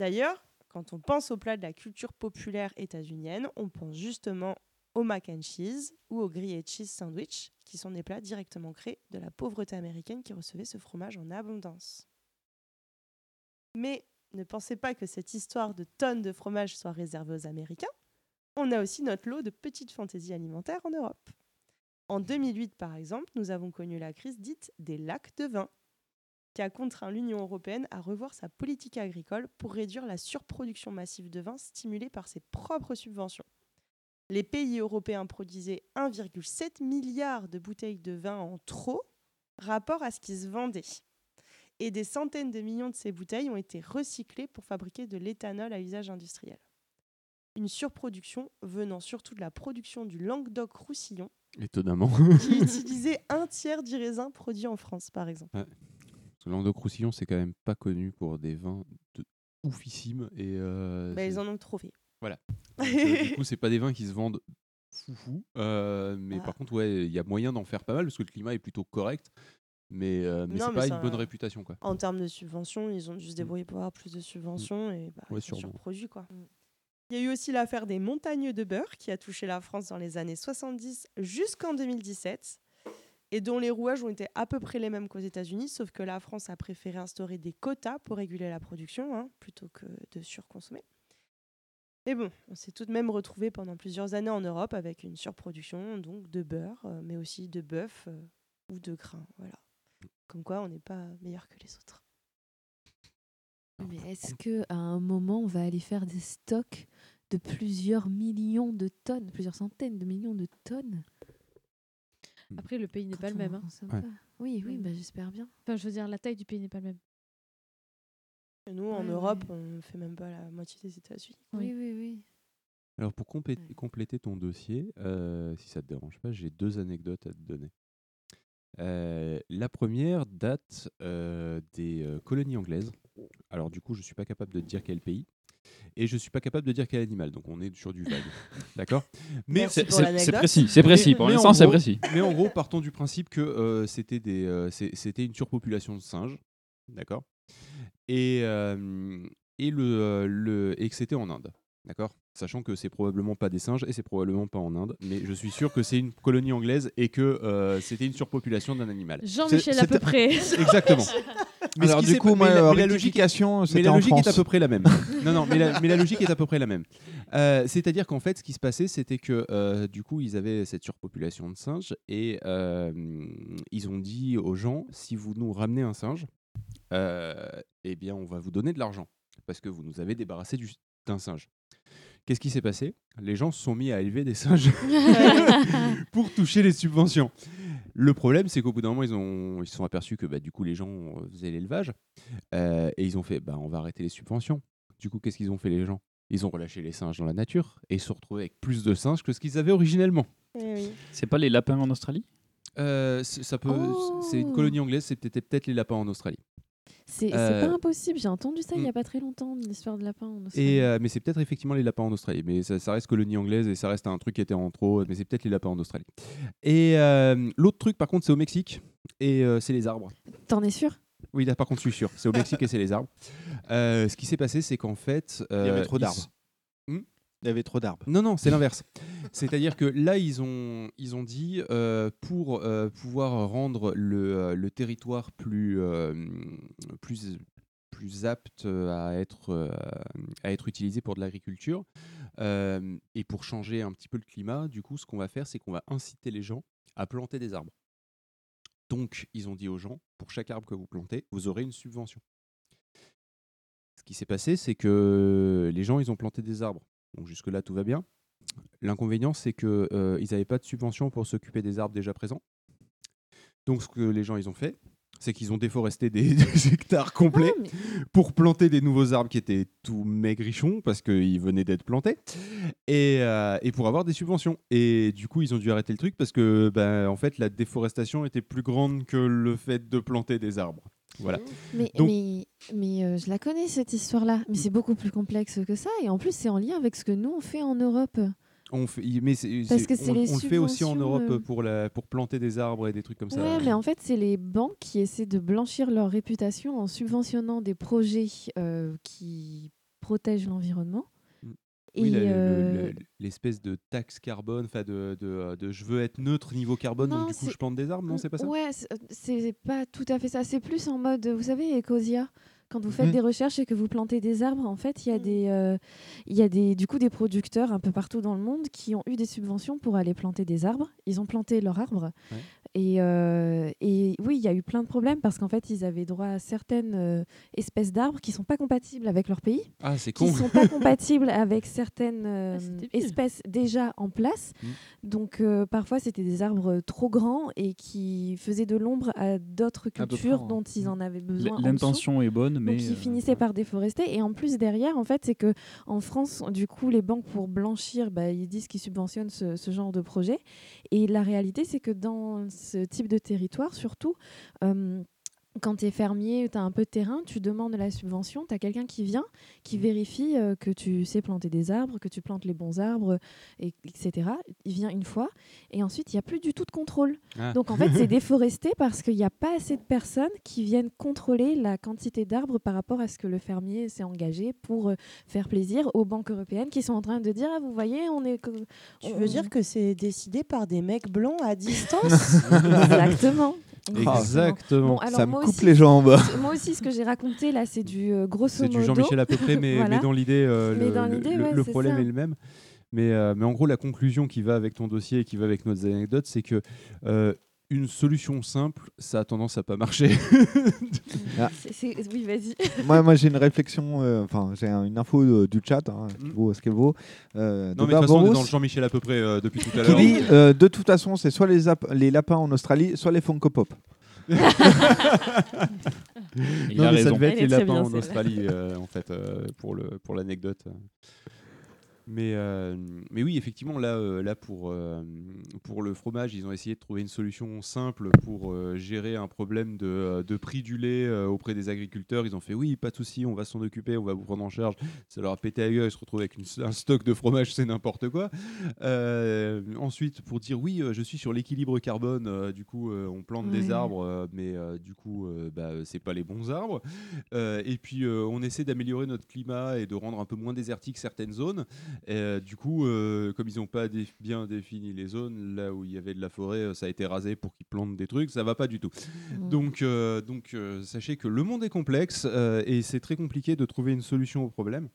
D'ailleurs, quand on pense au plat de la culture populaire états-unienne, on pense justement au mac and cheese ou au grillé cheese sandwich, qui sont des plats directement créés de la pauvreté américaine qui recevait ce fromage en abondance. Mais ne pensez pas que cette histoire de tonnes de fromage soit réservée aux Américains. On a aussi notre lot de petites fantaisies alimentaires en Europe. En 2008, par exemple, nous avons connu la crise dite des lacs de vin, qui a contraint l'Union européenne à revoir sa politique agricole pour réduire la surproduction massive de vin stimulée par ses propres subventions. Les pays européens produisaient 1,7 milliard de bouteilles de vin en trop, rapport à ce qui se vendait. Et des centaines de millions de ces bouteilles ont été recyclées pour fabriquer de l'éthanol à usage industriel. Une surproduction venant surtout de la production du Languedoc-Roussillon, Étonnamment. qui utilisait un tiers du raisin produit en France, par exemple. Ouais. Que Languedoc-Roussillon, c'est quand même pas connu pour des vins de oufissimes. Et, euh, Bah, ils en ont trop fait. Voilà. Donc, euh, du coup, c'est pas des vins qui se vendent foufou. euh, mais Ah. par contre, ouais, il y a moyen d'en faire pas mal parce que le climat est plutôt correct. Mais, euh, mais c'est pas ça- une bonne réputation. Quoi. En termes de subventions, ils ont dû se débrouiller pour avoir plus de subventions et bah, Ouais, surproduit, quoi. Il y a eu aussi l'affaire des montagnes de beurre qui a touché la France dans les années 70 jusqu'en 2017 et dont les rouages ont été à peu près les mêmes qu'aux États-Unis, sauf que la France a préféré instaurer des quotas pour réguler la production hein, plutôt que de surconsommer. Mais bon, on s'est tout de même retrouvé pendant plusieurs années en Europe avec une surproduction donc de beurre, euh, mais aussi de bœuf euh, ou de grains. Voilà. Comme quoi, on n'est pas meilleur que les autres. Mais est-ce que à un moment on va aller faire des stocks de plusieurs millions de tonnes, plusieurs centaines de millions de tonnes? Après, le pays n'est pas le même. hein. consomme Ouais. pas Oui, oui, bah, j'espère bien. Enfin, je veux dire, la taille du pays n'est pas le même. Et nous, en Ouais, Europe, on ne fait même pas la moitié des États-Unis. Oui, oui, oui. Alors, pour complé- compléter ton dossier, euh, si ça te dérange pas, j'ai deux anecdotes à te donner. Euh, la première date euh, des euh, colonies anglaises. Alors, du coup, je suis pas capable de dire quel pays. Et je suis pas capable de dire quel animal. Donc, on est sur du vague. D'accord? Merci C'est- pour c'est- l'anecdote. c'est précis, c'est précis. Pour mais en l'instant, c'est gros- précis. Mais en gros, partons du principe que euh, c'était des, euh, c'est- c'était une surpopulation de singes, d'accord, et euh, et le, euh, le et que c'était en Inde, d'accord, sachant que c'est probablement pas des singes et c'est probablement pas en Inde, mais je suis sûr que c'est une colonie anglaise et que euh, c'était une surpopulation d'un animal. Jean-Michel à peu près. Exactement. Mais Alors, du coup, pas- moi, mais la- euh, mais la logique- mais la en logique est à peu près la même. non, non, mais la, mais la logique est à peu près la même. Euh, C'est-à-dire qu'en fait, ce qui se passait, c'était que euh, du coup, ils avaient cette surpopulation de singes et euh, ils ont dit aux gens si vous nous ramenez un singe, euh, eh bien, on va vous donner de l'argent parce que vous nous avez débarrassé du- d'un singe. Qu'est-ce qui s'est passé? Les gens se sont mis à élever des singes pour toucher les subventions. Le problème, c'est qu'au bout d'un moment, ils, ont, ils se sont aperçus que bah, du coup, les gens euh, faisaient l'élevage euh, et ils ont fait bah, on va arrêter les subventions. Du coup, qu'est-ce qu'ils ont fait les gens? Ils ont relâché les singes dans la nature et ils se sont retrouvés avec plus de singes que ce qu'ils avaient originellement. Eh C'est pas les lapins en Australie? Euh, c'est- ça peut, c'est une colonie anglaise, c'était peut-être les lapins en Australie. C'est Euh, pas impossible. J'ai entendu ça il y a mm. pas très longtemps, l'histoire de lapin en Australie. Et, euh, mais c'est peut-être effectivement les lapins en Australie. Mais ça, ça reste colonie anglaise et ça reste un truc qui était en trop. Mais c'est peut-être les lapins en Australie. Et euh, l'autre truc, par contre, c'est au Mexique. Et euh, c'est les arbres. T'en es sûr? Oui, là, par contre, je suis sûr. C'est au Mexique et c'est les arbres. Euh, ce qui s'est passé, c'est qu'en fait. Il y avait trop d'arbres. Il y avait trop d'arbres. Non, non, c'est l'inverse. C'est-à-dire que là, ils ont, ils ont dit, euh, pour euh, pouvoir rendre le, euh, le territoire plus, plus, plus apte à être, à être utilisé pour de l'agriculture, et pour changer un petit peu le climat, du coup, ce qu'on va faire, c'est qu'on va inciter les gens à planter des arbres. Donc, ils ont dit aux gens, pour chaque arbre que vous plantez, vous aurez une subvention. Ce qui s'est passé, c'est que les gens, ils ont planté des arbres. Donc jusque-là, tout va bien. L'inconvénient, c'est qu'ils n'avaient pas de subvention pour s'occuper des arbres déjà présents. Donc ce que les gens, ils ont fait, c'est qu'ils ont déforesté des, des hectares complets pour planter des nouveaux arbres qui étaient tout maigrichons parce qu'ils venaient d'être plantés et, euh, et pour avoir des subventions. Et du coup, ils ont dû arrêter le truc parce que, ben, en fait, la déforestation était plus grande que le fait de planter des arbres. Voilà. Mais, Donc- mais, mais euh, je la connais cette histoire-là, mais c'est beaucoup plus complexe que ça. Et en plus, c'est en lien avec ce que nous on fait en Europe. On fait, mais c'est- Parce que on, les on le fait aussi en Europe euh. pour, la, pour planter des arbres et des trucs comme ça. Ouais, mais en fait, c'est les banques qui essaient de blanchir leur réputation en subventionnant des projets euh, qui protègent l'environnement. Oui, euh, le- l'espèce de taxe carbone, enfin de, de, de je veux être neutre niveau carbone, donc Non, du coup je plante des arbres, non, c'est pas ça? Ouais, c'est- euh, c'est pas tout à fait ça. C'est plus en mode, vous savez, Ecosia. Quand vous faites Mhm. des recherches et que vous plantez des arbres, en fait, il y a des, euh, il y a des, du coup, des producteurs un peu partout dans le monde qui ont eu des subventions pour aller planter des arbres. Ils ont planté leurs arbres. Ouais. Et, euh, et oui, il y a eu plein de problèmes parce qu'en fait, ils avaient droit à certaines euh, espèces d'arbres qui sont pas compatibles avec leur pays. Ah, c'est Qui con. sont pas compatibles avec certaines euh, débile. espèces déjà en place. Mm. Donc euh, parfois, c'était des arbres trop grands et qui faisaient de l'ombre à d'autres cultures dont ils en avaient besoin. en L'intention est bonne, mais. donc ils euh, finissaient par déforester. Et en plus derrière, en fait, c'est que en France, du coup, les banques pour blanchir, bah, ils disent qu'ils subventionnent ce, ce genre de projet. Et la réalité, c'est que dans ce type de territoire, surtout. Quand tu es fermier, tu as un peu de terrain, tu demandes la subvention, tu as quelqu'un qui vient, qui vérifie euh, que tu sais planter des arbres, que tu plantes les bons arbres, et, etc. Il vient une fois, et ensuite, il n'y a plus du tout de contrôle. Ah. Donc en fait, c'est déforesté parce qu'il n'y a pas assez de personnes qui viennent contrôler la quantité d'arbres par rapport à ce que le fermier s'est engagé pour euh, faire plaisir aux banques européennes qui sont en train de dire ah, vous voyez, on est. Tu on- veux dire que c'est décidé par des mecs blancs à distance? Exactement. Exactement. Bon, alors, Ça me coupe aussi- les jambes. Moi aussi, ce que j'ai raconté là, c'est du euh, grosso C'est modo. du Jean-Michel à peu près, mais, Voilà. mais dans l'idée, euh, le, dans le- l'idée, le- ouais, le c'est problème ça. est le même. Mais, euh, mais en gros, la conclusion qui va avec ton dossier et qui va avec nos anecdotes, c'est que euh, une solution simple, ça a tendance à pas marcher. Ah. Oui, vas-y. moi, moi j'ai une réflexion, euh, enfin, j'ai un- une info euh, du chat, hein, qui vaut ce qu'elle vaut. euh, non, de mais de toute façon, on est dans le Jean-Michel à peu près euh, depuis tout à qui l'heure. dit euh, de toute façon, c'est soit les, ap- les lapins en Australie, soit les Funko Pop. Il non, a mais ça raison. devait être Elle les lapins bien, en. Australie, euh, en fait, euh, pour l'anecdote. Mais, euh, mais oui, effectivement, là, euh, là pour, euh, pour le fromage, ils ont essayé de trouver une solution simple pour gérer un problème de, de prix du lait auprès des agriculteurs. Ils ont fait oui, pas de souci, on va s'en occuper, on va vous prendre en charge. Ça leur a pété à gueule, ils se retrouvent avec une- un stock de fromage, c'est n'importe quoi. Ensuite, pour dire oui, je suis sur l'équilibre carbone, du coup, on plante des arbres, mais du coup, bah, c'est pas les bons arbres. Et puis, on essaie d'améliorer notre climat et de rendre un peu moins désertique certaines zones. Et, euh, du coup, euh, comme ils n'ont pas dé- bien défini les zones, là où il y avait de la forêt, euh, ça a été rasé pour qu'ils plantent des trucs, ça va pas du tout. Donc, donc sachez que le monde est complexe et c'est très compliqué de trouver une solution au problème.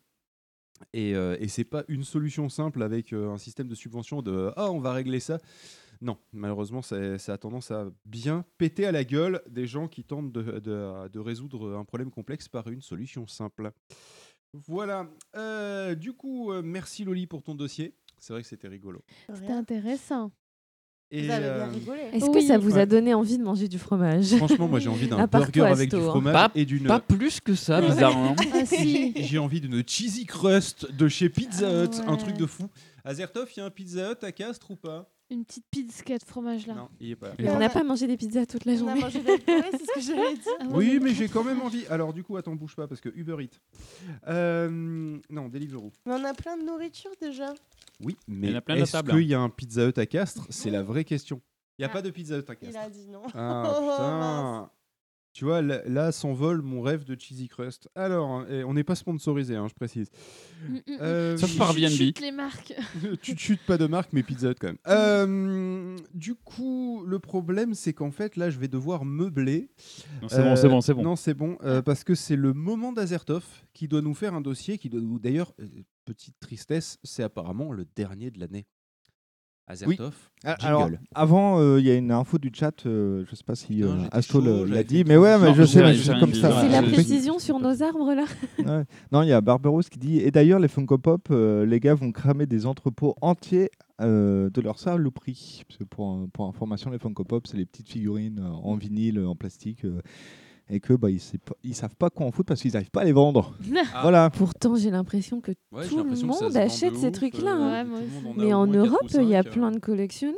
Et, euh, et c'est pas une solution simple avec euh, un système de subvention de ah on va régler ça. Non, malheureusement, ça, ça a tendance à bien péter à la gueule des gens qui tentent de, de- de résoudre un problème complexe par une solution simple. Voilà. Euh, du coup, euh, merci Loli pour ton dossier. C'est vrai que c'était rigolo. C'était intéressant. Et, Vous avez bien euh, rigolé. Est-ce que Oui. ça vous Ouais. a donné envie de manger du fromage Franchement, moi j'ai envie d'un À part burger toi, avec du hein. fromage Pas, et d'une. pas plus que ça, bizarrement. Ah si. J'ai envie d'une cheesy crust de chez Pizza Ah Hut, un ouais. truc de fou. À Zertov, il y a un Pizza Hut à Castres ou pas? Une petite pizza de fromage là. Non, il est pas. On n'a pas mangé des pizzas toute la On a journée. mangé des ouais, c'est ce que j'allais dire. Ah, Oui, mais j'ai quand même envie. Alors du coup, attends, bouge pas parce que Uber Eats. Euh, non, Deliveroo. Mais on a plein de nourriture déjà. Oui, mais est-ce qu'il y a un Pizza Hut à Castres? C'est la vraie question. Il n'y a Ah. pas de Pizza Hut à Il Castres. a dit non. Ah Oh, putain Tu vois, là, là s'envole mon rêve de cheesy crust. Alors, eh, on n'est pas sponsorisé, hein, je précise. Mm, mm, mm. Euh, Sauf par Chut, Airbnb. chut, les marques. tu te chutes pas de marque, mais Pizza Hut quand même. Euh, du coup, le problème, c'est qu'en fait, là, je vais devoir meubler. Non, c'est bon, c'est bon, c'est bon. Non, c'est bon, euh, parce que c'est le moment d'Azertov qui doit nous faire un dossier, qui doit nous. D'ailleurs, euh, petite tristesse, c'est apparemment le dernier de l'année. Azertov, Ah, jingle. Alors, avant, euh, il y a une info du chat, euh, je sais pas si euh, le- j'avais l'a dit, mais ouais, mais Non, je j'ai sais, mais c'est comme ça. C'est la Ah, oui. précision sur nos arbres là. Ouais. Non, il y a Barberos qui dit Et d'ailleurs, les Funko Pop, euh, les gars vont cramer des entrepôts entiers euh, de leur saloperie. Parce que pour, pour information, les Funko Pop, c'est les petites figurines euh, en vinyle, en plastique. Euh, et que bah, ils, savent pas quoi en foutre parce qu'ils n'arrivent pas à les vendre. Ah. Voilà. Pourtant, j'ai l'impression que Ouais, j'ai tout le monde achète ces trucs-là. euh, hein. Ouais, Mais en Europe, il y a plein euh. de collectionneurs.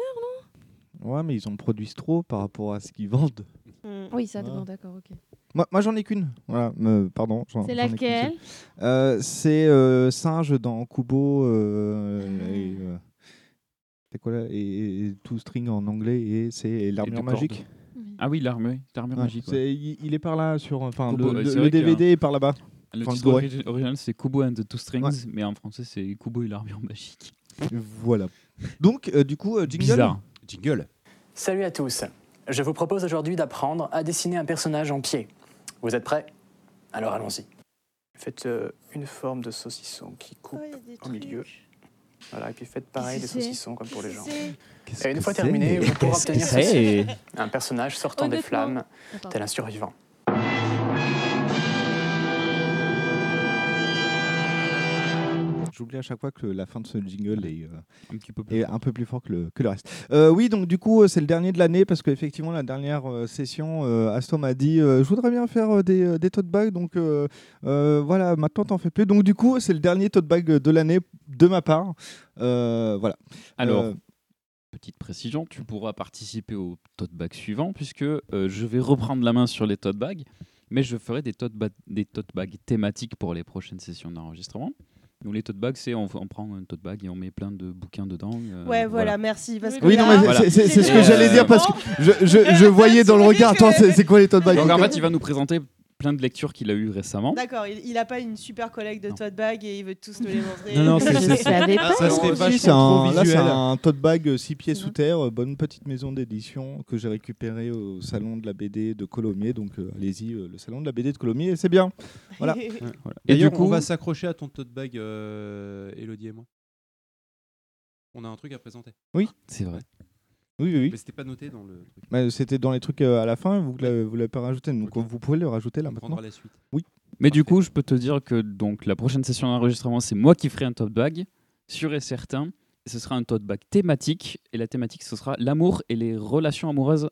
Ouais, mais ils en produisent trop par rapport à ce qu'ils vendent. Mm. Oui, ça, d'accord, ok. Moi, moi j'en ai qu'une. Voilà, euh, pardon. C'est laquelle? Euh, C'est euh, Singe dans Kubo. euh, et, euh, c'est quoi là et, et tout string en anglais et c'est l'armure magique. Ah oui, l'armure, oui, l'armure Ouais, magique. ouais. c'est- il, il est par là sur enfin le, ouais, le- c'est le vrai qu'il y a DVD est par là-bas. Le titre origi- original, c'est Kubo and the Two Strings, Ouais. mais en français, c'est Kubo et l'armure magique. Voilà. Donc euh, du coup euh, jingle. Bizarre. Jingle. Salut à tous. Je vous propose aujourd'hui d'apprendre à dessiner un personnage en pied. Vous êtes prêts? Alors allons-y. Faites euh, une forme de saucisson qui coupe Oh, au milieu. Voilà, et puis faites pareil des saucissons comme pour les gens. Et une fois terminé, vous pourrez obtenir ceci. Un personnage sortant des flammes, tel un survivant. J'oublie à chaque fois que la fin de ce jingle est, euh, Un petit peu plus. est un peu plus fort que le, que le reste. Euh, oui, donc du coup, euh, c'est le dernier de l'année parce qu'effectivement, la dernière session, Aston m'a dit Je voudrais bien faire des, des tote bags. Donc voilà, maintenant, t'en fais plus. Donc du coup, c'est le dernier tote bag de l'année de ma part. Voilà. Alors, petite précision, tu pourras participer au tote bag suivant puisque euh, je vais reprendre la main sur les tote bags, mais je ferai des tote, des tote bags thématiques pour les prochaines sessions d'enregistrement. Donc les tote bags, c'est on, on prend un tote bag et on met plein de bouquins dedans. euh, Ouais, voilà, merci. Parce que Oui, non, mais Voilà. c'est- ce que j'allais dire parce que je, je, je voyais dans le regard. Attends, c'est c'est quoi les tote bags? Donc en fait, il va nous présenter plein de lectures qu'il a eues récemment. D'accord, il, il a pas une super collecte de tote bag et il veut tous nous les montrer. Non, non, c'est-. Ça c'est un, trop là, c'est un tote bag 6 pieds C'est sous terre, euh, bonne petite maison d'édition que j'ai récupéré au salon de la BD de Colomiers. Donc euh, allez-y, euh, le salon de la BD de Colomiers, c'est bien. Voilà. Et du coup, on va s'accrocher à ton tote bag, euh, Elodie et moi. On a un truc à présenter. c'est vrai. Oui, oui, oui. Mais c'était pas noté dans le truc. Mais C'était dans les trucs euh, à la fin, vous ne l'avez pas rajouté. Donc vous pouvez le rajouter là On maintenant. prendra la suite. Mais du coup, je peux te dire que donc la prochaine session d'enregistrement, c'est moi qui ferai un tote bag, sûr et certain. Ce sera un tote bag thématique et la thématique ce sera l'amour et les relations amoureuses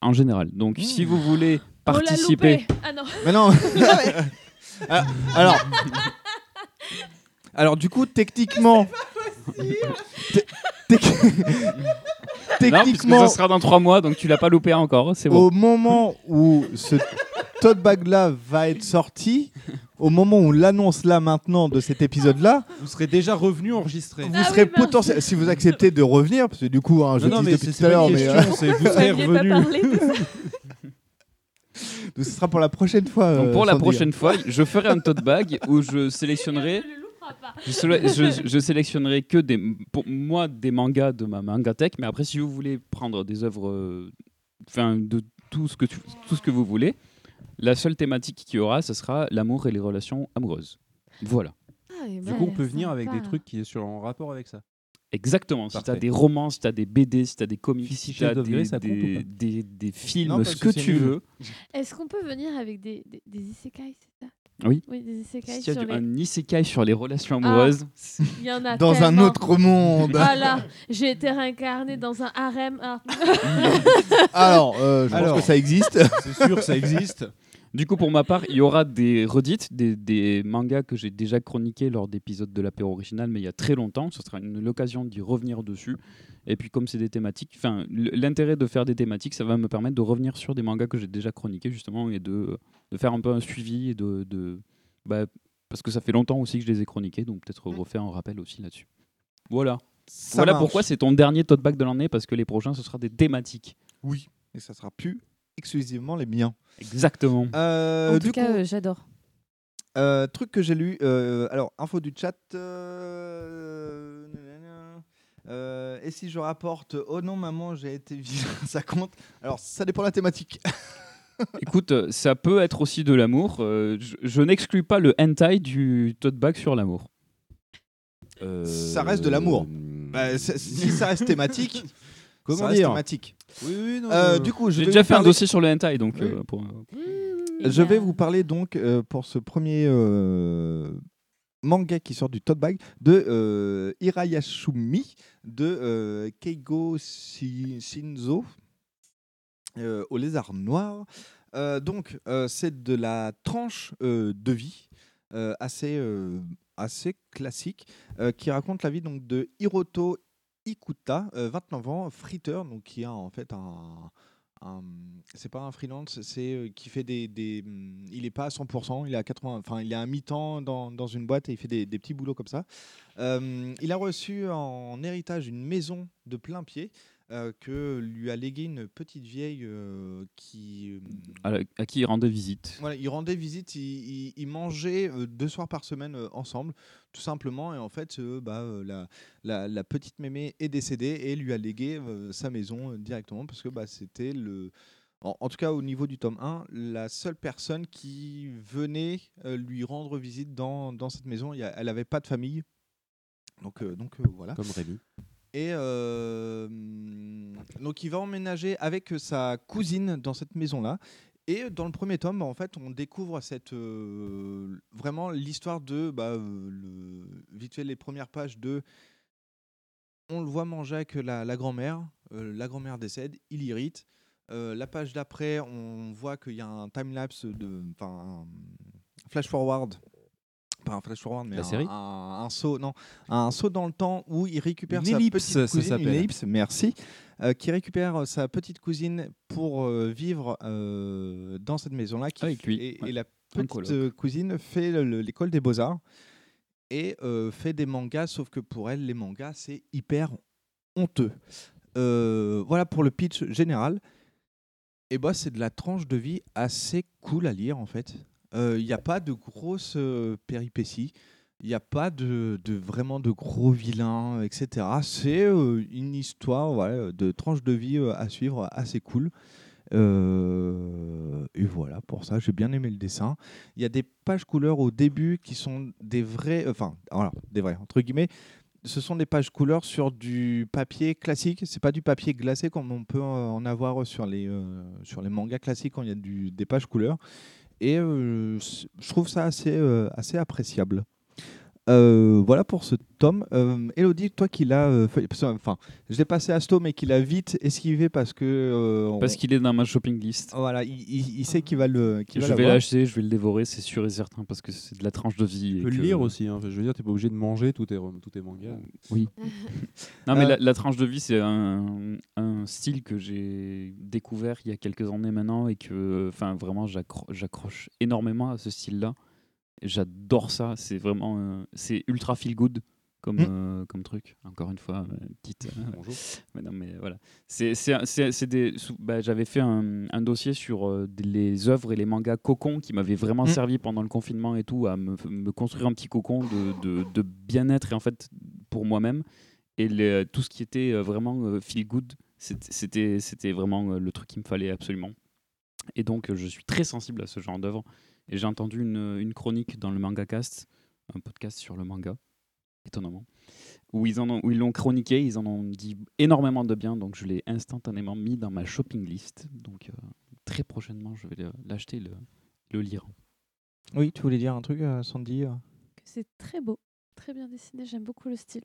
en général. Donc si vous voulez l'a participer. Ah non. Mais non Ah, Alors, alors du coup, techniquement. Te- tec- non, puisque techniquement, ça sera dans trois mois, donc tu l'as pas loupé encore, c'est bon. au moment où ce tote bag là va être sorti, au moment où on l'annonce là maintenant de cet épisode là, Vous serez déjà revenu enregistré. vous Ah serez oui, potentiel si vous acceptez de revenir parce que du coup hein, je Non, non, mais depuis c'est tout à l'heure mais euh, vous serez revenu. ça. ce sera pour la prochaine fois. Donc euh, pour la prochaine fois, je ferai un tote bag où je sélectionnerai, Pas. je, séle- je- je sélectionnerai que des, pour moi des mangas de ma mangatech, mais après si vous voulez prendre des œuvres, euh, enfin de tout ce que tu- tout ce que vous voulez, la seule thématique qu'il y aura, ce sera l'amour et les relations amoureuses. Voilà. Ah, eh Du ben, coup, on peut venir avec des trucs qui sont en rapport avec ça. Exactement. Si tu as Parfait. des romans, si tu as des BD, si tu as des comics, si Fichier tu as degré, des, des, films, Non, ce que tu veux. Est-ce qu'on peut venir avec des, des, des isekai, c'est ça? Oui. Oui, des isekai S'il y a sur du- les- un isekai sur les relations Ah, amoureuses, Il y en a Dans un tellement. autre monde. Voilà, j'ai été réincarnée dans un harem. Ah. Alors, euh, je pense que ça existe. C'est sûr, ça existe. Du coup, pour ma part, il y aura des redites, des, des mangas que j'ai déjà chroniqués lors d'épisodes de l'apéro original, mais il y a très longtemps. Ce sera une l'occasion d'y revenir dessus. Et puis, comme c'est des thématiques, enfin, l'intérêt de faire des thématiques, ça va me permettre de revenir sur des mangas que j'ai déjà chroniqués, justement, et de, de faire un peu un suivi et de. de bah, parce que ça fait longtemps aussi que je les ai chroniqués, donc peut-être refaire un rappel aussi là-dessus. Voilà. Ça voilà marche. pourquoi c'est ton dernier tote bag de l'année, parce que les prochains, ce sera des thématiques. Oui. Et ça sera plus exclusivement les miens. Exactement. Euh, en du tout cas, euh, j'adore. euh, truc que j'ai lu. euh, alors, info du chat. Euh, euh, et si je rapporte Oh non, maman, j'ai été vilain, ça compte Alors, ça dépend de la thématique. Écoute, euh, ça peut être aussi de l'amour. euh, je je n'exclus pas le hentai du tote bag sur l'amour. Ça reste de l'amour. Bah, ça- si ça reste thématique, Comment ça reste dire thématique. Oui, oui, non, Euh, euh, du coup, je J'ai vais déjà vous fait un parler- dossier sur le hentai, donc Oui. euh, pour- Je vais vous parler donc euh, pour ce premier euh, manga qui sort du tote bag de euh, Hirayashumi de euh, Keigo Shi- Shinzo euh, au lézard noir. Euh, donc c'est de la tranche de vie assez, assez classique qui raconte la vie donc de Hiroto Ikuta, euh, 29 ans, friteur, donc qui a en fait un- c'est pas un freelance, c'est euh, qui fait des, des hum, il est pas à 100%, il est à 80, enfin il est à mi-temps dans, dans une boîte et il fait des, des petits boulots comme ça. Euh, il a reçu en héritage une maison de plein pied euh, que lui a légué une petite vieille euh, qui à, la- à qui il rendait visite. voilà, ils rendaient visite, ils, ils- ils mangeaient euh, deux soirs par semaine euh, ensemble, tout simplement. Et en fait, euh, bah, la, la, la petite mémé est décédée et lui a légué euh, sa maison euh, directement parce que bah, c'était le. En, en tout cas, au niveau du tome 1, la seule personne qui venait euh, lui rendre visite dans, dans cette maison, il y a- elle n'avait pas de famille. Donc, euh, donc euh, voilà. Comme Rémi. Et euh, donc il va emménager avec sa cousine dans cette maison-là. Et dans le premier tome, en fait, on découvre cette euh, vraiment l'histoire de bah, euh, vite fait les premières pages de on le voit manger avec la, grand-mère, la grand-mère décède, il irrite. La page d'après, on voit qu'il y a un time-lapse, un flash-forward, pas un flash-forward, mais La un, série un, un saut, non, un saut dans le temps où il récupère Une sa ellipse, petite ça cousine, une ellipse, merci, euh, qui récupère euh, sa petite cousine pour euh, vivre euh, dans cette maison-là. Avec lui, Et, ouais. et la petite cousine fait le- le- l'école des beaux-arts et fait des mangas, sauf que pour elle, les mangas, c'est hyper honteux. Voilà pour le pitch général. Et bah, c'est de la tranche de vie assez cool à lire en fait. Il n'y a pas de grosses euh, péripéties. Il n'y a pas de, vraiment de gros vilains, etc. C'est euh, une histoire de tranche de vie euh, à suivre assez cool. Euh, et voilà, pour ça, j'ai bien aimé le dessin. Il y a des pages couleurs au début qui sont des vrais, enfin, des vrais, entre guillemets. Ce sont des pages couleurs sur du papier classique. C'est pas du papier glacé comme on peut en avoir sur les, euh, sur les mangas classiques quand il y a des pages couleurs. Et euh, je trouve ça assez, euh, assez appréciable. Euh, voilà pour ce tome. Euh, Elodie, toi qui l'as, euh, enfin, je l'ai passé à Sto, mais qui l'a vite esquivé parce que euh, on- Parce qu'il est dans ma shopping list. voilà, il, il- il sait qu'il va le, qu'il va Je vais l'acheter, je vais le dévorer, c'est sûr et certain, parce que c'est de la tranche de vie. Tu et peux le que- lire aussi. hein. Je veux dire, t'es pas obligé de manger tous tes, tous tes mangas. Oui. non, mais Euh, la, la tranche de vie, c'est un, un style que j'ai découvert il y a quelques années maintenant et que, enfin, vraiment, j'accro- j'accroche énormément à ce style-là. J'adore ça. C'est vraiment, euh, c'est ultra feel good comme, Mm. euh, comme truc. Encore une fois, euh, petite. Bonjour. Mais non, mais voilà. C'est, c'est, c'est, c'est des. sou- bah, j'avais fait un, un dossier sur euh, des- les œuvres et les mangas cocon qui m'avaient vraiment Mm. servi pendant le confinement et tout à me, me construire un petit cocon de, de, de bien-être et en fait pour moi-même. Et tout ce qui était euh, vraiment euh, feel good, c'est- c'était, c'était vraiment euh, le truc qu'il me fallait absolument. Et donc, euh, je suis très sensible à ce genre d'œuvre. Et j'ai entendu une, une chronique dans le Manga Cast, un podcast sur le manga, étonnamment, où ils, en ont, où ils l'ont chroniqué, ils en ont dit énormément de bien, donc je l'ai instantanément mis dans ma shopping list. Donc, euh, très prochainement, je vais l'acheter et le, le lire. Oui, tu voulais dire un truc, euh, Sandy euh? Que c'est très beau, très bien dessiné. J'aime beaucoup le style.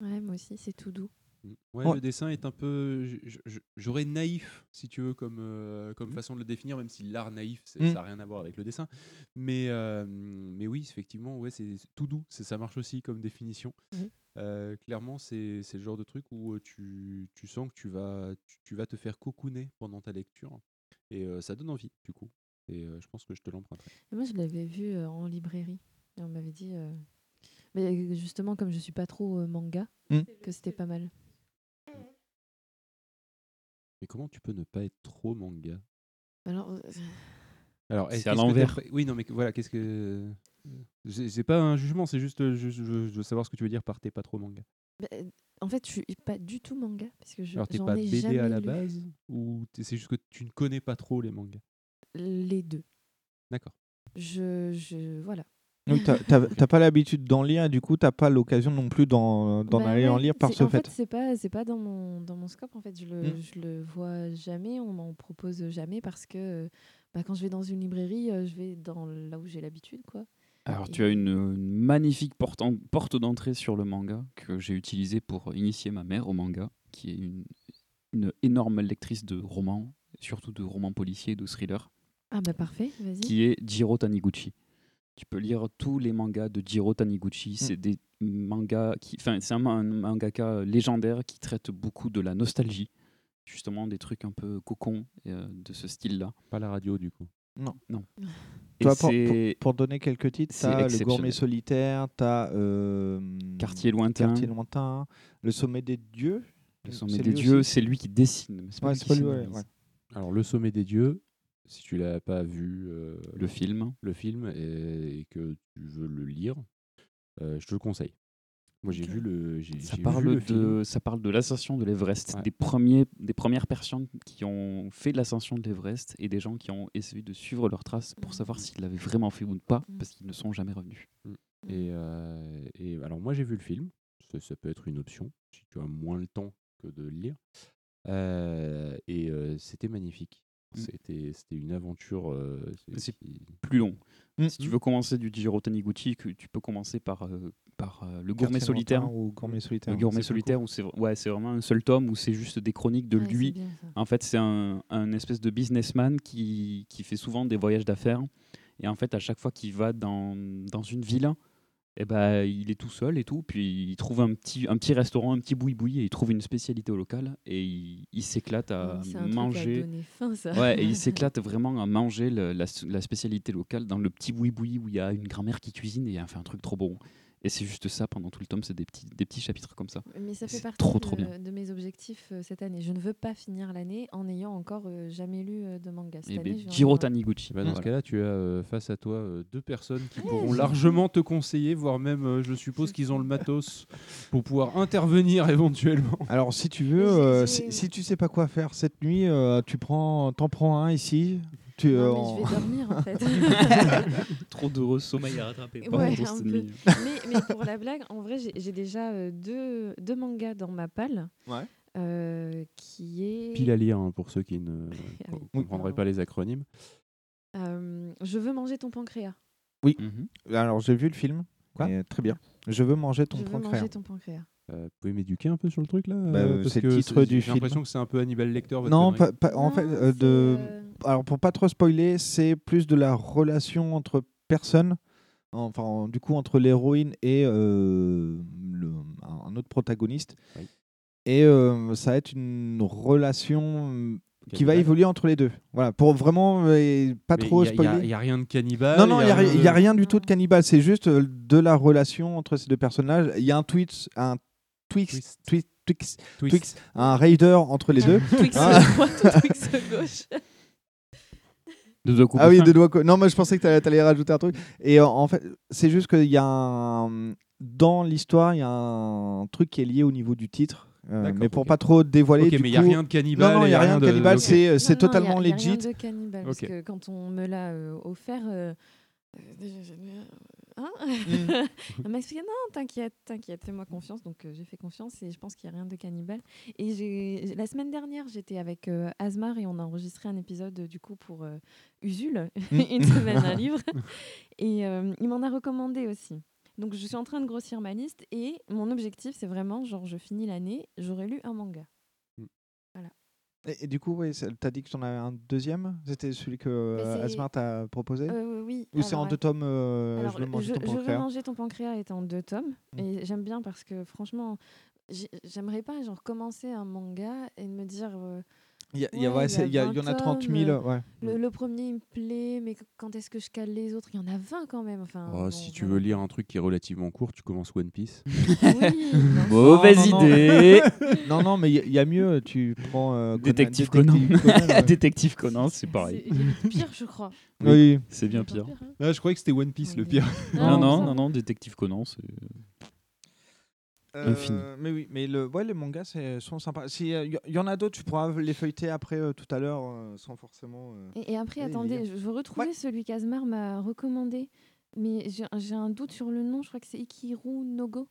Ouais, moi aussi, c'est tout doux. Mm. Ouais, le dessin est un peu. J'aurais naïf, si tu veux, comme, euh, comme façon de le définir, même si l'art naïf, c'est- Mm. ça n'a rien à voir avec le dessin. Mais, euh, mais oui, effectivement, ouais, c'est tout doux. Ça marche aussi comme définition. Euh, clairement, c'est le genre de truc où tu, tu sens que tu vas, tu, tu vas te faire cocooner pendant ta lecture. Et ça donne envie, du coup. Et je pense que je te l'emprunterai. Moi, je l'avais vu en librairie. Et on m'avait dit. Mais justement, comme je suis pas trop manga, que c'était pas mal. Mais comment tu peux ne pas être trop manga? Alors. euh, Alors, C'est est-ce- à qu'est-ce que l'envers. Oui, non, mais voilà, qu'est-ce que. C'est c'est pas un jugement, c'est juste. euh, Je, je- je veux savoir ce que tu veux dire par t'es pas trop manga. bah, euh, en fait, je suis pas du tout manga. Parce que je, Alors, t'es j'en pas ai BD jamais à la lu. base Ou t'es- c'est juste que tu ne connais pas trop les mangas? Les deux. D'accord. Je, je. Voilà. Donc, t'as- pas l'habitude d'en lire et du coup, t'as pas l'occasion non plus d'en d'en Bah aller en lire par ce en fait. c'est pas c'est pas dans mon dans mon scope en fait. Je le Mm. je le vois jamais. On m'en propose jamais parce que bah, quand je vais dans une librairie, euh, je vais dans là où j'ai l'habitude quoi. Alors, Et- tu as une, une magnifique porte, en- porte d'entrée sur le manga que j'ai utilisée pour initier ma mère au manga, qui est une, une énorme lectrice de romans, surtout de romans policiers de thrillers, Ah bah parfait. Vas-y. qui est Jiro Taniguchi. Tu peux lire tous les mangas de Jiro Taniguchi. Mm. C'est des mangas qui, enfin, c'est un, ma- un mangaka légendaire qui traite beaucoup de la nostalgie, justement des trucs un peu cocon euh, de ce style-là. Pas la radio, du coup. Non. Non. Et pour, pour- c'est- pour donner quelques titres, c'est t'as le gourmet solitaire, t'as euh, Quartier lointain. Quartier lointain, le sommet des dieux. Le sommet des dieux, c'est lui qui dessine. mais c'est Ouais, lui c'est qui pas lui, ouais, scénarise. ouais. Alors, Le Sommet des Dieux, si tu l'as pas vu. euh, Le film. Le film et, et que tu veux le lire, euh, je te le conseille. Moi, j'ai Ok. vu le. j'ai- Ça j'ai parle, vu le de, film. ça parle de l'ascension de l'Everest, Ouais. des, premiers, des premières personnes qui ont fait l'ascension de l'Everest et des gens qui ont essayé de suivre leurs traces pour savoir s'ils l'avaient vraiment fait ou pas, parce qu'ils ne sont jamais revenus. Et, euh, et alors, moi, j'ai vu le film. Ça, ça peut être une option si tu as moins le temps que de le lire. Euh, et euh, c'était magnifique. Mm. C'était c'était une aventure. euh, c'est- qui- plus long. Mm. Si tu veux commencer du Jiro Taniguchi, tu peux commencer par, euh, par euh, le Gourmet Solitaire. ou Gourmet Solitaire, Le Gourmet Solitaire, où c'est ouais, c'est vraiment un seul tome où c'est juste des chroniques de Ouais, lui. bien. En fait, c'est un, un espèce de businessman qui, qui fait souvent des voyages d'affaires. Et en fait, à chaque fois qu'il va dans, dans une ville, eh ben, il est tout seul et tout. Puis il trouve un petit, un petit restaurant, un petit boui-boui, et il trouve une spécialité locale. Et il, il s'éclate à un truc à manger. faim, ça. Ouais, et il s'éclate vraiment à manger le- la, la spécialité locale dans le petit boui-boui où il y a une grand-mère qui cuisine et elle fait un truc trop bon. Et c'est juste ça pendant tout le tome, c'est des petits, des petits chapitres comme ça. Mais ça fait partie trop, de, trop bien. de mes objectifs euh, cette année. Je ne veux pas finir l'année en n'ayant encore euh, jamais lu euh, de manga. Cette Eh année, ben, Jiro. Taniguchi. Bah, dans ce cas-là, tu as euh, face à toi euh, deux personnes qui pourront largement te conseiller, voire même, euh, je suppose qu'ils ont le matos pour pouvoir intervenir éventuellement. Alors, si tu veux, euh, si, si tu sais pas quoi faire cette nuit, euh, tu prends, t'en prends un ici. Tu, euh, Non, mais je en- vais dormir en fait. Trop d'heureux sommeil à rattraper. Ouais, un cette peu. nuit. mais, mais pour la blague, en vrai, j'ai j'ai déjà euh, deux, deux mangas dans ma palle. Ouais. euh, qui est. Pile à lire hein, pour ceux qui ne Ah oui. comprendraient pas les acronymes. Euh, je veux manger ton pancréas. Oui. Mhm. Alors, j'ai vu le film. Et très bien. Je veux manger ton je veux pancréas. manger ton pancréas. Euh, vous pouvez m'éduquer un peu sur le truc là Bah, euh, euh, c'est le titre du J'ai film. l'impression que c'est un peu Hannibal Lecter. votre Non, connerie. pas, pas- en fait, euh, de... alors pour pas trop spoiler, c'est plus de la relation entre personnes, enfin du coup entre l'héroïne et euh, le- un autre protagoniste. Et euh, ça va être une relation qui va évoluer entre les deux. Voilà, pour vraiment euh, pas Mais trop y a- y a- spoiler. rien de cannibale, Non, non, il n'y a, rien ri- y a de- rien du tout de cannibale. C'est juste euh, de la relation entre ces deux personnages. Il y a un Twix, un Twix, Twix, Twix, Twist. Twix, un raider entre les deux. Twix Hein droite ou Twix gauche. Deux doigts coupés Ah oui, deux doigts Non, moi je pensais que tu allais, rajouter un truc. Et en fait, c'est juste qu'il y a un. Dans l'histoire, il y a un truc qui est lié au niveau du titre. euh, mais pour ok. pas trop dévoiler. Ok, du mais il y a rien de cannibale Non, non, il n'y a rien rien de cannibale. C'est, totalement y a- y a legit. rien de cannibale, parce que quand on me l'a euh, offert, euh, Hein Mmh. Elle m'a expliqué non, t'inquiète, t'inquiète, fais-moi confiance. Donc euh, j'ai fait confiance et je pense qu'il n'y a rien de cannibale. Et la semaine dernière, j'étais avec euh, Asmar et on a enregistré un épisode du coup pour euh, Usul, Mmh. une semaine un livre. Et euh, il m'en a recommandé aussi. Donc je suis en train de grossir ma liste et mon objectif c'est vraiment genre je finis l'année, j'aurais lu un manga. Voilà. Et, et du coup, c'est- t'as dit que t'en avais un deuxième? C'était celui que euh, Asmar t'a proposé? Euh, oui. Ou c'est en deux tomes euh, Alors, Je veux manger ton je veux pancréas? manger ton pancréas est en deux tomes. Mm. Et j'aime bien parce que franchement, j'ai- j'aimerais pas genre commencer un manga et me dire. euh, Il y en a 20 30 000, tomes, euh, ouais. Le, le premier il me plaît, mais quand est-ce que je cale les autres? Il y en a 20 quand même. Enfin, Oh, bon, si tu veux lire un truc qui est relativement court, tu commences One Piece. Mauvaise Non, non, non. idée. non, non, mais il y, a mieux. Tu prends euh, Conan- Détective Conan. ouais. Détective Conan, c'est pareil. C'est pire, je crois. Oui. C'est bien pire. Ah, je croyais que c'était One Piece le pire. Non, non, non, non, Détective Conan, c'est. Euh, Infini. mais oui, mais le, ouais, les mangas c'est- sont sympas. Il y, y en a d'autres, tu pourras les feuilleter après euh, tout à l'heure euh, sans forcément. euh, Et, et après, attendez, je veux retrouver celui qu'Asmar m'a recommandé. Mais j'ai un doute sur le nom, je crois que c'est Ikiru Nogo.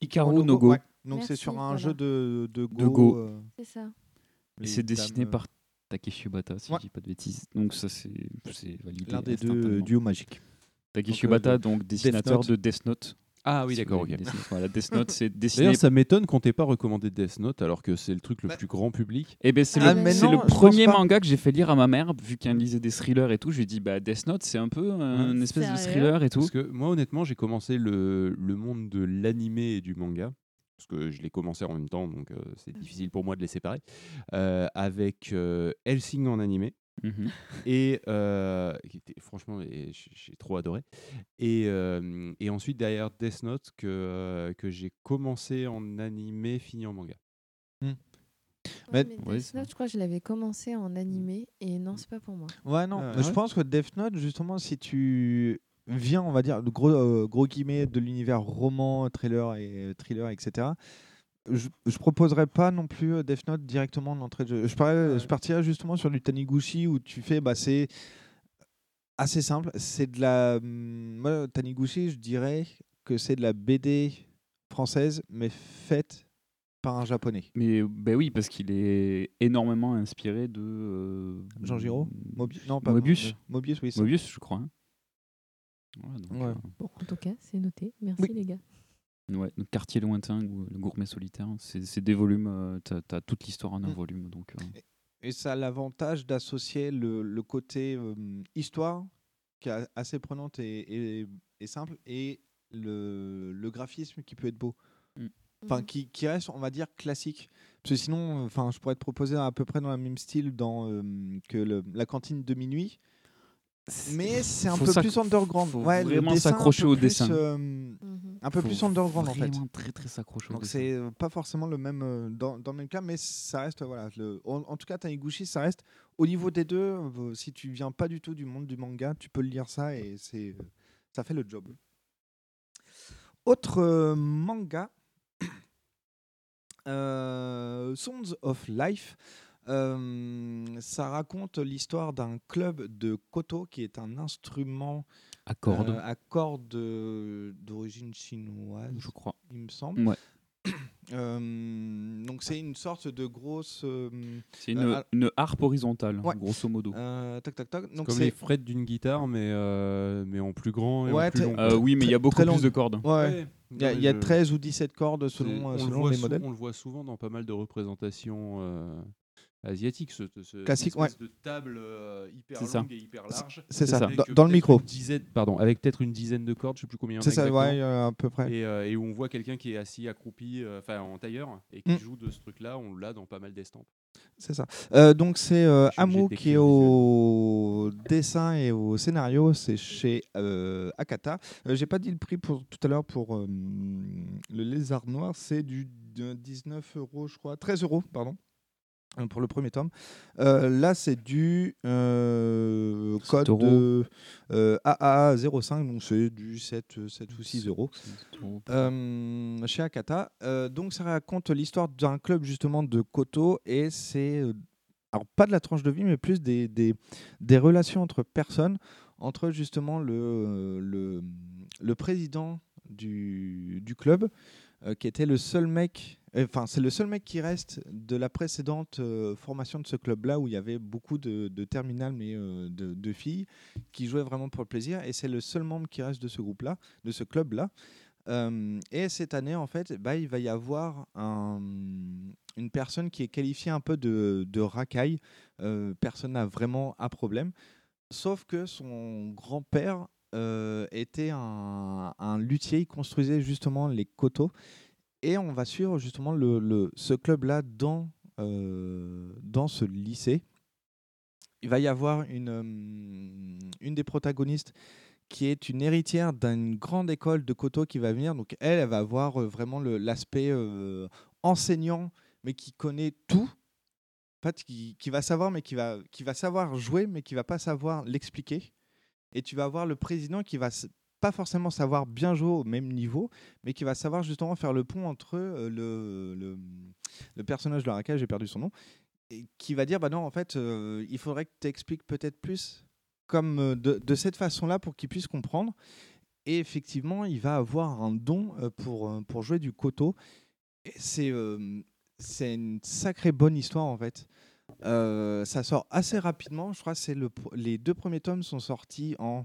Ikaru no Go. ouais. Donc c'est sur un voilà. jeu de, de Go. De Go. euh, C'est ça. Et c'est dessiné euh, par Takeshi Ubata, si Ouais. je dis pas de bêtises. Donc ça, c'est validé. L'un des deux duos magiques. Takeshi euh, le donc dessinateur de Death Note. Ah oui, Si d'accord, ok. Death Note, Voilà, Death Note, c'est dessiné. D'ailleurs, ça m'étonne qu'on t'ait pas recommandé Death Note alors que c'est le truc le plus grand public. Eh ben, c'est Ah, le, mais c'est non, le je pense premier pas. manga que j'ai fait lire à ma mère, vu qu'elle lisait des thrillers et tout. Je lui ai dit, bah, Death Note, c'est un peu un espèce de Sérieux thriller et tout. Parce que moi, honnêtement, j'ai commencé le, le monde de l'animé et du manga. Parce que je l'ai commencé en même temps, donc euh, c'est difficile pour moi de les séparer. euh, avec euh, Helsing en animé. Mhm. Et euh, qui était, franchement, j'ai trop adoré. Et, euh, et ensuite, derrière Death Note, que, euh, que j'ai commencé en animé, fini en manga. Ouais, Mais- mais Death Note, je crois que je l'avais commencé en animé et non, c'est pas pour moi. Ouais, non. Ah, Je ouais. pense que Death Note, justement, si tu viens, on va dire, de gros, euh, gros guillemets, de l'univers roman, thriller, et, thriller, etc., je, je proposerais pas non plus euh, Death Note directement en entrée de jeu. Je, parlais- je partirais justement sur du Taniguchi où tu fais, bah, c'est assez simple. C'est de la. hum, Moi, Taniguchi, je dirais que c'est de la BD française, mais faite par un japonais. Mais ben oui, parce qu'il est énormément inspiré de. euh, Jean Giraud? Mobi- non, pas Mobius. Mo- Mobius, oui. c'est- Mobius, je crois. hein. Voilà, donc, Ouais. euh, Bon, en tout cas, c'est noté. Merci Oui. les gars. Ouais, quartier lointain ou le gourmet solitaire, c'est c'est des volumes, euh, t'as as toute l'histoire en un Mm. volume. Donc, euh, Et ça a l'avantage d'associer le, le côté euh, histoire, qui est assez prenante et, et- et simple, et le, le graphisme qui peut être beau. Mm. Enfin, Mhm. qui, qui reste, on va dire, classique. Parce que sinon, enfin, je pourrais te proposer à peu près dans le même style dans, euh, que le- la cantine de minuit. Mais c'est un peu plus underground. faut Ouais, le vraiment dessin, un s'accrocher peu au plus, dessin. euh, Mhm. un peu Faut plus underground en fait. vraiment très très s'accrocher au Donc dessin. c'est euh, pas forcément le même euh, dans, dans le même cas, mais ça reste voilà. Le, en, en tout cas, Taniguchi, ça reste au niveau des deux. euh, si tu viens pas du tout du monde du manga, tu peux lire ça et c'est euh, ça fait le job. Autre euh, manga, euh, Sounds of Life. Euh, ça raconte l'histoire d'un club de koto qui est un instrument À cordes. euh, à cordes euh, d'origine chinoise, Je crois. il me semble. Ouais. Euh, donc c'est une sorte de grosse. euh, C'est une, euh, une harpe horizontale, Ouais. grosso modo. euh, tac tac tac. C'est Donc comme les frettes d'une guitare, mais, euh, mais en plus grand et Ouais, en plus long. Euh, oui, mais il y a beaucoup plus de cordes. Ouais. Ouais. Il y a, il y a mais je- 13 ou 17 cordes selon, selon les modèles. on le voit souvent dans pas mal de représentations euh, asiatiques. Ce, ce- Classique, cette espèce de table euh, hyper C'est ça. longue et hyper large. C'est ça, avec, dans- euh, dans le micro. dizaine- pardon, avec peut-être une dizaine de cordes, je sais plus combien C'est ça, ouais, euh, à peu près. Et, euh, et où on voit quelqu'un qui est assis, accroupi, euh, enfin en tailleur, et qui Mm. joue de ce truc-là. On l'a dans pas mal d'estampes. C'est ça. Euh, donc c'est euh, Je suis obligé Amo de qui est au dessin et au scénario, c'est chez euh, Akata. Euh, J'ai pas dit le prix pour tout à l'heure pour euh, le lézard noir, c'est du de 19 euros, je crois, 13 euros, pardon. Euh, Pour le premier tome. Euh, là, c'est du euh, code de, euh, AA05, donc c'est du 7, 7 ou 6 euros. Chez Akata. Donc ça raconte l'histoire d'un club justement de Koto et c'est alors pas de la tranche de vie mais plus des, des, des relations entre personnes entre justement le, le, le président du, du club, qui était le seul mec, enfin c'est le seul mec qui reste de la précédente euh, formation de ce club-là où il y avait beaucoup de, de terminales mais euh, de, filles qui jouaient vraiment pour le plaisir et c'est le seul membre qui reste de ce groupe-là, de ce club-là. Euh, et cette année, en fait, bah, il va y avoir un- une personne qui est qualifiée un peu de, racaille. Personne n'a vraiment un problème. Sauf que son grand-père était un, un luthier, il construisait justement les coteaux. Et on va suivre justement le, ce club-là dans, euh, dans ce lycée. Il va y avoir une, euh, une des protagonistes qui est une héritière d'une grande école de coteaux qui va venir. Donc elle, elle va avoir euh, vraiment l'aspect enseignant, mais qui connaît tout. En fait, qui, va savoir, mais qui va, qui va savoir jouer, mais qui va pas savoir l'expliquer. Et tu vas avoir le président qui va pas forcément savoir bien jouer au même niveau, mais qui va savoir justement faire le pont entre euh, le, le, personnage de Raka, j'ai perdu son nom, et qui va dire bah non, en fait, euh, il faudrait que tu expliques peut-être plus comme euh, de, cette façon-là pour qu'il puisse comprendre. Et effectivement, il va avoir un don pour, pour jouer du koto. C'est une sacrée bonne histoire en fait. Ça sort assez rapidement. Je crois que le, les deux premiers tomes sont sortis en,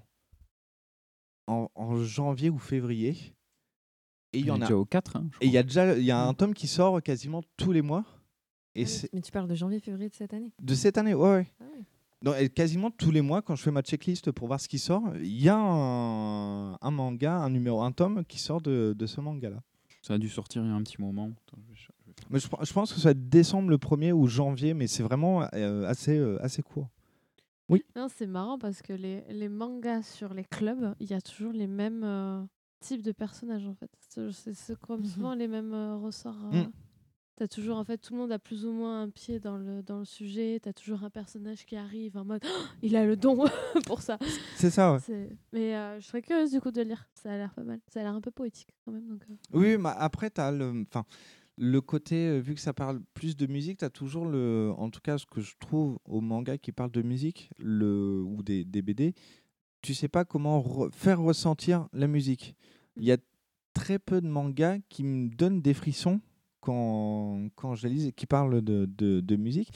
en, en janvier ou février. Et il y en a déjà au 4, hein, je et il y a déjà il y a un tome qui sort quasiment tous les mois. Et Ah oui, c'est Mais tu parles de janvier-février de cette année. de cette année, ouais, ouais. Ah oui. Non, et quasiment tous les mois, quand je fais ma checklist pour voir ce qui sort, il y a un, un manga, un numéro, un tome qui sort de, de ce manga-là. Ça a dû sortir il y a un petit moment. Attends, je vais ch- je vais faire- Mais je, je pense que ça va être décembre le premier ou janvier, mais c'est vraiment euh, assez, euh, assez court. Oui. Non, c'est marrant parce que les, les mangas sur les clubs, il y a toujours les mêmes euh, types de personnages en fait. C'est comme souvent les mêmes euh, ressorts. euh. Mm. T'as toujours en fait tout le monde a plus ou moins un pied dans le dans le sujet. T'as toujours un personnage qui arrive en mode Oh, il a le don pour ça. C'est ça, ouais. Mais je serais curieuse du coup de lire. Ça a l'air pas mal. Ça a l'air un peu poétique quand même. Donc. Oui, mais après, tu as le, enfin, le côté, euh, vu que ça parle plus de musique, tu as toujours le, en tout cas, ce que je trouve au manga qui parle de musique le, ou des, BD, tu sais pas comment re- faire ressentir la musique. Il y a très peu de mangas qui me donnent des frissons quand, quand je les lis et qui parlent de, de musique.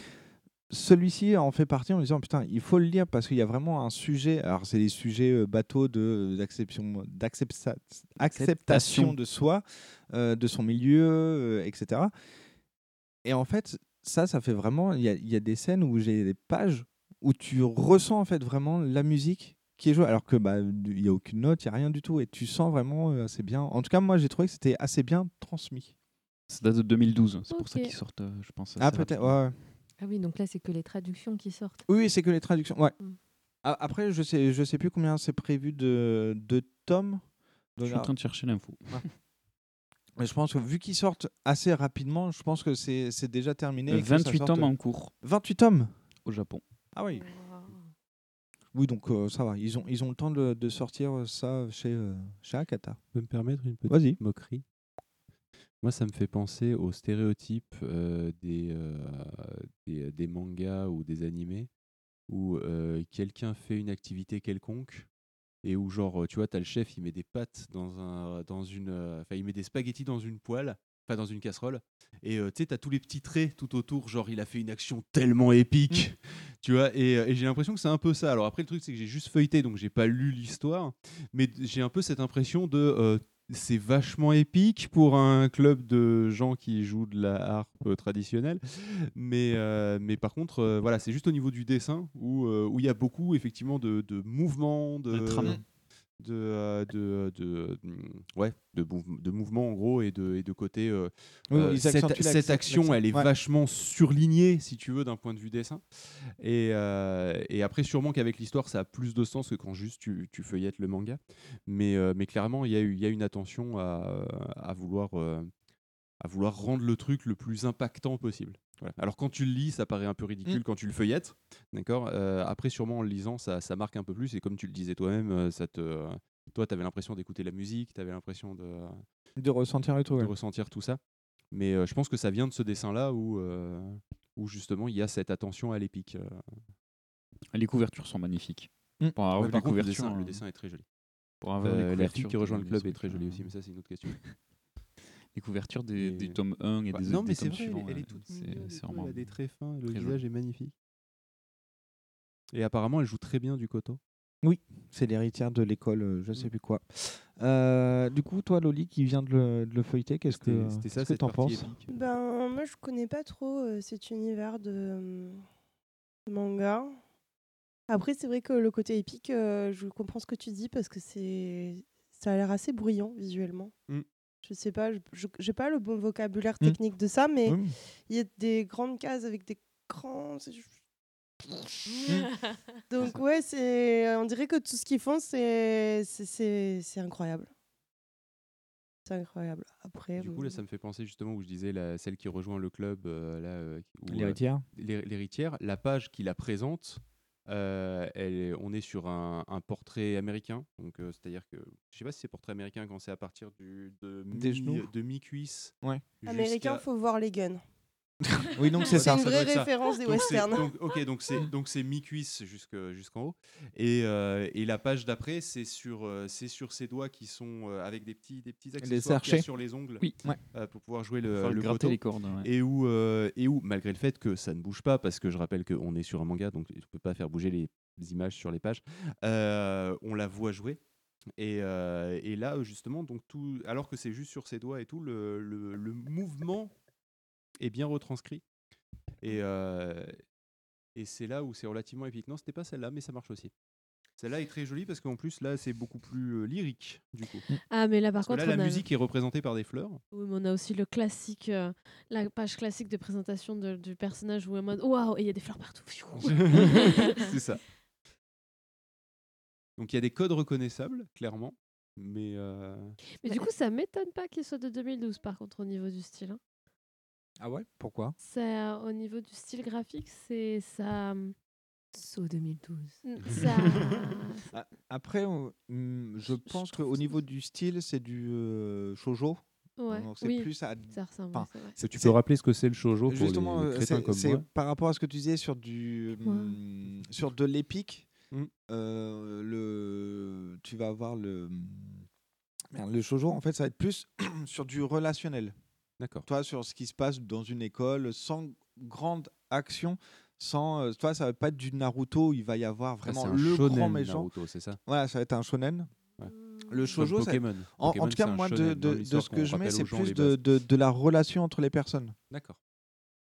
Celui-ci en fait partie en me disant putain, il faut le lire parce qu'il y a vraiment un sujet. Alors, c'est des sujets euh, bateaux de- d'acception- d'accepta- acceptation de soi, euh, de son milieu, euh, etc. Et en fait, ça, ça fait vraiment. Il y a, il y a des scènes où j'ai des pages où tu ressens en fait vraiment la musique qui est jouée, alors que bah il y a aucune note, il y a rien du tout, et tu sens vraiment euh, assez bien. En tout cas, moi, j'ai trouvé que c'était assez bien transmis. Ça date de 2012. C'est pour ça qu'ils sortent, euh, je pense. Ah peut-être, ouais. Ah oui, donc là, c'est que les traductions qui sortent. Oui, c'est que les traductions. Ouais. Mm. Après, je sais, je sais plus combien c'est prévu de, de tomes. Je suis en train de chercher l'info. Ouais. Mais je pense que vu qu'ils sortent assez rapidement, je pense que c'est c'est déjà terminé. Euh, et que ça 28 sorte- tomes en cours. 28 tomes Au Japon. Ah oui. Oui, donc euh, ça va. Ils ont, ils ont le temps de, de sortir ça chez, euh, chez Akata. peux me permettre une petite Vas-y. moquerie? Moi, ça me fait penser aux stéréotypes euh, des, euh, des, des mangas ou des animés où euh, quelqu'un fait une activité quelconque et où, genre, tu vois, tu as le chef, il met des pâtes dans, un, dans une. Enfin, il met des spaghettis dans une poêle, enfin, dans une casserole. Et tu sais, tu as tous les petits traits tout autour, genre, il a fait une action tellement épique, tu vois. Et, et j'ai l'impression que c'est un peu ça. Alors, après, le truc, c'est que j'ai juste feuilleté, donc j'ai pas lu l'histoire, mais j'ai un peu cette impression de. C'est vachement épique pour un club de gens qui jouent de la harpe traditionnelle, mais, euh, mais par contre, euh, voilà, c'est juste au niveau du dessin où euh, où il y a beaucoup effectivement de, de mouvements, de, De. De, euh, de, de, mm, ouais, de, de mouvements en gros et de, et de côté. euh, Oui, euh, cette, action, elle est Ouais. vachement surlignée, si tu veux, d'un point de vue dessin. Et, euh, et après, sûrement qu'avec l'histoire, ça a plus de sens que quand juste tu, tu feuillettes le manga. Mais, euh, mais clairement, il y, a y a une attention à, à vouloir. euh, à vouloir rendre le truc le plus impactant possible. Voilà. Alors quand tu le lis, ça paraît un peu ridicule Mm. quand tu le feuillettes, d'accord. Euh, après, sûrement en le lisant, ça, ça marque un peu plus. Et comme tu le disais toi-même, euh, ça te, toi, tu avais l'impression d'écouter la musique, tu avais l'impression de, De ressentir le truc. de ouais. ressentir tout ça. Mais euh, je pense que ça vient de ce dessin-là où, euh, où justement il y a cette attention à l'épique. euh. Les couvertures sont magnifiques. Mm. Pour avoir Ouais, les par contre, le dessin, le dessin est très joli. Pour avoir les Euh, couvertures qui rejoint le club est très trucs, aussi, mais ça c'est une autre question. Les couvertures des, des Et- tomes 1 et Bah, des, non, des mais c'est tomes vrai, elle est- suivants. elle est ouais, toute c'est- mignonne elle a des traits fins, le visage est magnifique. Et apparemment, elle joue très bien du koto. Oui, c'est l'héritière de l'école, euh, je Mm. sais plus quoi. Euh, du coup, toi, Loli, qui vient de le, de le feuilleter, qu'est-ce que t'en partie penses? Ben, moi, je connais pas trop euh, cet univers de, euh, manga. Après, c'est vrai que le côté épique, euh, je comprends ce que tu dis parce que c'est ça a l'air assez bruyant visuellement. Mm. Je sais pas, je j'ai pas le bon vocabulaire Mm. technique de ça, mais il y a des grandes cases avec des grands. Donc ouais, c'est on dirait que tout ce qu'ils font, c'est c'est- c'est c'est incroyable. C'est incroyable. Après, Du coup, là, ça me fait penser justement où je disais la, celle qui rejoint le club, euh, là, euh, où, euh, L'héritière l'hé- L'héritière. La page qui la présente, euh, elle est- on est sur un, un portrait américain. Donc, euh, c'est-à-dire que je sais pas si c'est portrait américain quand c'est à partir du, de Des mi, genoux de mi-cuisse. Ouais. américain, jusqu'à- faut voir les guns. Oui, donc c'est C'est ça. une Ça vraie ça. référence des Donc c'est- westerns. donc- ok, donc c'est donc c'est mi-cuisse jusque- jusqu'en haut. Et, euh, et la page d'après, c'est sur euh, c'est sur ses doigts qui sont euh, avec des petits des petits accessoires sur les ongles. Oui. Euh, pour pouvoir jouer le, le gratter les cordes, ouais. Et où euh, et où malgré le fait que ça ne bouge pas parce que je rappelle qu'on est sur un manga donc on peut pas faire bouger les images sur les pages. euh, on la voit jouer. Et, euh, et là, justement, donc tout, alors que c'est juste sur ses doigts et tout, le, le- le mouvement est bien retranscrit. Et, euh, et c'est là où c'est relativement épique. Non, c'était pas celle-là, mais ça marche aussi. Celle-là est très jolie parce qu'en plus, là, c'est beaucoup plus euh, lyrique, du coup. Ah, mais là, par Parce que contre, là, on la a- musique est représentée par des fleurs. Oui, mais on a aussi le classique, euh, la page classique de présentation de- du personnage où en mode waouh, et il y a des fleurs partout. c'est ça. Donc il y a des codes reconnaissables, clairement. Mais. euh, Mais du coup, ça m'étonne pas qu'il soit de 2012, par contre, au niveau du style. hein. Ah ouais Pourquoi? C'est, euh, au niveau du style graphique, c'est ça. Saut 2012. ça Ah, Après, on- hmm, je pense qu'au niveau du style, c'est du euh, shoujo. Ouais, Donc c'est oui, plus à... ça ressemble, enfin, c'est vrai. Tu peux rappeler ce que c'est le shoujo pour Justement, les, les euh, crétins c'est- comme c'est moi? par rapport à ce que tu disais sur du sur de l'épique. Mm. euh, le tu vas avoir le merde, le shoujo en fait ça va être plus sur du relationnel. D'accord. Toi sur ce qui se passe dans une école sans grande action sans euh, toi ça va pas être du Naruto où il va y avoir vraiment le shonen, grand méchant Naruto, c'est ça? Voilà ça va être un shonen Ouais. le shoujo ça- Pokémon. en, tout cas moi de, de, ce que je mets c'est plus de, de, de la relation entre les personnes D'accord.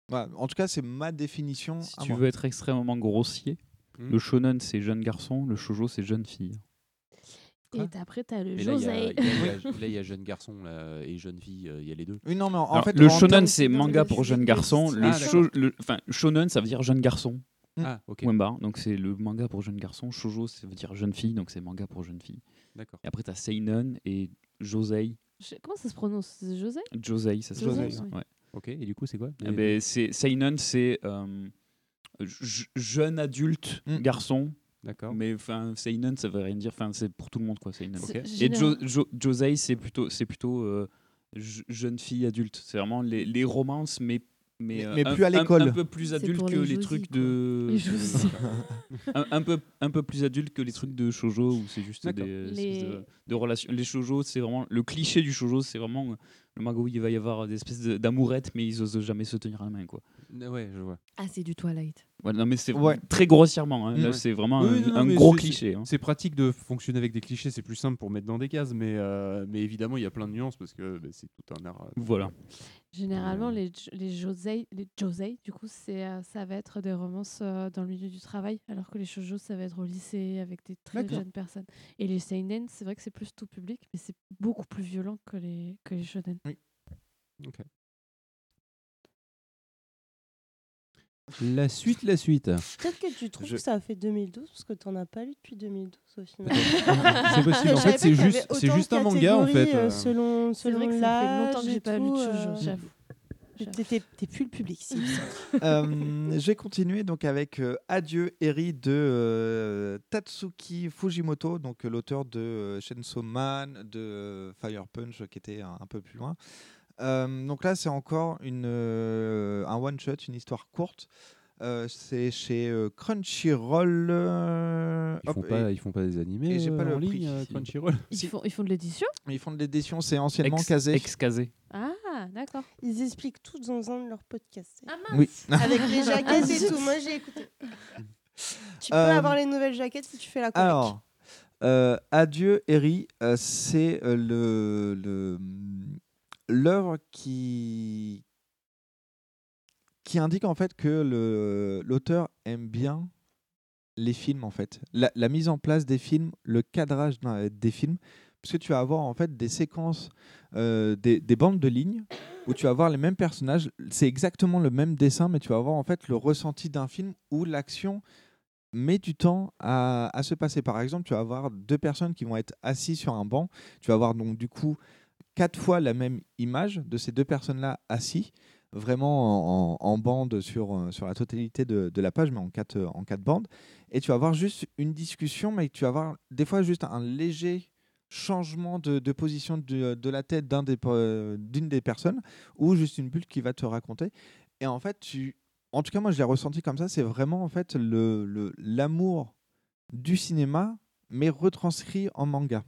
voilà. en tout cas c'est ma définition Si tu moi. veux être extrêmement grossier, Hmm. le shonen c'est jeune garçon, le shoujo c'est jeune fille. Et t'as- après, t'as le Mais là, il y y y a- là, il y a jeune garçon là, et jeune fille, euh, il y a les deux. Oui, non, mais en, Alors, fait, le en shonen c'est manga pour jeune garçon, le, Ah, sho- le- enfin shonen ça veut dire jeune garçon. Ah, ok. Point barre. Donc c'est le manga pour jeune garçon, shoujo ça veut dire jeune fille, donc c'est manga pour jeune fille. D'accord. Et après t'as seinen et josei. Je- Comment ça se prononce? C'est Josei? Josei, ça se Josei, prononce. oui. Ouais. Ok, et du coup, c'est quoi Eh les- ben, c'est Seinen, c'est euh, je- jeune adulte Mm. garçon. D'accord. Mais enfin, Seinen, ça veut rien dire. Enfin, c'est pour tout le monde, quoi. Seinen. C'est Et jo, Jo- Josei, c'est plutôt, c'est plutôt euh, je- jeune fille adulte. C'est vraiment les, les romances, mais mais, Mais- euh, mais un- plus à un- l'école. Un, peu plus adulte que les les trucs quoi. de. Les un, un peu un peu plus adulte que les trucs de shojo où c'est juste des de, de relations. Les shojo, c'est vraiment le cliché du shojo, c'est vraiment le manga où il va y avoir des espèces d'amourettes, mais ils osent jamais se tenir la main, quoi. Ouais, je vois. Ah, c'est du Twilight. Ouais, non, mais c'est Ouais. très grossièrement. hein. Là, Ouais. c'est vraiment Oui, un, non, un mais gros cliché. hein. C'est pratique de fonctionner avec des clichés, c'est plus simple pour mettre dans des cases, mais, euh, mais évidemment, il y a plein de nuances parce que bah, c'est tout un art. euh, Voilà. Généralement, les, jo- les josei, les josei, du coup, c'est, euh, ça va être des romances euh, dans le milieu du travail, alors que les shoujo, ça va être au lycée avec des très jeunes personnes. Et les seinen, c'est vrai que c'est plus tout public, mais c'est beaucoup plus violent que les, que les shonen. Ok. La suite, la suite. Peut-être que tu trouves Je- que ça a fait 2012 parce que t'en as pas lu depuis 2012 au final. C'est possible. En fait, c'est juste, c'est un manga en fait. euh, euh. selon, C'est vrai selon que ça fait longtemps que j'ai pas lu de shoujo, euh, j'avoue. T'es- T'es plus le public, si. Euh, je vais continuer donc avec euh, Adieu Eri de euh, Tatsuki Fujimoto, donc euh, l'auteur de euh, Chainsaw Man, de euh, Fire Punch qui était un, un peu plus loin. Euh, donc là, c'est encore une, euh, un one shot, une histoire courte. Euh, c'est chez euh, Crunchyroll. euh, Ils hop, font, pas, et- ils font pas des animés et j'ai euh, pas le en prix. ligne, euh, Crunchyroll Ils, font, ils font de l'édition? Ils font de l'édition, c'est anciennement Ex- casé. Ex-casé. Ah, d'accord. Ils expliquent tout dans un de leurs podcasts. Ah Oui. Avec les jaquettes et zut. tout. Moi, j'ai écouté. Tu peux Euh, avoir les nouvelles jaquettes si tu fais la chronique. Alors, euh, Adieu Eri, euh, c'est euh, le le- l'œuvre qui qui indique en fait que l'auteur aime bien les films en fait, la, mise en place des films, le cadrage d'un- des films, parce que tu vas avoir en fait des séquences, euh, des, des bandes de lignes où tu vas voir les mêmes personnages, c'est exactement le même dessin, mais tu vas avoir en fait le ressenti d'un film où l'action met du temps à, à se passer. Par exemple, tu vas avoir deux personnes qui vont être assises sur un banc. Tu vas avoir donc du coup quatre fois la même image de ces deux personnes-là assis, vraiment en, bande sur, euh, sur la totalité de, de la page, mais en quatre, euh, en quatre bandes. Et tu vas avoir juste une discussion, mais tu vas avoir des fois juste un léger changement de, de position de, de la tête des, pe- d'une des personnes, ou juste une bulle qui va te raconter. Et en fait, tu, en tout cas, moi, je l'ai ressenti comme ça. C'est vraiment en fait le le- l'amour du cinéma, mais retranscrit en manga.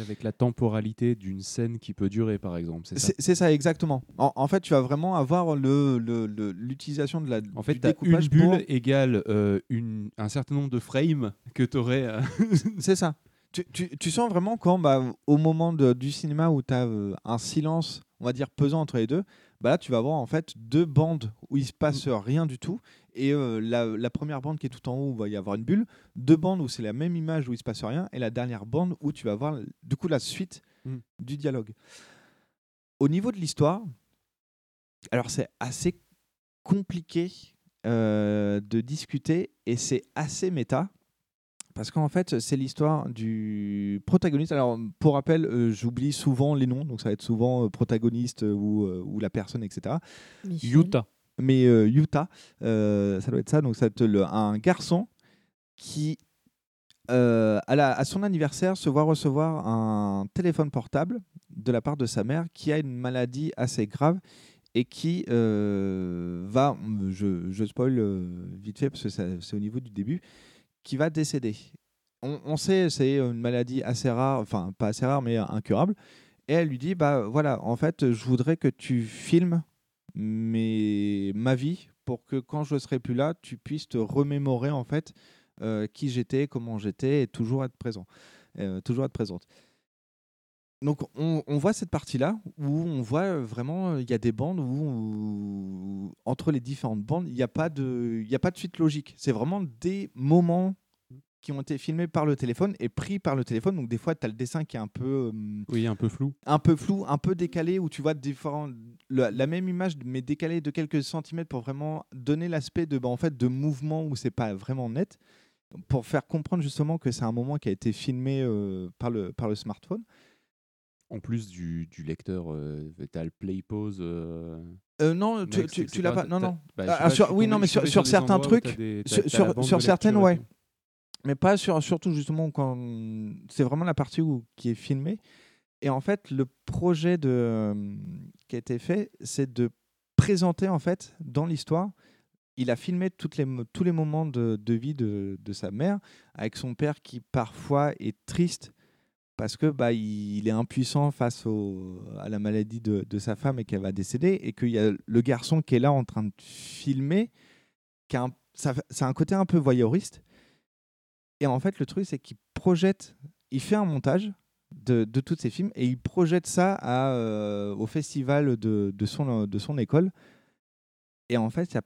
Avec la temporalité d'une scène qui peut durer, par exemple. C'est ça. C'est ça exactement. En, en fait, tu vas vraiment avoir le le- le- l'utilisation de la En fait, tu as une bulle pour- égale euh, une, un certain nombre de frames que tu aurais. C'est ça. Tu, tu- tu sens vraiment quand, bah, au moment de- du cinéma où tu as un silence, on va dire, pesant entre les deux, bah là, tu vas avoir en fait deux bandes où il se passe rien du tout. Et euh, la, la première bande qui est tout en haut, où il va y avoir une bulle. Deux bandes où c'est la même image où il se passe rien. Et la dernière bande où tu vas voir, du coup, la suite Mm. du dialogue. Au niveau de l'histoire, alors c'est assez compliqué euh, de discuter et c'est assez méta. Parce qu'en fait, c'est l'histoire du protagoniste. Alors, pour rappel, euh, j'oublie souvent les noms, donc ça va être souvent euh, protagoniste euh, ou, euh, ou la personne, etc. Michel. Utah. Mais euh, Utah, euh, ça doit être ça. Donc, ça être le- un garçon qui, euh, à, son anniversaire, se voit recevoir un téléphone portable de la part de sa mère qui a une maladie assez grave et qui va, je, je spoil vite fait parce que c'est au niveau du début, qui va décéder. On, on sait, c'est une maladie assez rare, enfin pas assez rare, mais incurable. Et elle lui dit, bah voilà, en fait, je voudrais que tu filmes mes, ma vie pour que quand je serai plus là, tu puisses te remémorer en fait euh, qui j'étais, comment j'étais, et toujours être présent, euh, toujours être présente. Donc on, voit cette partie-là où on voit vraiment euh, il y a des bandes où, entre les différentes bandes il n'y a pas de il a pas de suite logique. C'est vraiment des moments qui ont été filmés par le téléphone et pris par le téléphone. Donc des fois tu as le dessin qui est un peu euh, Oui, un peu flou. un peu flou, un peu décalé, où tu vois différents, la, la même image, mais décalée de quelques centimètres pour vraiment donner l'aspect de, bah, en fait, de mouvement où c'est pas vraiment net, pour faire comprendre justement que c'est un moment qui a été filmé euh, par, le, par le smartphone. En plus du, du lecteur, euh, tu as le play pause. euh, Euh, non, tu, tu, l'as pas. Non, t'as- non. bah, Ah, pas, sur- oui, non, mais sur, sur certains trucs, t'as sur, t'as- t'as sur- certaines, ouais. Mais pas sur, surtout justement quand c'est vraiment la partie où, qui est filmée. Et en fait, le projet de, qui a été fait, c'est de présenter en fait dans l'histoire. Il a filmé toutes les, tous les moments de, vie de, de sa mère avec son père qui parfois est triste parce que bah, il, est impuissant face à la maladie de, de sa femme et qu'elle va décéder et qu'il y a le garçon qui est là en train de filmer qui a un, ça, ça a un côté un peu voyeuriste et en fait le truc c'est qu'il projette il fait un montage de, de tous ces films et il projette ça à, euh, au festival de, de, son, de son école et en fait il y a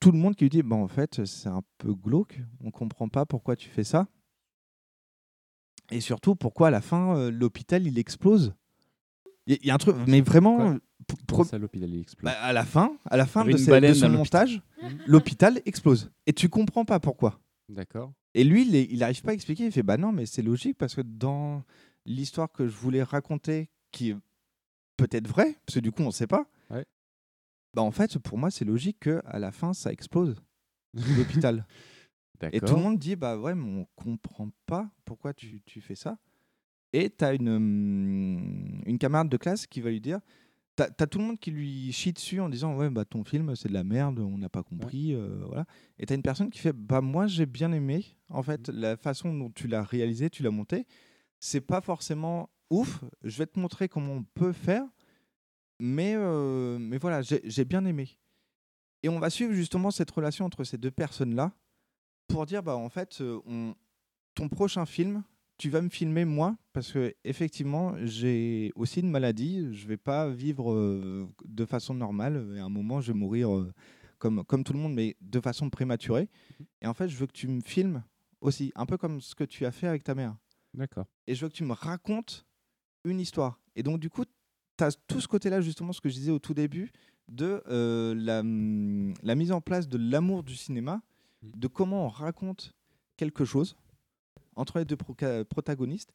tout le monde qui lui dit bah, en fait c'est un peu glauque on comprend pas pourquoi tu fais ça et surtout, pourquoi à la fin, euh, l'hôpital, il explose? Il y, a un truc, mais vraiment... Ça, l'hôpital il explose? Bah, à la fin, à la fin de, avait une ce- de baleine son dans l'hôpital. montage, l'hôpital explose. Et tu comprends pas pourquoi. D'accord. Et lui, il n'arrive pas à expliquer. Il fait Bah non, mais c'est logique parce que dans l'histoire que je voulais raconter, qui est peut-être vraie, parce que du coup, on ne sait pas, Ouais. bah en fait, pour moi, c'est logique qu'à la fin, ça explose, l'hôpital. Et tout le monde dit Bah ouais, mais on comprend pas pourquoi tu, tu fais ça. Et tu as une, hum, une camarade de classe qui va lui dire T'as as tout le monde qui lui chie dessus en disant ouais bah ton film c'est de la merde, on n'a pas compris, euh, voilà. Et t'as une personne qui fait bah moi j'ai bien aimé en fait la façon dont tu l'as réalisé, tu l'as monté. C'est pas forcément ouf. Je vais te montrer comment on peut faire, mais euh, mais voilà j'ai bien aimé. Et on va suivre justement cette relation entre ces deux personnes là pour dire bah en fait euh, on, ton prochain film tu vas me filmer moi parce que effectivement j'ai aussi une maladie. Je vais pas vivre euh, de façon normale. Et à un moment je vais mourir euh, comme comme tout le monde mais de façon prématurée. Et en fait je veux que tu me filmes aussi un peu comme ce que tu as fait avec ta mère. D'accord. et je veux que tu me racontes une histoire. Et donc du coup tu as tout ce côté là justement ce que je disais au tout début de euh, la, hum, la mise en place de l'amour du cinéma de comment on raconte quelque chose entre les deux protagonistes.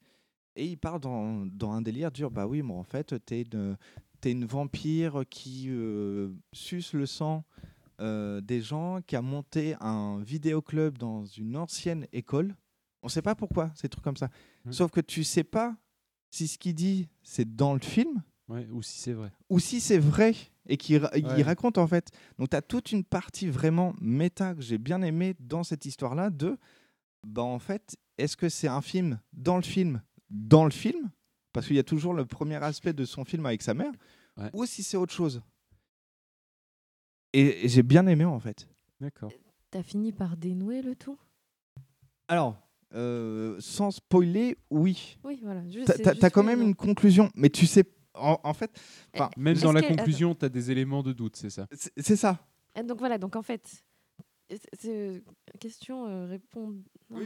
Et il part dans, dans un délire dur. Bah oui, mais en fait, t'es une, t'es une vampire qui euh, suce le sang euh, des gens, qui a monté un vidéoclub dans une ancienne école. On sait pas pourquoi, ces trucs comme ça. Sauf que tu sais pas si ce qu'il dit, c'est dans le film. Ouais, ou si c'est vrai. Ou si c'est vrai et il Ouais. raconte en fait. Donc tu as toute une partie vraiment méta que j'ai bien aimé dans cette histoire-là de bah en fait, est-ce que c'est un film dans le film dans le film? Parce qu'il y a toujours le premier aspect de son film avec sa mère ou si c'est autre chose. Et, et j'ai bien aimé en fait. D'accord. T'as fini par dénouer le tout? Alors, euh, sans spoiler, oui. Oui, voilà. juste- T'as- T'as t'as quand même une conclusion, mais tu sais, en, en fait, enfin, Même dans la conclusion, tu as des éléments de doute, c'est ça? C'est ça. Et donc voilà, donc en fait, question euh, répondre. Non,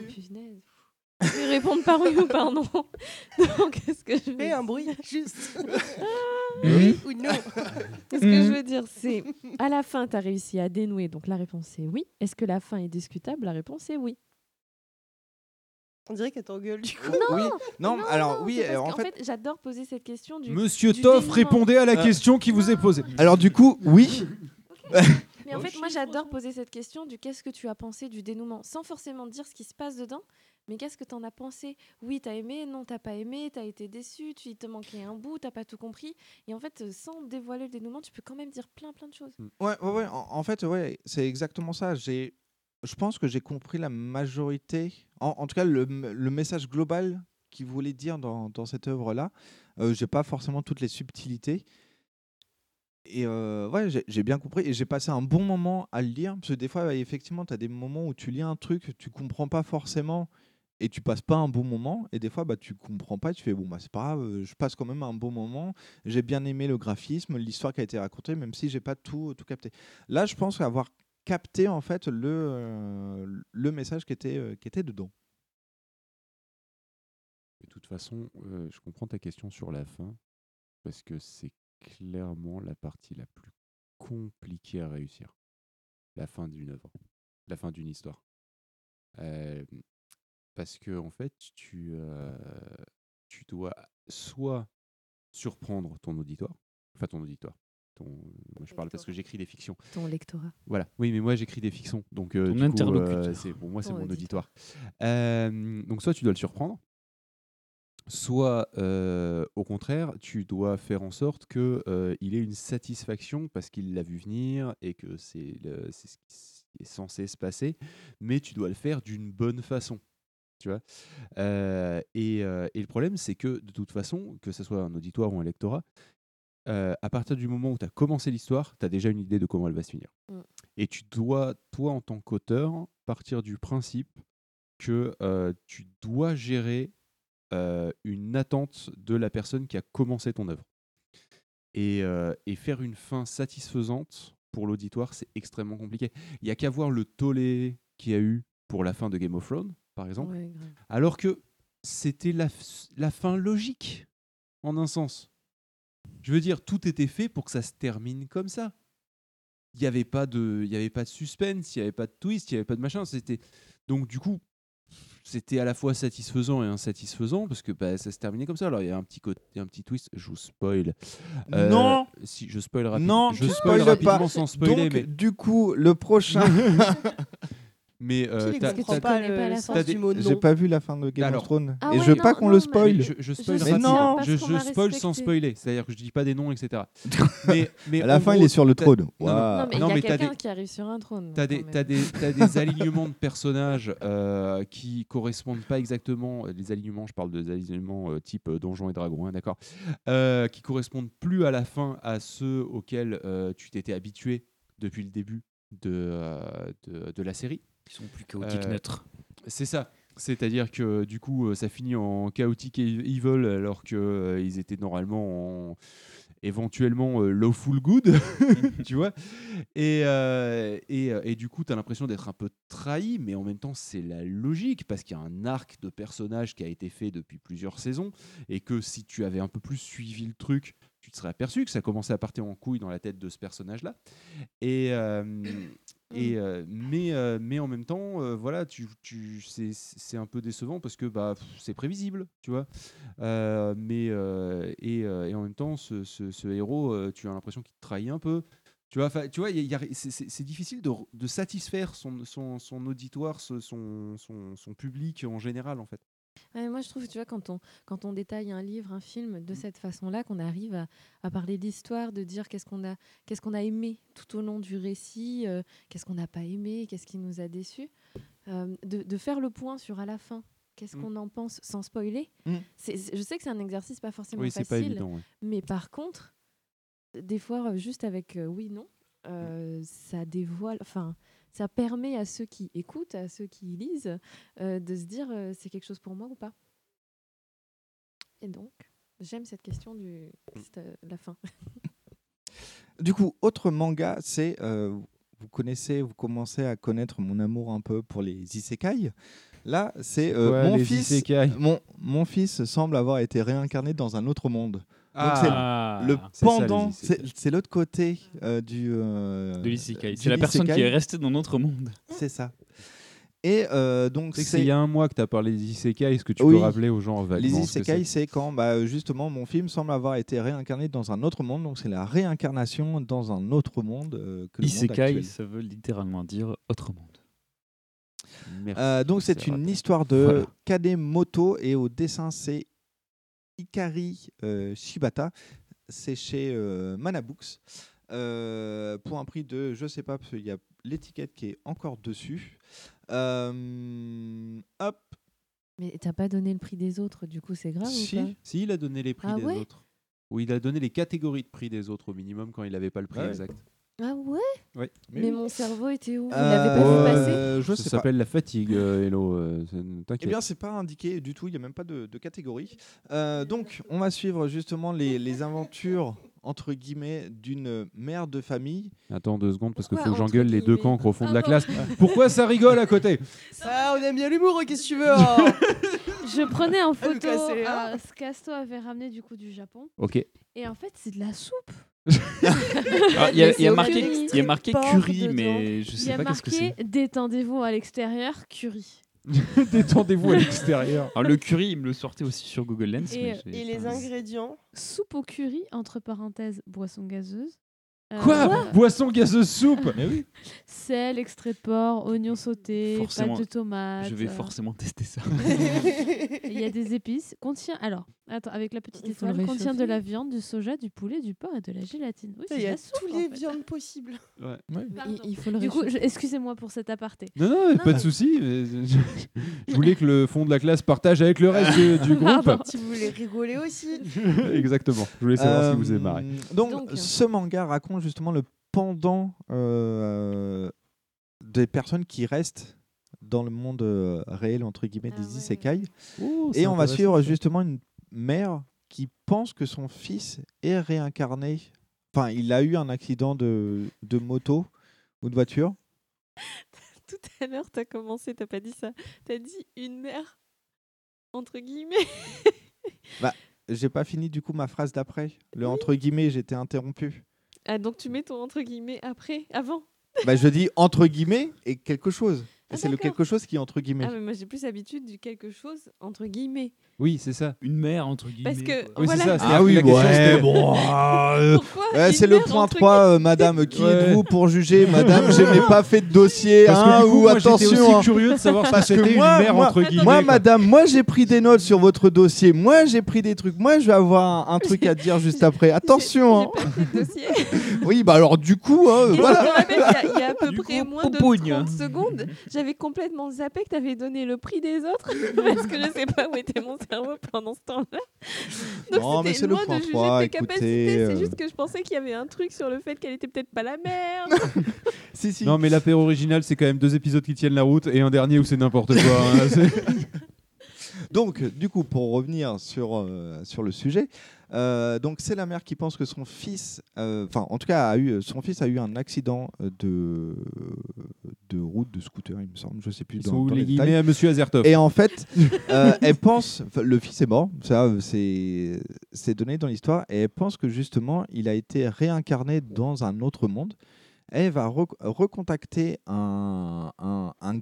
Oui, répondre par oui ou par non. Donc, qu'est-ce que je veux Fais un bruit, juste. Oui ou non? Ce que je veux dire, c'est à la fin, tu as réussi à dénouer. Donc la réponse est oui. Est-ce que la fin est discutable? La réponse est oui. On dirait qu'elle t'engueule du coup. oui. Non, alors oui, en fait, fait, j'adore poser cette question du. Monsieur du Toff, dénouement. répondez à la Euh, question qui vous est posée. Alors du coup, oui. Mais en fait, moi, j'adore poser cette question du qu'est-ce que tu as pensé du dénouement, sans forcément dire ce qui se passe dedans, mais qu'est-ce que tu en as pensé? Oui, t'as aimé, non, t'as pas aimé, t'as été déçu, tu il te manquait un bout, t'as pas tout compris. Et en fait, euh, sans dévoiler le dénouement, tu peux quand même dire plein, plein de choses. Ouais, ouais, ouais. En, fait, ouais, c'est exactement ça. J'ai, je pense que j'ai compris la majorité, en, tout cas le, message global qu'il voulait dire dans, cette œuvre-là. Euh, j'ai pas forcément toutes les subtilités. Et euh, ouais, j'ai bien compris et j'ai passé un bon moment à le lire. Parce que des fois, effectivement, tu as des moments où tu lis un truc, tu comprends pas forcément et tu passes pas un bon moment. Et des fois, bah, tu comprends pas, tu fais bon, bah, c'est pas grave, je passe quand même un bon moment. J'ai bien aimé le graphisme, l'histoire qui a été racontée, même si j'ai pas tout, tout capté. Là, je pense avoir capté en fait le, le message qui était, qui était dedans. De toute façon, je comprends ta question sur la fin, parce que c'est clairement la partie la plus compliquée à réussir. La fin d'une œuvre, la fin d'une histoire. Parce que, en fait, tu, euh, tu dois soit surprendre ton auditoire, enfin ton auditoire. Ton, moi, je parle parce que j'écris des fictions. Ton lectorat. Voilà. Oui, mais moi j'écris des fictions, donc euh, Ton du coup, euh, interlocuteur. c'est pour moi c'est mon auditoire. auditoire. Euh, donc soit tu dois le surprendre, soit euh, au contraire tu dois faire en sorte que euh, il ait une satisfaction parce qu'il l'a vu venir et que c'est ce qui est censé se passer, mais tu dois le faire d'une bonne façon. Tu vois? Euh, et, euh, et le problème, c'est que de toute façon, que ce soit un auditoire ou un lectorat, euh, à partir du moment où tu as commencé l'histoire, tu as déjà une idée de comment elle va se finir. Mm. Et tu dois, toi, en tant qu'auteur, partir du principe que tu dois gérer une attente de la personne qui a commencé ton œuvre. Et, et faire une fin satisfaisante pour l'auditoire, c'est extrêmement compliqué. Il n'y a qu'à voir le tollé qu'il y a eu pour la fin de Game of Thrones, par exemple. Ouais. Alors que c'était la, fin logique, en un sens. Je veux dire, tout était fait pour que ça se termine comme ça. Il n'y avait, pas de- il y avait pas de suspense, il n'y avait pas de twist, il n'y avait pas de machin. C'était Donc, du coup, c'était à la fois satisfaisant et insatisfaisant parce que bah, ça se terminait comme ça. Alors, il y a un petit, côté, un petit twist, je vous spoil. Euh, Non Si, je spoil rapidement. Non, je spoil rapidement pas. sans spoiler. Donc, mais... du coup, le prochain. Mais euh, t'as- pas pas J'ai pas vu la fin de Game Alors- of Thrones. Ah et je veux non, pas qu'on le mais- spoil. Je, je spoil Mais non. je, je spoil sans spoiler, c'est-à-dire que je dis pas des noms, etc. mais, mais À la fin, il est sur le trône. non, non. Non, mais il non, y a quelqu'un des- qui arrive sur un trône. T'as des, t'as des, alignements de personnages euh, qui correspondent pas exactement. Les alignements, je parle des alignements euh, type euh, Donjons et Dragons, hein, d'accord euh, Qui correspondent plus à la fin à ceux auxquels euh, tu t'étais habitué depuis le début de, euh, de, de la série. Ils sont plus chaotiques Euh, neutres. C'est ça. C'est-à-dire que du coup, euh, ça finit en chaotic et evil alors que euh, ils étaient normalement en éventuellement euh, lawful good, tu vois. Et, euh, et, et du coup, tu as l'impression d'être un peu trahi, mais en même temps, c'est la logique parce qu'il y a un arc de personnage qui a été fait depuis plusieurs saisons et que si tu avais un peu plus suivi le truc, tu te serais aperçu que ça commençait à partir en couille dans la tête de ce personnage-là. Et, euh, et euh, mais, euh, mais en même temps, voilà, tu, tu, c'est, un peu décevant parce que bah, c'est prévisible, tu vois. Mais, et, et en même temps, ce, ce- ce héros, tu as l'impression qu'il te trahit un peu. Tu vois, tu c'est, difficile de, satisfaire son, son, son auditoire, son, son public en général, en fait. Ouais, moi, je trouve, tu vois, quand on, quand on détaille un livre, un film de cette façon-là, qu'on arrive à, à parler d'histoire, de dire qu'est-ce qu'on a, qu'est-ce qu'on a aimé tout au long du récit, euh, qu'est-ce qu'on n'a pas aimé, qu'est-ce qui nous a déçus, euh, de, de faire le point sur à la fin. Qu'est-ce Mm. qu'on en pense sans spoiler Mm. Je sais que c'est un exercice pas forcément Oui, facile, pas évident, ouais. mais par contre, des fois, euh, juste avec euh, oui, non, ça dévoile, enfin, ça permet à ceux qui écoutent, à ceux qui lisent, euh, de se dire euh, c'est quelque chose pour moi ou pas. Et donc, j'aime cette question du c'est, euh, la fin. Du coup, autre manga, c'est euh, vous connaissez, vous commencez à connaître mon amour un peu pour les isekai. Là, c'est euh, mon fils. mon fils semble avoir été réincarné dans un autre monde. Donc Ah. c'est le les pendant, c'est l'autre côté euh, du euh, De l'isekai. C'est la personne qui est restée dans notre monde. C'est ça. Et euh, donc c'est il y a un mois que tu as parlé des isekai. Est-ce que tu Oui. peux rappeler aux gens vaguement Les isekai, c'est quand bah, justement mon film semble avoir été réincarné dans un autre monde. Donc c'est la réincarnation dans un autre monde euh, que le monde Isekai, actuel. ça veut littéralement dire autre monde. Merci. Euh, donc c'est C'est une raté. histoire de Voilà. Kademoto et au dessin c'est Ikari euh, Shibata. C'est chez euh, Manabooks. Euh, pour un prix de, je sais pas, parce qu'il y a l'étiquette qui est encore dessus. Euh, hop, Mais t'as pas donné le prix des autres, du coup, c'est grave Si, ou pas? si, il a donné les prix Ah des ouais? autres. Ou il a donné les catégories de prix des autres au minimum quand il n'avait pas le prix Ouais. exact. Ah ouais? Oui. Mais, mon cerveau était où? Vous Euh, l'avez pas vu passer? euh, je Ça pas. s'appelle la fatigue, euh, Hello. euh, c'est- Eh T'inquiète. bien, c'est pas indiqué du tout, il n'y a même pas de, de catégorie. Euh, donc, on va suivre justement les, les aventures, entre guillemets, d'une mère de famille. Attends deux secondes parce qu'il Pourquoi faut que entre j'engueule les deux guillemets cancres au fond de la Ah, classe. Pourquoi ça rigole à côté? Ah, on aime bien l'humour, qu'est-ce que tu veux hein? Je prenais en photo casser les euh, ce qu'Asto avait ramené du coup du Japon. Ok. Et en fait, c'est de la soupe. Ah, Il y a, Mais il y a c'est marqué, aucun il y a marqué porc curry, mais je sais pas qu'est-ce que c'est. marqué détendez-vous à l'extérieur, curry. Détendez-vous à l'extérieur. Alors, le curry, il me le sortait aussi sur Google Lens. Et, mais euh, Et les ingrédients Soupe au curry, entre parenthèses, boisson gazeuse. Euh, Quoi Boisson gazeuse soupe Mais oui, Sel, extrait de porc, oignons sautés, Forcément, pâte de tomate. je vais euh, forcément tester ça. Il y a des épices. Contient, alors, attends, avec la petite étoile, contient de la viande, du soja, du poulet, du porc et de la gélatine. Oui, c'est Il y a la soupe, tous en les fait. viandes possibles. Ouais. Il, il faut le Du coup, je- excusez-moi pour cet aparté. Non, non, pas de souci. Je, je voulais que le fond de la classe partage avec le reste du, du groupe. Pardon. Tu voulais rigoler aussi. Exactement. Je voulais savoir si vous Euh, êtes marré. Donc, Donc, ce manga raconte justement le pendant euh, des personnes qui restent dans le monde euh, réel, entre guillemets, Ah des ouais. isekai. Oh, Et on va suivre justement une mère qui pense que son fils est réincarné. Enfin, il a eu un accident de, de moto ou de voiture. Tout à l'heure, t'as commencé, t'as pas dit ça. T'as dit une mère, entre guillemets. Bah, j'ai pas fini du coup ma phrase d'après. Le entre guillemets, j'étais interrompu. Ah, donc tu mets ton entre guillemets après, avant. bah, je dis entre guillemets et quelque chose. Ah, c'est le quelque chose qui est entre guillemets. Ah, mais moi j'ai plus l'habitude du quelque chose entre guillemets. Oui, c'est ça. Une mère, entre guillemets. Parce que. Oui, c'est voilà. ça. Ah oui, ouais, bon. euh, ouais, c'est le point entre 3, euh, madame. Qui Ouais. êtes-vous pour juger? Madame, je n'ai pas fait de dossier. Parce que hein, du coup, ou moi, attention. aussi hein. curieux de savoir ce que Parce c'était une moi, mère, moi- entre guillemets, Moi, quoi. madame, moi, j'ai pris des notes sur votre dossier. Moi, j'ai pris des trucs. Moi, je vais avoir un, un truc à dire juste après. Attention. hein. dossier. Oui, bah alors, du coup, hein, voilà. il y a- à peu près moins de poupougne. 30 secondes, j'avais complètement zappé que tu avais donné le prix des autres parce que je sais pas où était mon cerveau pendant ce temps-là. Donc Non, mais c'est le point de juger trois, tes écoutez, capacités, euh. c'est juste que je pensais qu'il y avait un truc sur le fait qu'elle était peut-être pas la merde. si, si. Non, mais l'apéro original, c'est quand même deux épisodes qui tiennent la route et un dernier où c'est n'importe quoi. hein. Donc, du coup, pour revenir sur, euh, sur le sujet, euh, donc c'est la mère qui pense que son fils, euh, enfin, en tout cas, a eu, son fils a eu un accident de, de route, de scooter, il me semble, je sais plus. Ils dans- sont où dans les guillemets à Monsieur Azertov Et en fait, elle pense, le fils est mort, ça, c'est c'est donné dans l'histoire, et elle pense que justement, il a été réincarné dans un autre monde. Elle va rec- recontacter un,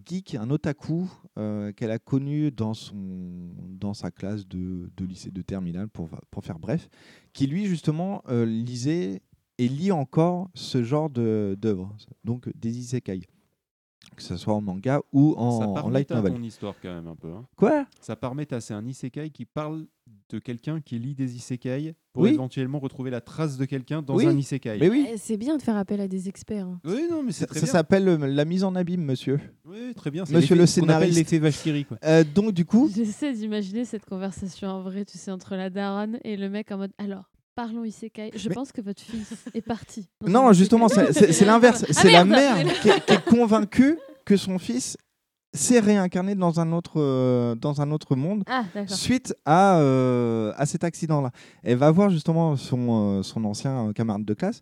geek, un otaku euh, qu'elle a connu dans, son, dans sa classe de, de lycée de terminale, pour, pour faire bref, qui lui justement euh, lisait et lit encore ce genre d'œuvres, donc des isekai, que ce soit en manga ou en, ça en part light méta novel. ton histoire quand même un peu. hein. Quoi? Ça part méta, c'est un isekai qui parle de quelqu'un qui lit des isekai pour Oui. éventuellement retrouver la trace de quelqu'un dans Oui. un isekai. Mais oui. Eh, C'est bien de faire appel à des experts. hein. Oui, non, mais c'est Ça, très ça s'appelle euh, la mise en abîme, monsieur. Oui, très bien. c'est Monsieur le scénariste. l'effet Vachkiri, quoi. Euh, donc, du coup, J'essaie d'imaginer cette conversation en vrai, tu sais, entre la daronne et le mec en mode alors. Parlons isekai. Je pense que votre fils est parti. non, justement, c'est l'inverse. Ah c'est la mère qui est, qui est convaincue que son fils s'est réincarné dans un autre, euh, dans un autre monde Ah, suite à, euh, à cet accident-là. Elle va voir justement son, euh, son ancien camarade de classe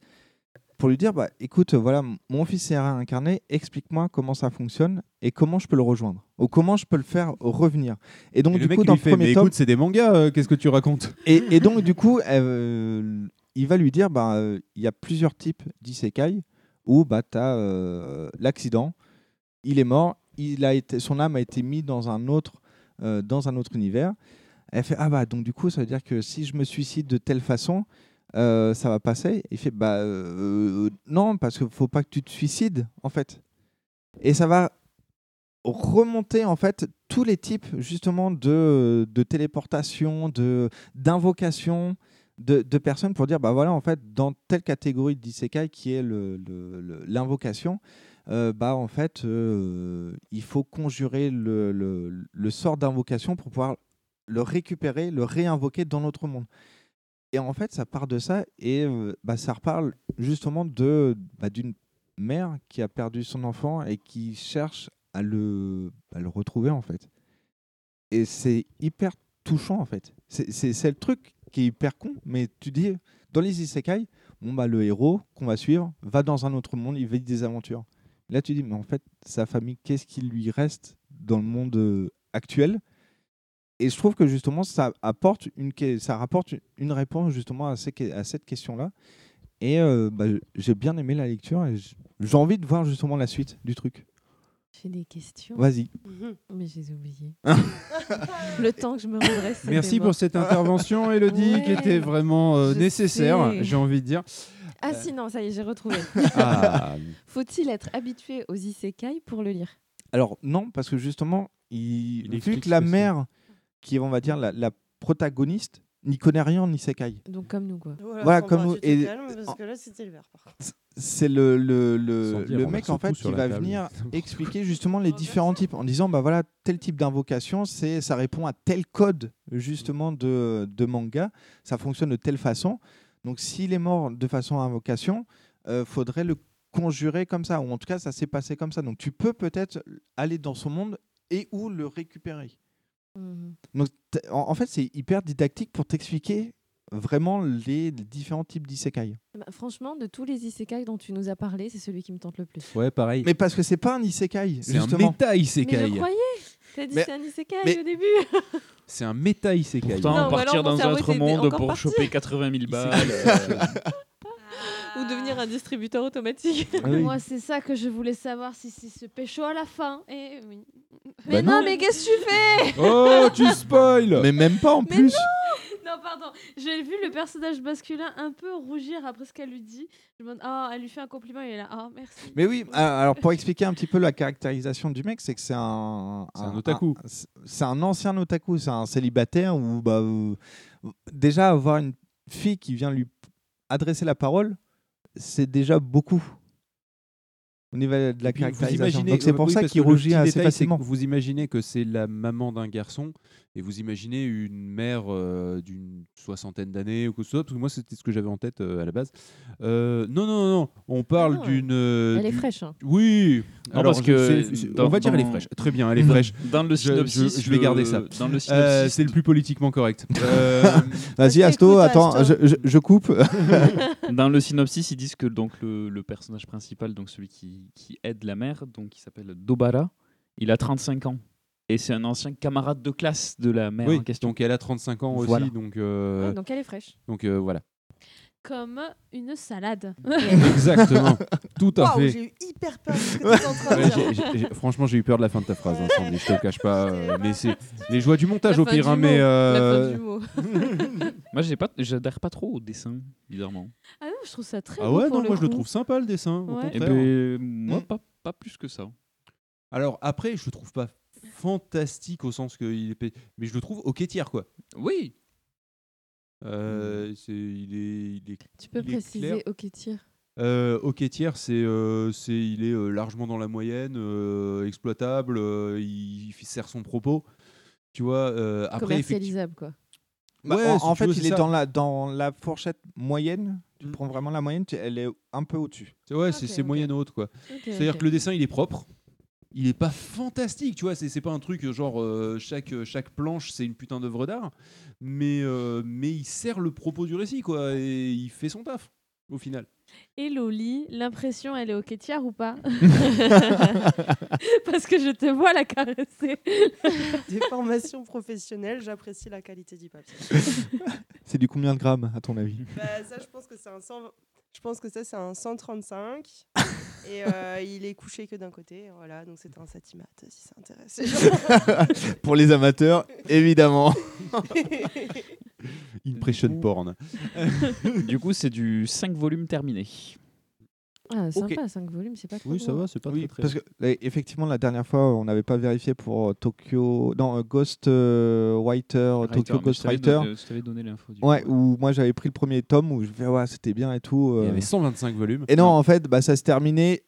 pour lui dire bah, écoute, voilà, mon fils s'est réincarné, explique-moi comment ça fonctionne et comment je peux le rejoindre ou comment je peux le faire revenir. Et donc, Et du coup, dans le fait, premier mais tome, écoute, c'est des mangas, euh, qu'est-ce que tu racontes? Et, et donc, du coup, euh, il va lui dire bah, euh, il y a plusieurs types d'isekai où bah, tu as l'accident, il est mort, il a été, son âme a été mise dans un autre, dans un autre univers. Elle fait Ah, bah, donc du coup, ça veut dire que si je me suicide de telle façon, euh, ça va passer. Il fait Bah, euh, non, parce qu'il faut pas que tu te suicides, en fait. Et ça va remonter en fait tous les types justement de, de téléportation, de d'invocation de, de personnes pour dire bah voilà en fait dans telle catégorie d'isekai qui est le- le- le- l'invocation euh, bah en fait euh, il faut conjurer le sort d'invocation pour pouvoir le récupérer, le réinvoquer dans notre monde. Et en fait, ça part de ça et euh, bah, ça reparle justement de bah, d'une mère qui a perdu son enfant et qui cherche à le, à le retrouver en fait. Et c'est hyper touchant en fait. C'est- le truc qui est hyper con, mais tu dis, dans les isekai, bon, bah, le héros qu'on va suivre va dans un autre monde, il vit des aventures. Là, tu dis, mais en fait, sa famille, qu'est-ce qui lui reste dans le monde euh, actuel? Et je trouve que justement, ça apporte une, ça rapporte une réponse justement à, ces que- à cette question-là. Et euh, bah, j'ai bien aimé la lecture et j'ai envie de voir justement la suite du truc. J'ai des questions. Vas-y. Mais je les ai oubliées. le temps que je me redresse. Merci pour cette intervention, Elodie, qui était vraiment euh, nécessaire, j'ai envie de dire. Ah si, non, ça y est, j'ai retrouvé. Ah. Faut-il être habitué aux isekai pour le lire? Alors non, parce que justement, il, vu explique que la mère, qui est on va dire la, la protagoniste, n'y connaît rien en isekai. Donc comme nous, quoi. Voilà, comme nous. Et parce que là, c'était l'hiver, par contre. c'est le, le, le, dire, le on mec en fait qui va table. venir expliquer justement les différents types en disant bah voilà tel type d'invocation c'est ça répond à tel code justement de, de manga ça fonctionne de telle façon donc s'il est mort de façon invocation euh, faudrait le conjurer comme ça ou en tout cas ça s'est passé comme ça donc tu peux peut-être aller dans son monde et ou le récupérer Mhm. donc en, en fait c'est hyper didactique pour t'expliquer vraiment les différents types d'isekai Bah, franchement, de tous les isekai dont tu nous as parlé, c'est celui qui me tente le plus. Ouais, pareil. mais parce que c'est pas un isekai C'est un méta Mais isekai. je croyais T'as dit Mais- c'est un isekai mais- au début C'est un méta isekai. Pourtant, Non, partir dans un autre monde pour choper 80 000 balles. euh, Ou devenir un distributeur automatique. Ah oui. Moi, c'est ça que je voulais savoir si c'est ce pécho à la fin. Et oui. Mais Bah non, non. mais qu'est-ce que tu fais? Oh, tu spoil Mais même pas en Mais plus. Non, pardon. J'ai vu le personnage masculin un peu rougir après ce qu'elle lui dit. Je me demande, ah, elle lui fait un compliment, il est là, ah, merci. Mais oui, euh, alors pour expliquer un petit peu la caractérisation du mec, c'est que c'est un, C'est un otaku. c'est- un ancien otaku, c'est un célibataire où bah, euh, déjà avoir une fille qui vient lui adresser la parole, c'est déjà beaucoup au niveau de la caractérisation. imaginez- Donc c'est euh, pour oui, ça qu'il rougit assez détail, facilement. Vous imaginez que c'est la maman d'un garçon et vous imaginez une mère euh, d'une soixantaine d'années ou quoi que ce soit, parce que moi c'était ce que j'avais en tête euh, à la base. Euh, non, non, non, on parle non, d'une. Elle est du- fraîche, hein. Oui, Non, alors parce que c'est- c'est- dans- on va dire elle est dans- fraîche. Très bien, elle est dans- fraîche. dans le synopsis, je, je vais garder ça. dans le Euh, synopsis- c'est le plus politiquement correct. Euh, Vas-y, Asto, attends, je, je- je coupe. Dans le synopsis, ils disent que donc le, le personnage principal, donc celui qui, qui aide la mère, donc qui s'appelle Dobara, il a 35 ans. Et c'est un ancien camarade de classe de la mère oui, en question. donc elle a 35 ans aussi, donc. euh, Ouais, donc elle est fraîche. Donc euh, voilà. Comme une salade. Exactement, tout à fait. j'ai eu hyper peur de ce que tu es en train de Ouais, dire. j'ai- j'ai- j'ai- franchement, j'ai eu peur de la fin de ta phrase, hein, Sandy, je te le cache pas. euh, mais c'est les joies du montage La au pire, hein, mais. la euh, fin du mot. Moi, j'ai pas, j'adhère pas trop au dessin, bizarrement. Ah non, je trouve ça très Ah beau ouais, pour non, le moi je le trouve sympa le dessin. Au Ouais. Et contraire. ben, moi, Mm. pas, pas plus que ça. Alors après, je le trouve pas fantastique au sens qu'il est. pé- Mais je le trouve ok tiers, quoi. Oui. Euh, il est, il est. Tu peux il est préciser. OK tir. Euh, ok tiers, c'est, euh, c'est, il est euh, largement dans la moyenne, euh, exploitable, euh, il, il sert son propos. Tu vois, euh, après. Commercialisable, quoi. Bah, Ouais, en, si en tu fait, veux, il est dans la, dans la fourchette moyenne. Tu Mm. prends vraiment la moyenne, tu- elle est un peu au-dessus. C'est- Ouais, c'est, Ok, c'est ok. moyenne haute, quoi. C'est-à-dire que le dessin, il est propre. Il est pas fantastique, tu vois. C'est, c'est pas un truc euh, genre euh, chaque, chaque planche, c'est une putain d'œuvre d'art. Mais, euh, mais il sert le propos du récit, quoi. Et il fait son taf, au final. Et Loli, l'impression, elle est au tiers ou pas? Parce que je te vois la caresser. Des formations professionnelles, j'apprécie la qualité du papier. C'est du combien de grammes, à ton avis? Bah, ça, je pense que c'est un 100 Je pense que ça, c'est un 135. et euh, il est couché que d'un côté. Voilà, donc c'est un satimat, si ça intéresse. Pour les amateurs, évidemment. Impression porn. du coup, c'est du 5 volumes terminé. Ah, sympa, 5 volumes, c'est pas trop Oui, ça gros. va, c'est pas Oui, très très. parce que effectivement, la dernière fois, on n'avait pas vérifié pour euh, Tokyo. Non, euh, Ghost euh, Writer, Writer, Tokyo Ghost Writer. donné- je t'avais donné l'info, du Ouais, coup, où moi j'avais pris le premier tome où je fais ouais, c'était bien et tout. Il y avait 125 volumes. Et non, en fait, bah, ça se terminait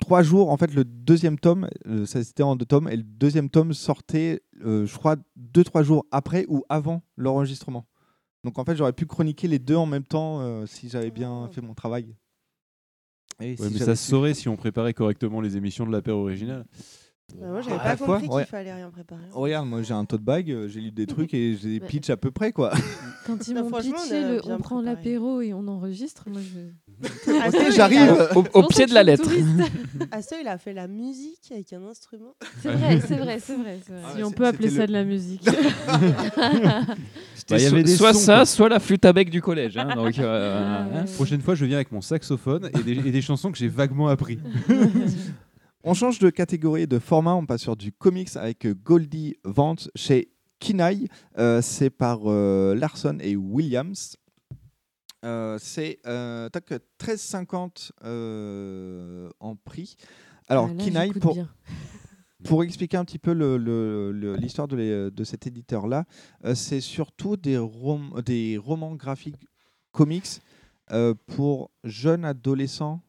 trois jours. En fait, le deuxième tome, euh, ça c'était en deux tomes, et le deuxième tome sortait, euh, je crois, deux, trois jours après ou avant l'enregistrement. Donc en fait, j'aurais pu chroniquer les deux en même temps euh, si j'avais bien fait mon travail. Et Ouais, si mais ça se saurait si on préparait correctement les émissions de la paire originale. Bah, moi, j'avais À pas la fois, compris ouais. qu'il fallait rien préparer. Regarde, moi j'ai un tote bag, euh, j'ai lu des trucs et j'ai des Ouais. pitchs à peu près quoi. Quand ils Bah, m'ont pitché le on prend l'apéro et on enregistre, moi je. Ah, j'arrive. a- Au, pied de la lettre. Ah, ça, il a fait la musique avec un instrument. C'est vrai, c'est vrai, c'est vrai. Ah Si on peut appeler ça le- de la musique. Bah, il y avait des soit sons, ça, quoi. soit la flûte à bec du collège. hein, donc, euh, Ah, hein. ouais. Prochaine fois, je viens avec mon saxophone et des, et des chansons que j'ai vaguement appris. On change de catégorie et de format, on passe sur du comics avec euh, Goldie Vance chez Kinaï. Euh, c'est par euh, Larson et Williams. Euh, c'est euh, tac, 13,50 euh, en prix. Alors, Ah, là, j'écoute pour, expliquer un petit peu le- le- le- l'histoire de, cet éditeur-là, c'est surtout des, rom- des romans graphiques comics pour jeunes adolescents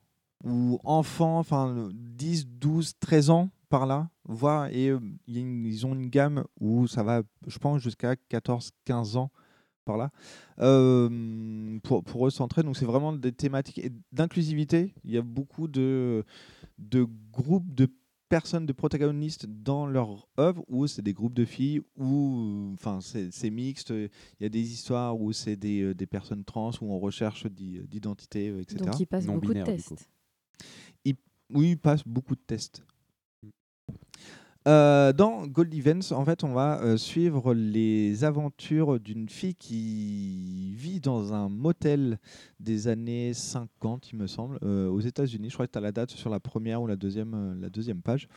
ou enfants, enfin 10, 12, 13 ans par là, voire, et euh, ils ont une gamme où ça va, je pense, jusqu'à 14, 15 ans par là, euh, pour, pour recentrer. Donc c'est vraiment des thématiques et d'inclusivité. Il y a beaucoup de, de groupes de personnes, de protagonistes dans leur œuvre, où c'est des groupes de filles, ou enfin c'est mixte. Il y a des histoires où c'est des, euh, des personnes trans, où on recherche d'i- d'identité, euh, etc. Donc il passe Non beaucoup de tests. Il- passe beaucoup de tests. Euh, dans Gold Events, en fait, on va euh, suivre les aventures d'une fille qui vit dans un motel des années 50, il me semble, euh, aux États-Unis. Je crois que tu as la date sur la première ou la deuxième, page.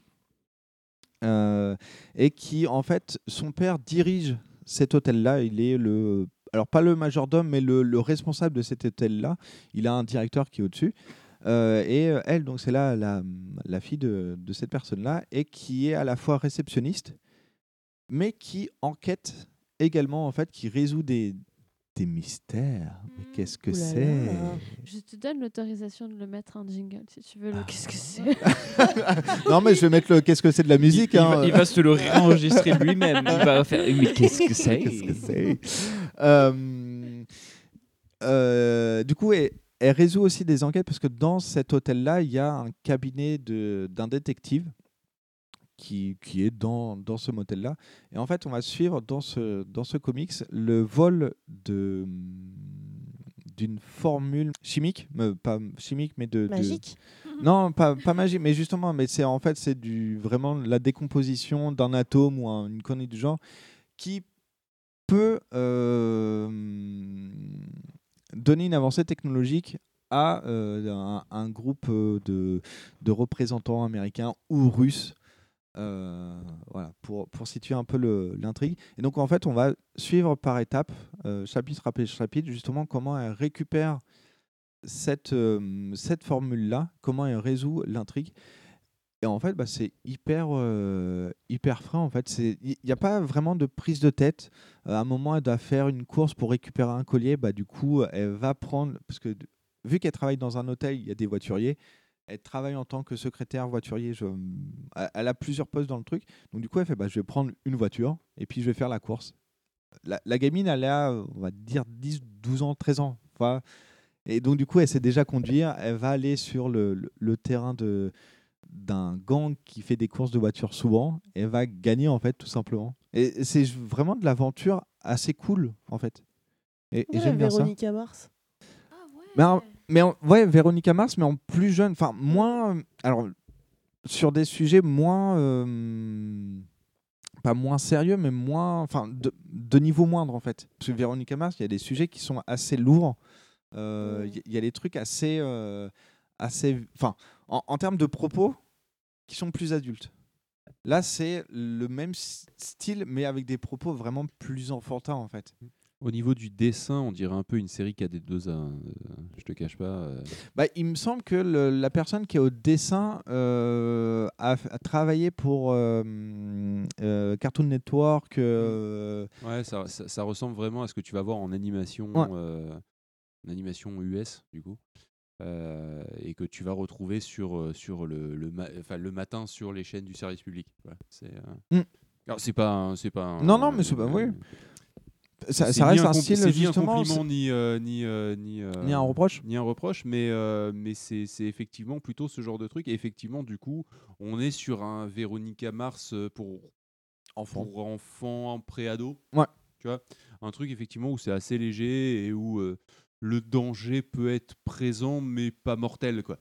et qui, en fait, son père dirige cet hôtel-là. Il est le, alors pas le majordome, mais le, le responsable de cet hôtel-là. Il a un directeur qui est au-dessus. Euh, et euh, elle, donc c'est là la, la fille de, de cette personne-là, et qui est à la fois réceptionniste, mais qui enquête également, en fait, qui résout des, des mystères. Mais qu'est-ce que c'est. Je te donne l'autorisation de le mettre en jingle si tu veux. Le... Qu'est-ce que c'est Non, mais je vais mettre le qu'est-ce que c'est de la musique. il hein. va- il va se le réenregistrer lui-même. Il va faire, mais qu'est-ce que c'est? Qu'est-ce que c'est? Euh, euh, Du coup, elle, elle résout aussi des enquêtes parce que dans cet hôtel-là, il y a un cabinet d'un détective qui, qui est dans, dans ce motel-là. Et en fait, on va suivre dans ce, dans ce comics le vol de d'une formule chimique, mais pas chimique, mais de... de- Magique Non, pas, pas magique, mais justement, mais c'est en fait, c'est du, vraiment la décomposition d'un atome ou un- une connerie du genre qui peut euh, donner une avancée technologique à euh, un, groupe euh, de, représentants américains ou russes. euh, pour, pour situer un peu l'intrigue. Et donc, en fait, on va suivre par étapes, chapitre après chapitre, justement, comment elle récupère cette, cette formule-là, comment elle résout l'intrigue. Et en fait, bah, c'est hyper, euh, hyper frais. En fait, il n'y a pas vraiment de prise de tête. Euh, à un moment, elle doit faire une course pour récupérer un collier. Bah, du coup, elle va prendre parce que vu qu'elle travaille dans un hôtel, il y a des voituriers. Elle travaille en tant que secrétaire voiturier. Elle- a plusieurs postes dans le truc. Donc du coup, elle fait, bah, je vais prendre une voiture et puis je vais faire la course. La, gamine, elle a, on va dire, 10, 12 ans, 13 ans. Et donc, du coup, elle sait déjà conduire. Elle va aller sur le terrain de d'un gang qui fait des courses de voitures souvent. Et va gagner, en fait, tout simplement. Et c'est vraiment de l'aventure assez cool, en fait. Et, et Ouais, j'aime bien ça. Véronica Mars? Mais, en- mais en- ouais, Véronica Mars, mais en plus jeune. Enfin, moins. euh, Alors, sur des sujets moins. euh, pas moins sérieux, mais moins. Enfin, de, de niveau moindre, en fait. Parce que Véronica Mars, il y a des sujets qui sont assez lourds. Euh, Il y, a des trucs assez. euh, assez enfin, en, en termes de propos, qui sont plus adultes. Là, c'est le même style, mais avec des propos vraiment plus enfantins, en fait. Au niveau du dessin, on dirait un peu une série KD2A. euh, je te cache pas. euh. Bah, il me semble que le- la personne qui est au dessin euh, a, travaillé pour euh, Cartoon Network. Ouais, ça, ça- ça ressemble vraiment à ce que tu vas voir en animation, Ouais. en animation US, du coup. Euh, et que tu vas retrouver sur, euh, sur le, le, ma- le matin sur les chaînes du service public. Voilà, c'est euh, Mm. c'est pas, un- c'est pas un- Non, non, mais c'est pas- oui. Ça- reste un style, c'est ni un compliment ni euh, ni euh, ni, euh, Ni un reproche. ni un reproche mais mais c'est effectivement plutôt ce genre de truc et effectivement du coup on est sur un Véronica Mars pour enfants pour enfants pré-ado Ouais. tu vois un truc effectivement où c'est assez léger et où le danger peut être présent mais pas mortel quoi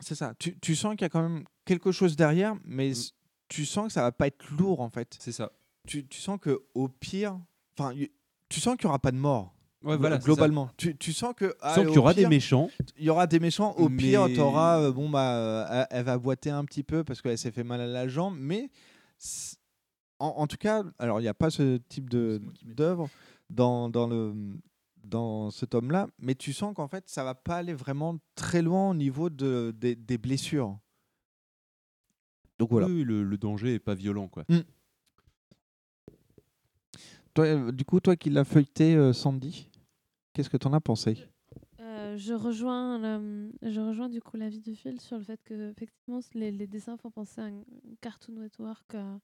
C'est ça. Tu, tu sens qu'il y a quand même quelque chose derrière, mais s- tu sens que ça va pas être lourd, en fait. C'est ça. Tu, tu sens que au pire. Enfin, y- tu sens qu'il n'y aura pas de mort. Ouais, voilà, globalement. Tu, tu sens que. ah, Sens qu'il y au aura des méchants. Il y aura des méchants. Au pire, Mais- tu auras. bon, bah, euh, elle, va boiter un petit peu parce qu'elle s'est fait mal à la jambe, mais. en tout cas, alors il n'y a pas ce type de d'œuvre dans, dans, le, dans ce tome-là, mais tu sens qu'en fait, ça va pas aller vraiment très loin au niveau de, des, des blessures. Donc voilà. Oui, le, le danger est pas violent quoi Mm. Toi, euh, du coup, toi qui l'as feuilleté, euh, Sandy, qu'est-ce que tu en as pensé? Euh, je rejoins, le- je rejoins du coup l'avis de Phil sur le fait que effectivement les, les dessins font penser à un Cartoon Network euh,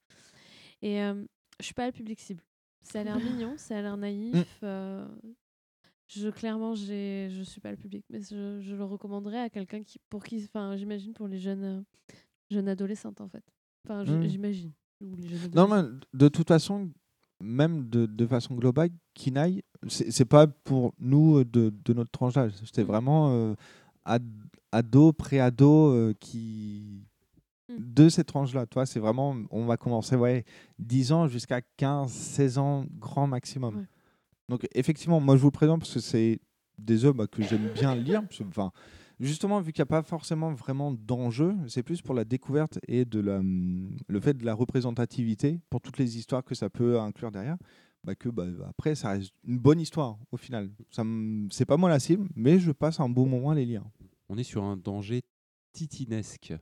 et euh, je suis pas le public cible. Ça a l'air mignon, ça a l'air naïf. Mm. euh, je clairement j'ai, je suis pas le public, mais je, je le recommanderais à quelqu'un qui, pour qui, enfin j'imagine pour les jeunes, euh, jeunes adolescentes en fait. Enfin je- Mm. j'imagine. Non, mais de toute façon, même de, de façon globale, Kinaï, c'est pas pour nous euh, de, de notre tranche d'âge. C'était vraiment euh, ad- ado, pré-ado euh, qui. De cette tranche-là, toi, c'est vraiment. On va commencer, ouais, 10 ans jusqu'à 15, 16 ans, grand maximum. Donc, effectivement, moi, je vous le présente parce que c'est des œuvres bah, que j'aime bien lire. Enfin, Justement, vu qu'il n'y a pas forcément vraiment d'enjeu, c'est plus pour la découverte et de la, hum, le fait de la représentativité pour toutes les histoires que ça peut inclure derrière. Bah que bah, après, ça reste une bonne histoire au final. Ça C'est pas moi la cible, mais je passe un bon moment à les lire. On est sur un danger titinesque.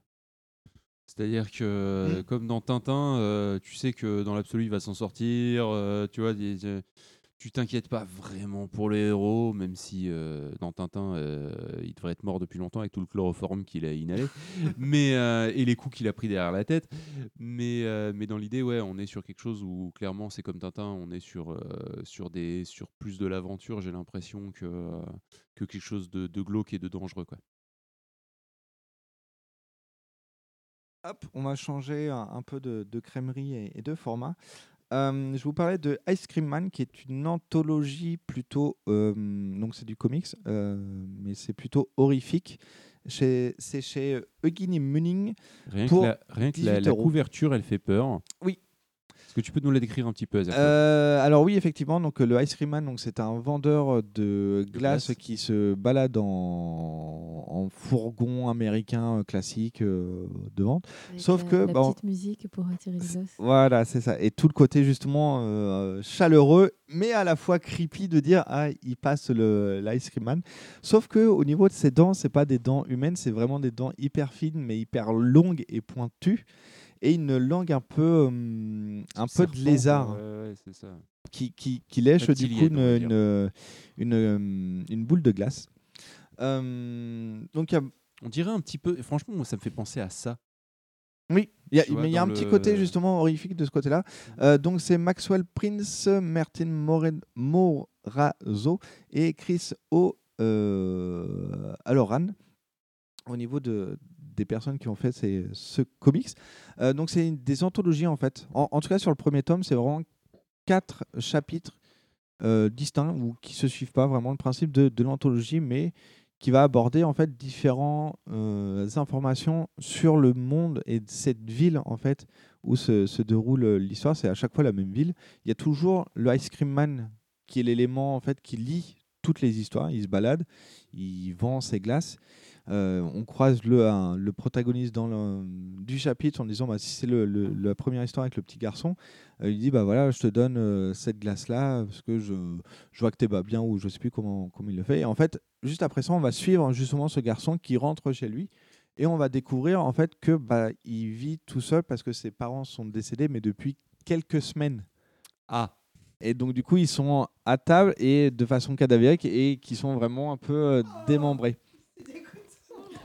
C'est-à-dire que, comme dans Tintin, euh, tu sais que dans l'absolu, il va s'en sortir. euh, tu vois, des- tu t'inquiètes pas vraiment pour les héros, même si euh, dans Tintin, euh, il devrait être mort depuis longtemps avec tout le chloroforme qu'il a inhalé mais, euh, et les coups qu'il a pris derrière la tête. Mais, mais dans l'idée, ouais, on est sur quelque chose où clairement, c'est comme Tintin, on est sur, sur, des, sur plus de l'aventure, j'ai l'impression, que, que quelque chose de, de glauque et de dangereux. Quoi. Hop, on va changer un, un peu de, de crèmerie et, et de format. Euh, je vous parlais de Ice Cream Man, qui est une anthologie plutôt. euh, donc, c'est du comics, euh, mais c'est plutôt horrifique. C'est chez Eugenie Munning. Rien pour que, la, rien que la, 18 la euros. couverture, elle fait peur. Oui. Est-ce que tu peux nous la décrire un petit peu, Euh, alors oui, effectivement, donc le Ice Cream Man, donc c'est un vendeur de glace, glace. qui se balade en, en fourgon américain euh, classique euh, de vente. Avec Sauf la, que la bon, petite musique pour attirer les gosses. voilà, c'est ça. Et tout le côté justement euh, chaleureux, mais à la fois creepy de dire ah il passe le l'ice cream man. Sauf que au niveau de ses dents, c'est pas des dents humaines, c'est vraiment des dents hyper fines, mais hyper longues et pointues, et une langue un peu hum, un peu de lézard ouais, ouais, c'est ça. qui, qui, qui lèche du coup une, une, une, hum, une boule de glace. Euh, donc il y a On dirait un petit peu, franchement, moi, ça me fait penser à ça. Oui, il y a, vois, mais il y a un petit côté justement horrifique de ce côté-là. Euh, donc c'est Maxwell Prince, Martin More- Morazo et Chris O. Euh, Aloran au niveau de, des personnes qui ont fait ces, ce comics. Euh, donc c'est des anthologies en fait. En, en tout cas sur le premier tome, c'est vraiment quatre chapitres euh, distincts ou qui se suivent pas vraiment le principe de, de l'anthologie, mais qui va aborder en fait différentes informations sur le monde et cette ville en fait où se, se déroule euh, l'histoire. C'est à chaque fois la même ville. Il y a toujours le Ice Cream Man qui est l'élément en fait qui lie toutes les histoires. Il se balade, il vend ses glaces. Euh, on croise le, un- le protagoniste dans le, du chapitre en disant bah, si c'est le, le- la première histoire avec le petit garçon, euh, il dit bah voilà je te donne euh, cette glace là parce que je, je vois que t'es pas bien ou je sais plus comment, comment il le fait. Et en fait juste après ça on va suivre justement ce garçon qui rentre chez lui et on va découvrir en fait que bah, il vit tout seul parce que ses parents sont décédés mais depuis quelques semaines. Ah. Et donc du coup ils sont à table et de façon cadavérique et qui sont vraiment un peu euh, démembrés.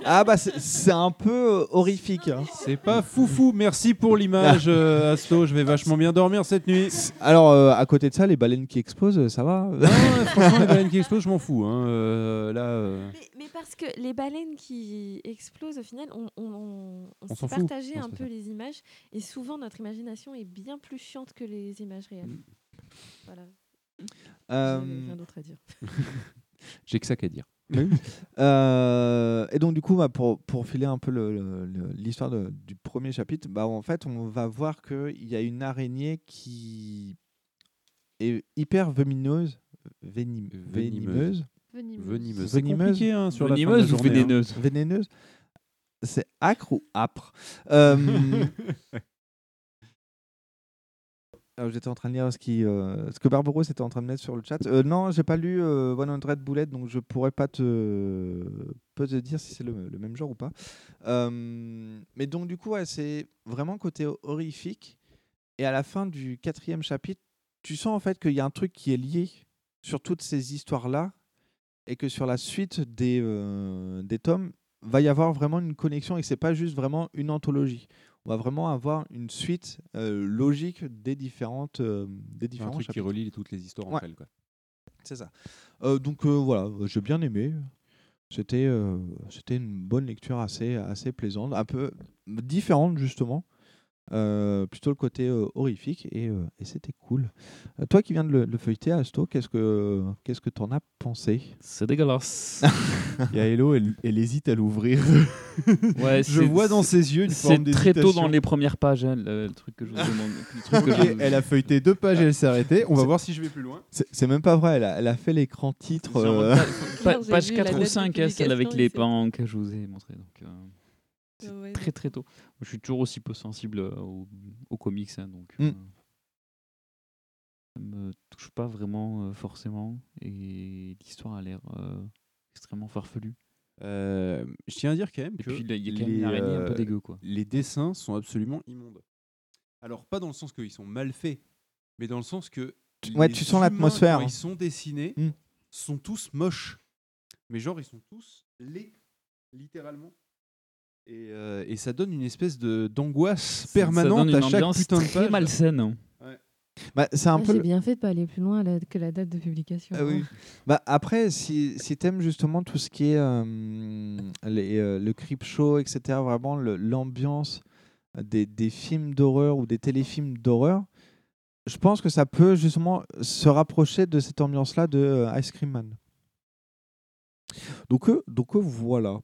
Ah bah c'est- un peu euh, horrifique. hein. C'est pas foufou. Merci pour l'image, euh, Asto. Je vais vachement bien dormir cette nuit. Alors euh, à côté de ça les baleines qui explosent ça va? Non, franchement, les baleines qui explosent, je m'en fous. hein. Euh, là, euh, Mais, mais parce que les baleines qui explosent, au final, on, on, on, On s'est partagé un peu ça. les images. Et souvent, notre imagination est bien plus chiante que les images réelles. Voilà. Euh, J'ai rien d'autre à dire. J'ai que ça qu'à dire. Oui. Euh, et donc du coup, bah, pour, pour filer un peu l'histoire du premier chapitre, bah, en fait, on va voir qu'il y a une araignée qui est hyper venimeuse, venim- venimeuse, Venimeuse. Venimeuse. Hein, sur la la Venimeuse ou journée, hein. vénéneuse Vénéneuse. C'est acre ou âpre Euh, J'étais en train de lire ce, qui, euh, ce que Barbaros était en train de mettre sur le chat. Euh, non, j'ai pas lu euh, 100 Bullet, donc je pourrais pas te, dire si c'est le, même genre ou pas. Euh, mais donc, du coup, c'est vraiment côté horrifique. Et à la fin du quatrième chapitre, tu sens en fait qu'il y a un truc qui est lié sur toutes ces histoires-là et que sur la suite des, euh, des tomes, va y avoir vraiment une connexion et que c'est pas juste vraiment une anthologie. On va vraiment avoir une suite euh, logique des différentes euh, des Un différents truc qui relie toutes les histoires Ouais. entre elles. C'est ça. Euh, donc euh, voilà, j'ai bien aimé. C'était c'était une bonne lecture assez assez plaisante, un peu différente justement. Euh, plutôt le côté euh, horrifique et, euh, et c'était cool. Euh, toi qui viens de le, le feuilleter, Asto, qu'est-ce que qu'est-ce que t'en as pensé? C'est dégueulasse. Il y a Hello, elle, elle hésite à l'ouvrir. Ouais, je vois dans ses yeux une forme C'est très tôt dans les premières pages, hein, le, le truc que je vous demande. le truc que Ok, je- elle a feuilleté deux pages et elle s'est arrêtée. On va voir si je vais plus loin. C'est même pas vrai, elle a, elle a fait l'écran titre. Genre, euh, pa- J'ai page vu 4 la ou date de 5, hein, celle avec les pans que je vous ai montré. Donc, ouais, très très tôt. Je suis toujours aussi peu sensible euh, aux, aux comics, hein, donc Mm. euh, ça me touche pas vraiment euh, forcément. Et l'histoire a l'air euh, extrêmement farfelue. Euh, je tiens à dire quand même Et que puis, il y a quand même les, une araignée un peu dégueu, quoi. les dessins sont absolument immondes. Alors pas dans le sens qu'ils sont mal faits, mais dans le sens que Ouais, les tu sens l'atmosphère. quand ils sont dessinés, Mm. sont tous moches. Mais genre ils sont tous laids, littéralement. Et, euh, et ça donne une espèce de d'angoisse permanente ça donne une à chaque ambiance putain de très page. malsaine. hein. bah, c'est un Ah, peu. J'ai le- bien fait de pas aller plus loin la- que la date de publication. Ah oui. hein. Bah après, si, si t'aimes justement tout ce qui est euh, les, euh, le creep show, etc., vraiment le- l'ambiance des, des films d'horreur ou des téléfilms d'horreur, je pense que ça peut justement se rapprocher de cette ambiance-là de euh, Ice Cream Man. Donc, euh, donc euh, voilà.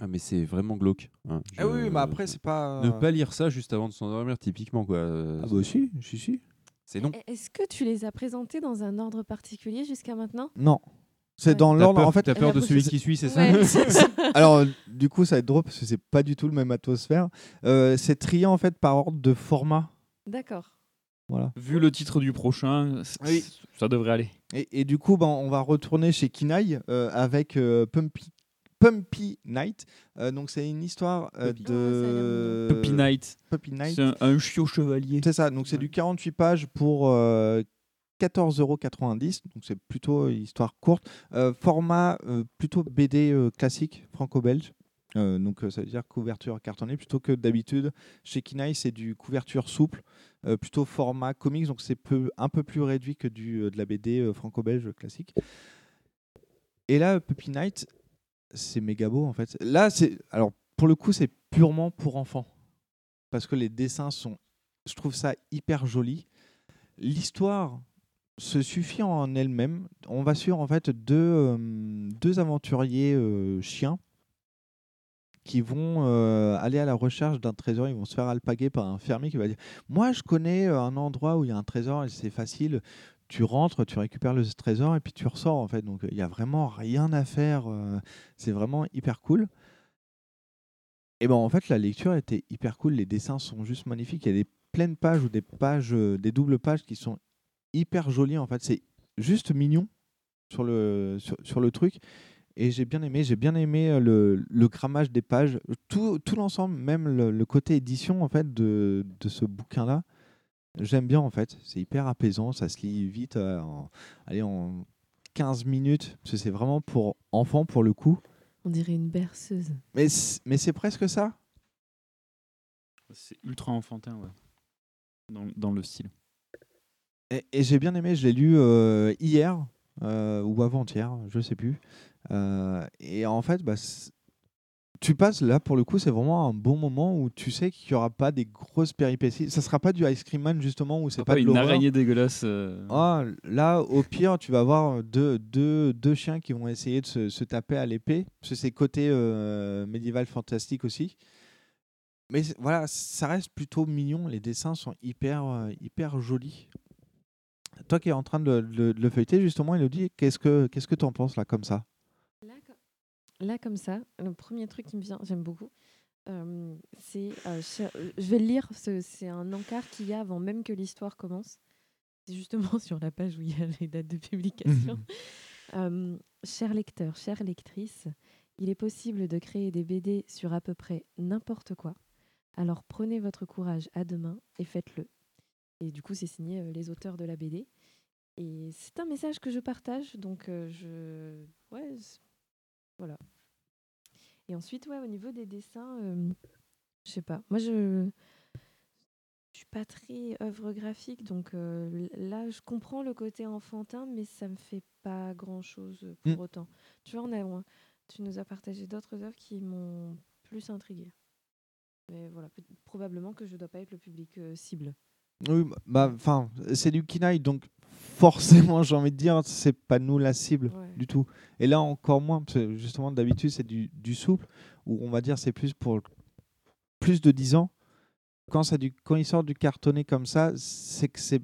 Ah mais c'est vraiment glauque. hein. Ah oui, mais après, c'est pas- Ne pas lire ça juste avant de s'endormir, typiquement quoi. Ah bah si, si, si. C'est non. Est-ce que tu les as présentés dans un ordre particulier jusqu'à maintenant? Non. C'est Ouais. dans T'as l'ordre. peur- En fait, t'as peur de celui qui suit, c'est ça? Ouais. Alors, du coup, ça va être drôle parce que c'est pas du tout le même atmosphère. Euh, c'est trié en fait par ordre de format. D'accord. Voilà. Vu le titre du prochain, c- Oui. ça devrait aller. Et, et du coup, ben, on va retourner chez Kinaï euh, avec euh, Pumpy, Pumpy Night. Euh, donc, c'est une histoire euh, de. Puppy Night. Puppy Night. C'est un, un chiot chevalier. C'est ça. Donc, c'est du 48 pages pour euh, 14,90€. Donc, c'est plutôt une histoire courte. Euh, format euh, plutôt BD euh, classique franco-belge. Euh, donc, euh, ça veut dire couverture cartonnée plutôt que d'habitude. Chez Kinaï, c'est du couverture souple, euh, plutôt format comics. Donc, c'est peu, un peu plus réduit que du, euh, de la BD euh, franco-belge classique. Et là, Puppy Night, c'est méga beau en fait. Là, c'est alors pour le coup, c'est purement pour enfants parce que les dessins sont, je trouve ça hyper joli. L'histoire se suffit en elle-même. On va suivre en fait deux, euh, deux aventuriers euh, chiens qui vont euh, aller à la recherche d'un trésor. Ils vont se faire alpaguer par un fermier qui va dire Moi, je connais un endroit où il y a un trésor et c'est facile. Tu rentres, tu récupères le trésor et puis tu ressors en fait. Donc il n'y a vraiment rien à faire. euh, c'est vraiment hyper cool. Et ben en fait, la lecture était hyper cool. Les dessins sont juste magnifiques. Il y a des pleines pages ou des pages, euh, des doubles pages qui sont hyper jolies. En fait, c'est juste mignon sur le, sur, le truc. Et j'ai bien aimé. J'ai bien aimé euh, le, le des pages. Tout, tout l'ensemble, même le, le côté édition en fait de, de ce bouquin-là. J'aime bien en fait. C'est hyper apaisant. Ça se lit vite. euh, en, allez, en 15 minutes. Parce que c'est vraiment pour enfants pour le coup. On dirait une berceuse. Mais c'est presque ça. C'est ultra enfantin, ouais. Dans, dans le style. Et, et j'ai bien aimé, je l'ai lu euh, hier euh, ou avant-hier, je sais plus. Euh, et en fait, bah, tu passes là pour le coup, c'est vraiment un bon moment où tu sais qu'il n'y aura pas des grosses péripéties. Ça sera pas du Ice Cream Man justement où c'est pas, Pas de une araignée dégueulasse. euh, Ah, là, au pire, tu vas avoir deux, deux, deux chiens qui vont essayer de se, se taper à l'épée. Parce que c'est côté euh, médiéval fantastique aussi. Mais voilà, ça reste plutôt mignon. Les dessins sont hyper, euh, hyper jolis. Toi qui es en train de, de- de le feuilleter, justement, Elodie, qu'est-ce que qu'est-ce que tu en penses là, comme ça? Là, comme ça, le premier truc qui me vient, j'aime beaucoup, euh, c'est. euh, cher- je vais le lire, ce- c'est un encart qu'il y a avant même que l'histoire commence. C'est justement sur la page où il y a les dates de publication. Euh, chers lecteurs, chères lectrices, il est possible de créer des BD sur à peu près n'importe quoi. Alors prenez votre courage à deux mains et faites-le. Et du coup, c'est signé euh, les auteurs de la BD. Et c'est un message que je partage, donc je. Ouais, voilà. Et ensuite, ouais, au niveau des dessins, euh, je sais pas. Moi, je. Je suis pas très œuvre graphique, donc euh, là, je comprends le côté enfantin, mais ça me fait pas grand chose pour Mm. autant. Tu vois, on a, tu nous as partagé d'autres œuvres qui m'ont plus intriguée. Mais voilà, probablement que je dois pas être le public euh, cible. Oui, bah, enfin, c'est du kinaï, donc forcément, j'ai envie de dire, c'est pas nous la cible Ouais. du tout. Et là, encore moins, parce que justement, d'habitude, c'est du, du souple, où on va dire c'est plus pour plus de 10 ans. Quand, ça du, quand il sort du cartonné comme ça, c'est que c'est.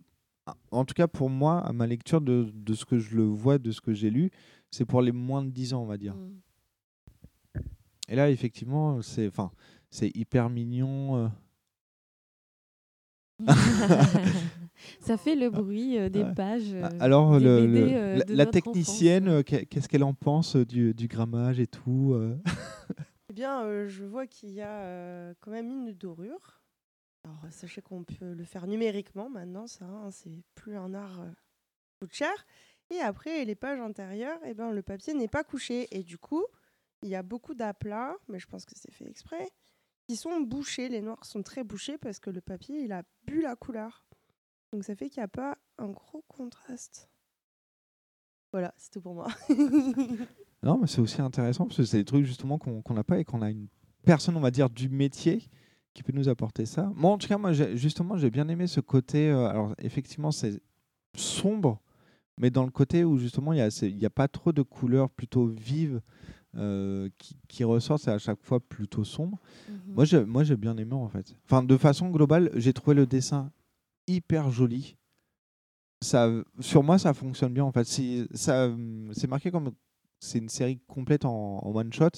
En tout cas, pour moi, à ma lecture de, de ce que je le vois, de ce que j'ai lu, c'est pour les moins de 10 ans, on va dire. Mm. Et là, effectivement, c'est enfin, c'est hyper mignon. euh. Ça fait le bruit euh, des Ouais. pages. Euh, Alors, des le- BD, le- euh, la, de la notre technicienne, euh, qu'est- qu'est-ce qu'elle en pense euh, du, du grammage et tout euh Eh bien, euh, je vois qu'il y a euh, quand même une dorure. Alors, sachez qu'on peut le faire numériquement maintenant, ça, hein, c'est plus un art euh, qui coûte cher. Et après, les pages intérieures, eh ben, le papier n'est pas couché. Et du coup, il y a beaucoup d'aplats, mais je pense que c'est fait exprès, qui sont bouchés. Les noirs sont très bouchés parce que le papier, il a bu la couleur. Donc ça fait qu'il n'y a pas un gros contraste. Voilà, c'est tout pour moi. Non, mais c'est aussi intéressant parce que c'est des trucs justement qu'on n'a pas et qu'on a une personne, on va dire, du métier qui peut nous apporter ça. Moi, en tout cas, moi, justement, j'ai bien aimé ce côté. euh, alors, effectivement, c'est sombre, mais dans le côté où justement, il n'y a pas trop de couleurs plutôt vives euh, qui, qui ressortent. C'est à chaque fois plutôt sombre. Moi, j'ai, moi, j'ai bien aimé en fait. Enfin, de façon globale, j'ai trouvé le dessin hyper joli. Ça, sur moi, ça fonctionne bien en fait. C'est, ça, c'est marqué comme c'est une série complète en, en one shot.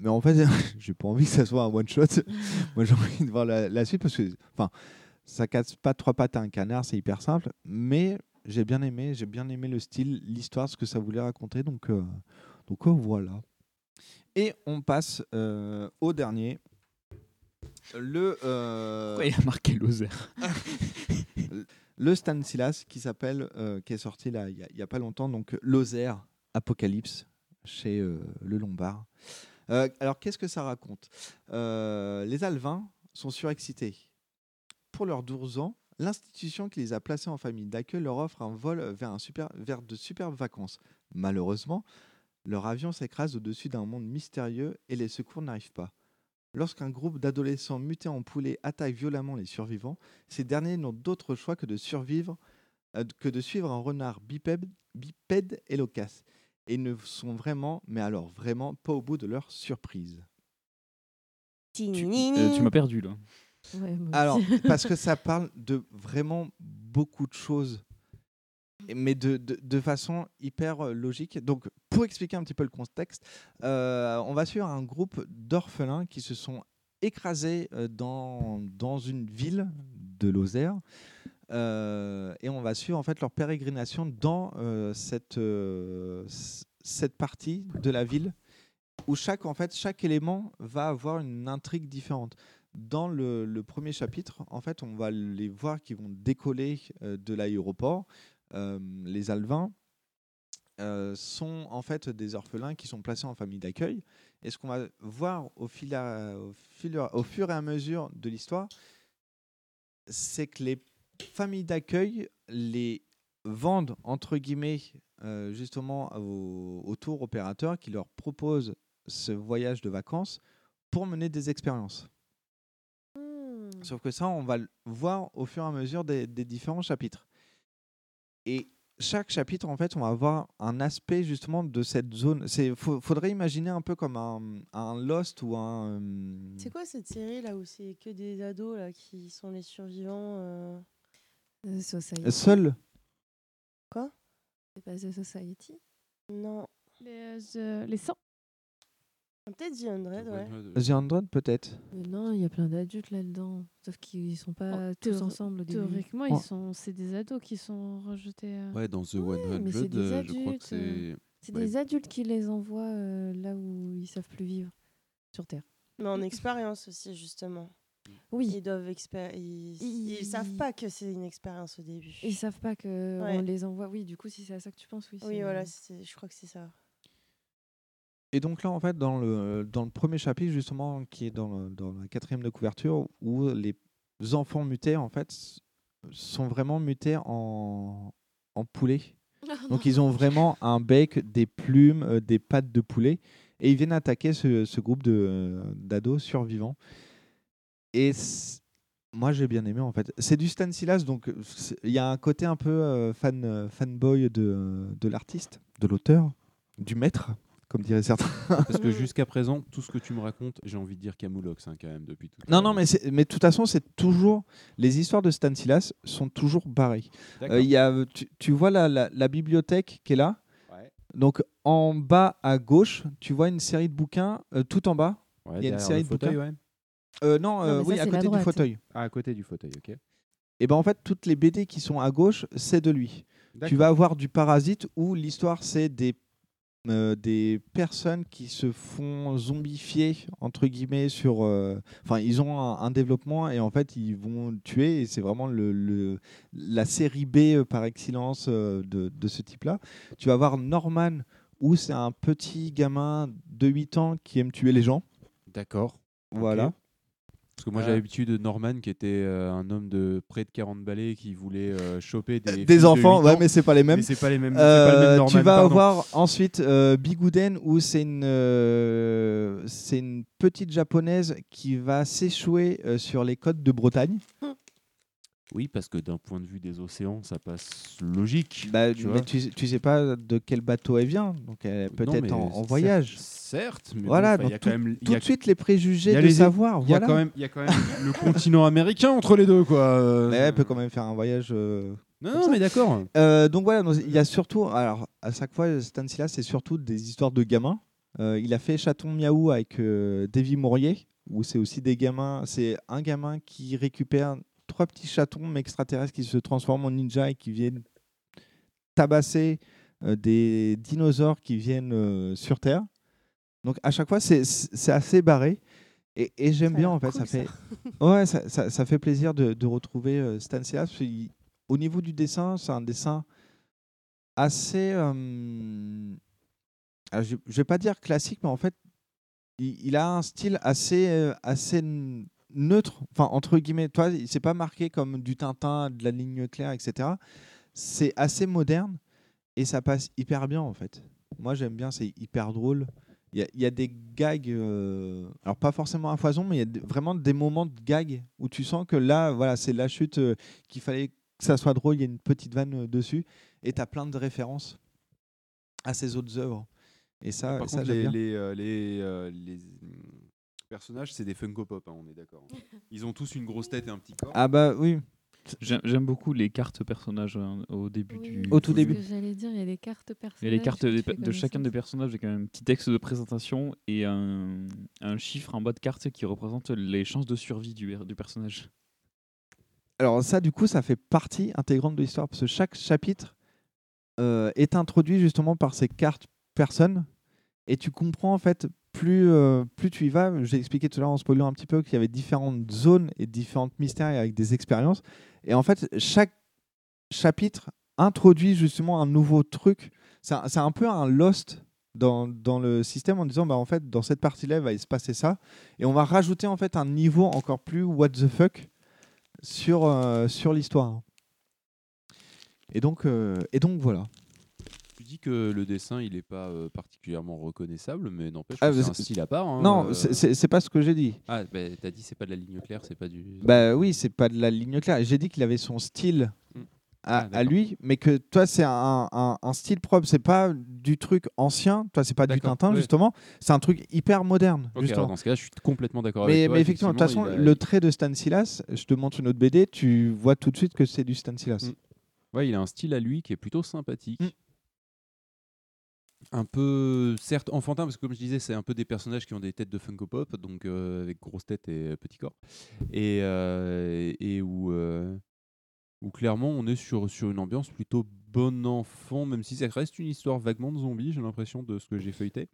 Mais en fait, j'ai pas envie que ça soit un one shot. moi, j'ai envie de voir la, la suite parce que, enfin, ça casse pas trois pattes à un canard, c'est hyper simple. Mais j'ai bien aimé, j'ai bien aimé le style, l'histoire, ce que ça voulait raconter. Donc, euh, donc euh, voilà. Et on passe euh, au dernier. Le. euh, Pourquoi il a marqué Lozère Le Stanislas qui s'appelle, euh, qui est sorti là il y a- pas longtemps, donc Lozère Apocalypse chez Le Lombard. Alors qu'est-ce que ça raconte? Les Alvins sont surexcités. Pour leurs 12 ans, l'institution qui les a placés en famille d'accueil leur offre un vol vers, un super, vers de superbes vacances. Malheureusement, leur avion s'écrase au-dessus d'un monde mystérieux et les secours n'arrivent pas. Lorsqu'un groupe d'adolescents mutés en poulets attaque violemment les survivants, ces derniers n'ont d'autre choix que de survivre, euh, que de suivre un renard bipède, bipède et loquace. Et ils ne sont vraiment, mais alors vraiment, pas au bout de leur surprise. Euh, tu m'as perdu là. Ouais, Alors, parce que ça parle de vraiment beaucoup de choses, mais de, de, de façon hyper euh, logique. Donc, pour expliquer un petit peu le contexte, euh, on va suivre un groupe d'orphelins qui se sont écrasés euh, dans, dans une ville de Lozère. Euh, et on va suivre en fait leur pérégrination dans cette, cette partie de la ville où chaque, en fait, chaque élément va avoir une intrigue différente. Dans le, le premier chapitre, en fait, on va les voir qui vont décoller de l'aéroport. Les Alvins euh, sont en fait des orphelins qui sont placés en famille d'accueil. Et ce qu'on va voir au, fil à- au, fil- au fur et à mesure de l'histoire, c'est que les familles d'accueil les vendent entre guillemets euh, justement aux, aux tour opérateurs qui leur proposent ce voyage de vacances pour mener des expériences. Sauf que ça, on va le voir au fur et à mesure des, des différents chapitres. Et chaque chapitre, en fait, on va avoir un aspect justement de cette zone. Il faudrait imaginer un peu comme un, un Lost ou un. euh, C'est quoi cette série là où c'est que des ados là qui sont les survivants euh? The Society. Seul Quoi? C'est pas The Society? Non. Les, euh, les 100. Peut-être The Hundred, ouais. The Hundred, peut-être. Mais non, il y a plein d'adultes là-dedans. Sauf qu'ils sont pas tous Théor- ensemble au début. Théoriquement, Oh. ils sont, c'est des ados qui sont rejetés. euh. Ouais, dans The mais 100, c'est des euh, je crois que adultes, c'est. euh, C'est Ouais. des adultes qui les envoient euh, là où ils savent plus vivre sur Terre. Mais en expérience aussi, justement. Oui. Ils doivent expér- ils... Ils- ils savent pas que c'est une expérience au début. Ils savent pas que Ouais. on les envoie. Oui, du coup, si c'est à ça que tu penses, oui. Oui, c'est- voilà, c'est- je crois que c'est ça. Et donc là, en fait, dans le, dans le premier chapitre, justement, qui est dans, le- dans la quatrième de couverture, où les enfants mutés, en fait, sont vraiment mutés en, en poulet. Donc ils ont vraiment un bec, des plumes, euh, des pattes de poulet. Et ils viennent attaquer ce, ce groupe d'ados survivants. Et moi, j'ai bien aimé en fait. C'est du Stanislas, donc euh, c'est- il y a un côté un peu euh, fan, euh, fanboy de, de l'artiste, de l'auteur, du maître, comme diraient certains. Parce que jusqu'à présent, tout ce que tu me racontes, j'ai envie de dire Camoulox hein, quand même depuis tout. Non, non, mais, mais de toute façon, c'est toujours. Les histoires de Stanislas sont toujours pareilles. D'accord. Euh, il y a, tu, tu vois la, la, la bibliothèque qui est là Ouais. Donc en bas à gauche, tu vois une série de bouquins. euh, tout en bas, Ouais, il y a une série de fauteuil, bouquins. ouais. Euh, non, Non, euh, oui, ça, à côté du fauteuil. Ah, à côté du fauteuil, ok. Et ben en fait, toutes les BD qui sont à gauche, c'est de lui. Tu vas avoir du Parasite où l'histoire c'est des euh, des personnes qui se font zombifier entre guillemets sur euh, enfin ils ont un, un développement et en fait ils vont tuer et c'est vraiment le, le- la série B euh, par excellence euh, de, de ce type là tu vas avoir Norman où c'est un petit gamin de 8 ans qui aime tuer les gens D'accord. voilà. Parce que moi, j'ai l'habitude de Norman, qui était euh, un homme de près de 40 balais, qui voulait euh, choper des, des de enfants, 8 ouais, mais c'est pas les mêmes. Mais c'est pas les mêmes. pas le même Euh, Norman, tu vas pardon. avoir ensuite euh, Bigouden où c'est une, euh, c'est une petite japonaise qui va s'échouer euh, sur les côtes de Bretagne. Oui, parce que d'un point de vue des océans, ça passe logique. Bah, tu mais vois. tu, tu sais pas de quel bateau elle vient, donc elle est peut-être en, voyage. Certes, mais bon, voilà, il y a tout, quand même- tout y a- de suite les préjugés y a de les- savoir. Il y a voilà. quand même, il y a quand même le continent américain entre les deux, quoi. euh. Mais elle peut quand même faire un voyage. euh, Non, non, mais d'accord. Euh, donc voilà, il y a surtout, alors à chaque fois, Stanislas, c'est surtout des histoires de gamins. Euh, il a fait Chaton Miaou avec Davy Mourier, où c'est aussi des gamins. C'est un gamin qui récupère trois petits chatons mais extraterrestres qui se transforment en ninja et qui viennent tabasser euh, des dinosaures qui viennent euh, sur Terre. Donc à chaque fois, c'est- assez barré. Et, et j'aime bien en fait, cool, ça fait, ça. ouais, ça, ça- ça fait plaisir de, de retrouver euh, parce qu'il- Au niveau du dessin, c'est un dessin assez, alors, je, je vais pas dire classique, mais en fait, il, il a un style assez, euh, assez neutre, enfin entre guillemets. Toi, il s'est pas marqué comme du Tintin, de la ligne claire, etc. C'est assez moderne et ça passe hyper bien en fait. Moi, j'aime bien, c'est hyper drôle. Il y a, il y a des gags, euh, alors pas forcément à foison, mais il y a vraiment des moments de gags où tu sens que là, voilà, c'est la chute euh, qu'il fallait que ça soit drôle. Il y a une petite vanne euh, dessus et tu as plein de références à ses autres œuvres. Et ça, Par ça contre, les, bien. les, euh, les, les, personnages, c'est des Funko Pop, hein, on est d'accord. Ils ont tous une grosse tête et un petit corps. Ah bah oui. J'aime j'aime beaucoup les cartes personnages hein, au début du. Au tout début. Ce que J'allais dire, il y a des cartes personnages. Et les cartes que des tu pe- fais de chacun des personnages avec un petit texte de présentation et un, un chiffre en bas de carte qui représente les chances de survie du, du personnage. Alors ça, du coup, ça fait partie intégrante de l'histoire parce que chaque chapitre euh, est introduit justement par ces cartes personnes et tu comprends en fait plus euh, plus tu y vas. J'ai expliqué tout à l'heure en spoilant un petit peu qu'il y avait différentes zones et différentes mystères avec des expériences et en fait chaque chapitre introduit justement un nouveau truc. C'est un, peu un lost dans, le système en disant bah en fait dans cette partie-là il va se passer ça et on va rajouter en fait un niveau encore plus what the fuck sur, euh, l'histoire. Et donc, euh, et donc voilà. Dis que le dessin, il n'est pas euh, particulièrement reconnaissable, mais n'empêche Ah, que c'est un style à part. hein, non, euh. c'est- pas ce que j'ai dit. Ah, bah, t'as dit c'est pas de la ligne claire, c'est pas du. Bah oui, c'est pas de la ligne claire. J'ai dit qu'il avait son style Mm. à, Ah, à lui, mais que toi, c'est un, un- un style propre. C'est pas du truc ancien. Toi, c'est pas du Tintin, justement. C'est un truc hyper moderne. Justement. dans ce cas, je suis complètement d'accord mais, avec toi. mais effectivement, de toute façon, a- le trait de Stanislas, je te montre une autre BD, tu vois tout de suite que c'est du Stanislas. Mm. Ouais, il a un style à lui qui est plutôt sympathique. Mm. Un peu, certes, enfantin, parce que comme je disais, c'est un peu des personnages qui ont des têtes de Funko Pop, donc euh, avec grosse tête et euh, petit corps. Et, euh, et où, euh, où clairement on est sur, sur une ambiance plutôt bon enfant, même si ça reste une histoire vaguement de zombies, j'ai l'impression, de ce que j'ai feuilleté.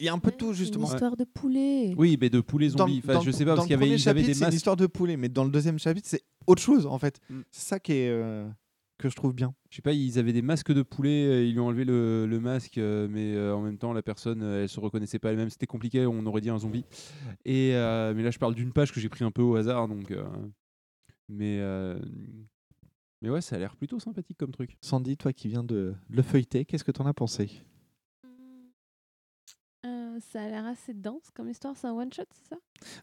Il y a un peu de tout, justement. Une histoire de poulet. Oui, mais de poulet Dans- zombies. Enfin, dans je sais pas, parce qu'il y avait, chapitre, des c'est une masques. histoire de poulet, mais dans le deuxième chapitre, c'est autre chose, en fait. Mm. C'est ça qui est, euh, que je trouve bien. Je sais pas, ils avaient des masques de poulet, euh, ils lui ont enlevé le, le masque, euh, mais euh, en même temps, la personne, euh, elle se reconnaissait pas elle-même. C'était compliqué, on aurait dit un zombie. Et, euh, mais là, je parle d'une page que j'ai pris un peu au hasard, donc. euh, mais, euh, mais ouais, ça a l'air plutôt sympathique comme truc. Sandy, toi qui viens de le feuilleter, qu'est-ce que tu en as pensé? Ça a l'air assez dense comme histoire. C'est un one shot, c'est ça?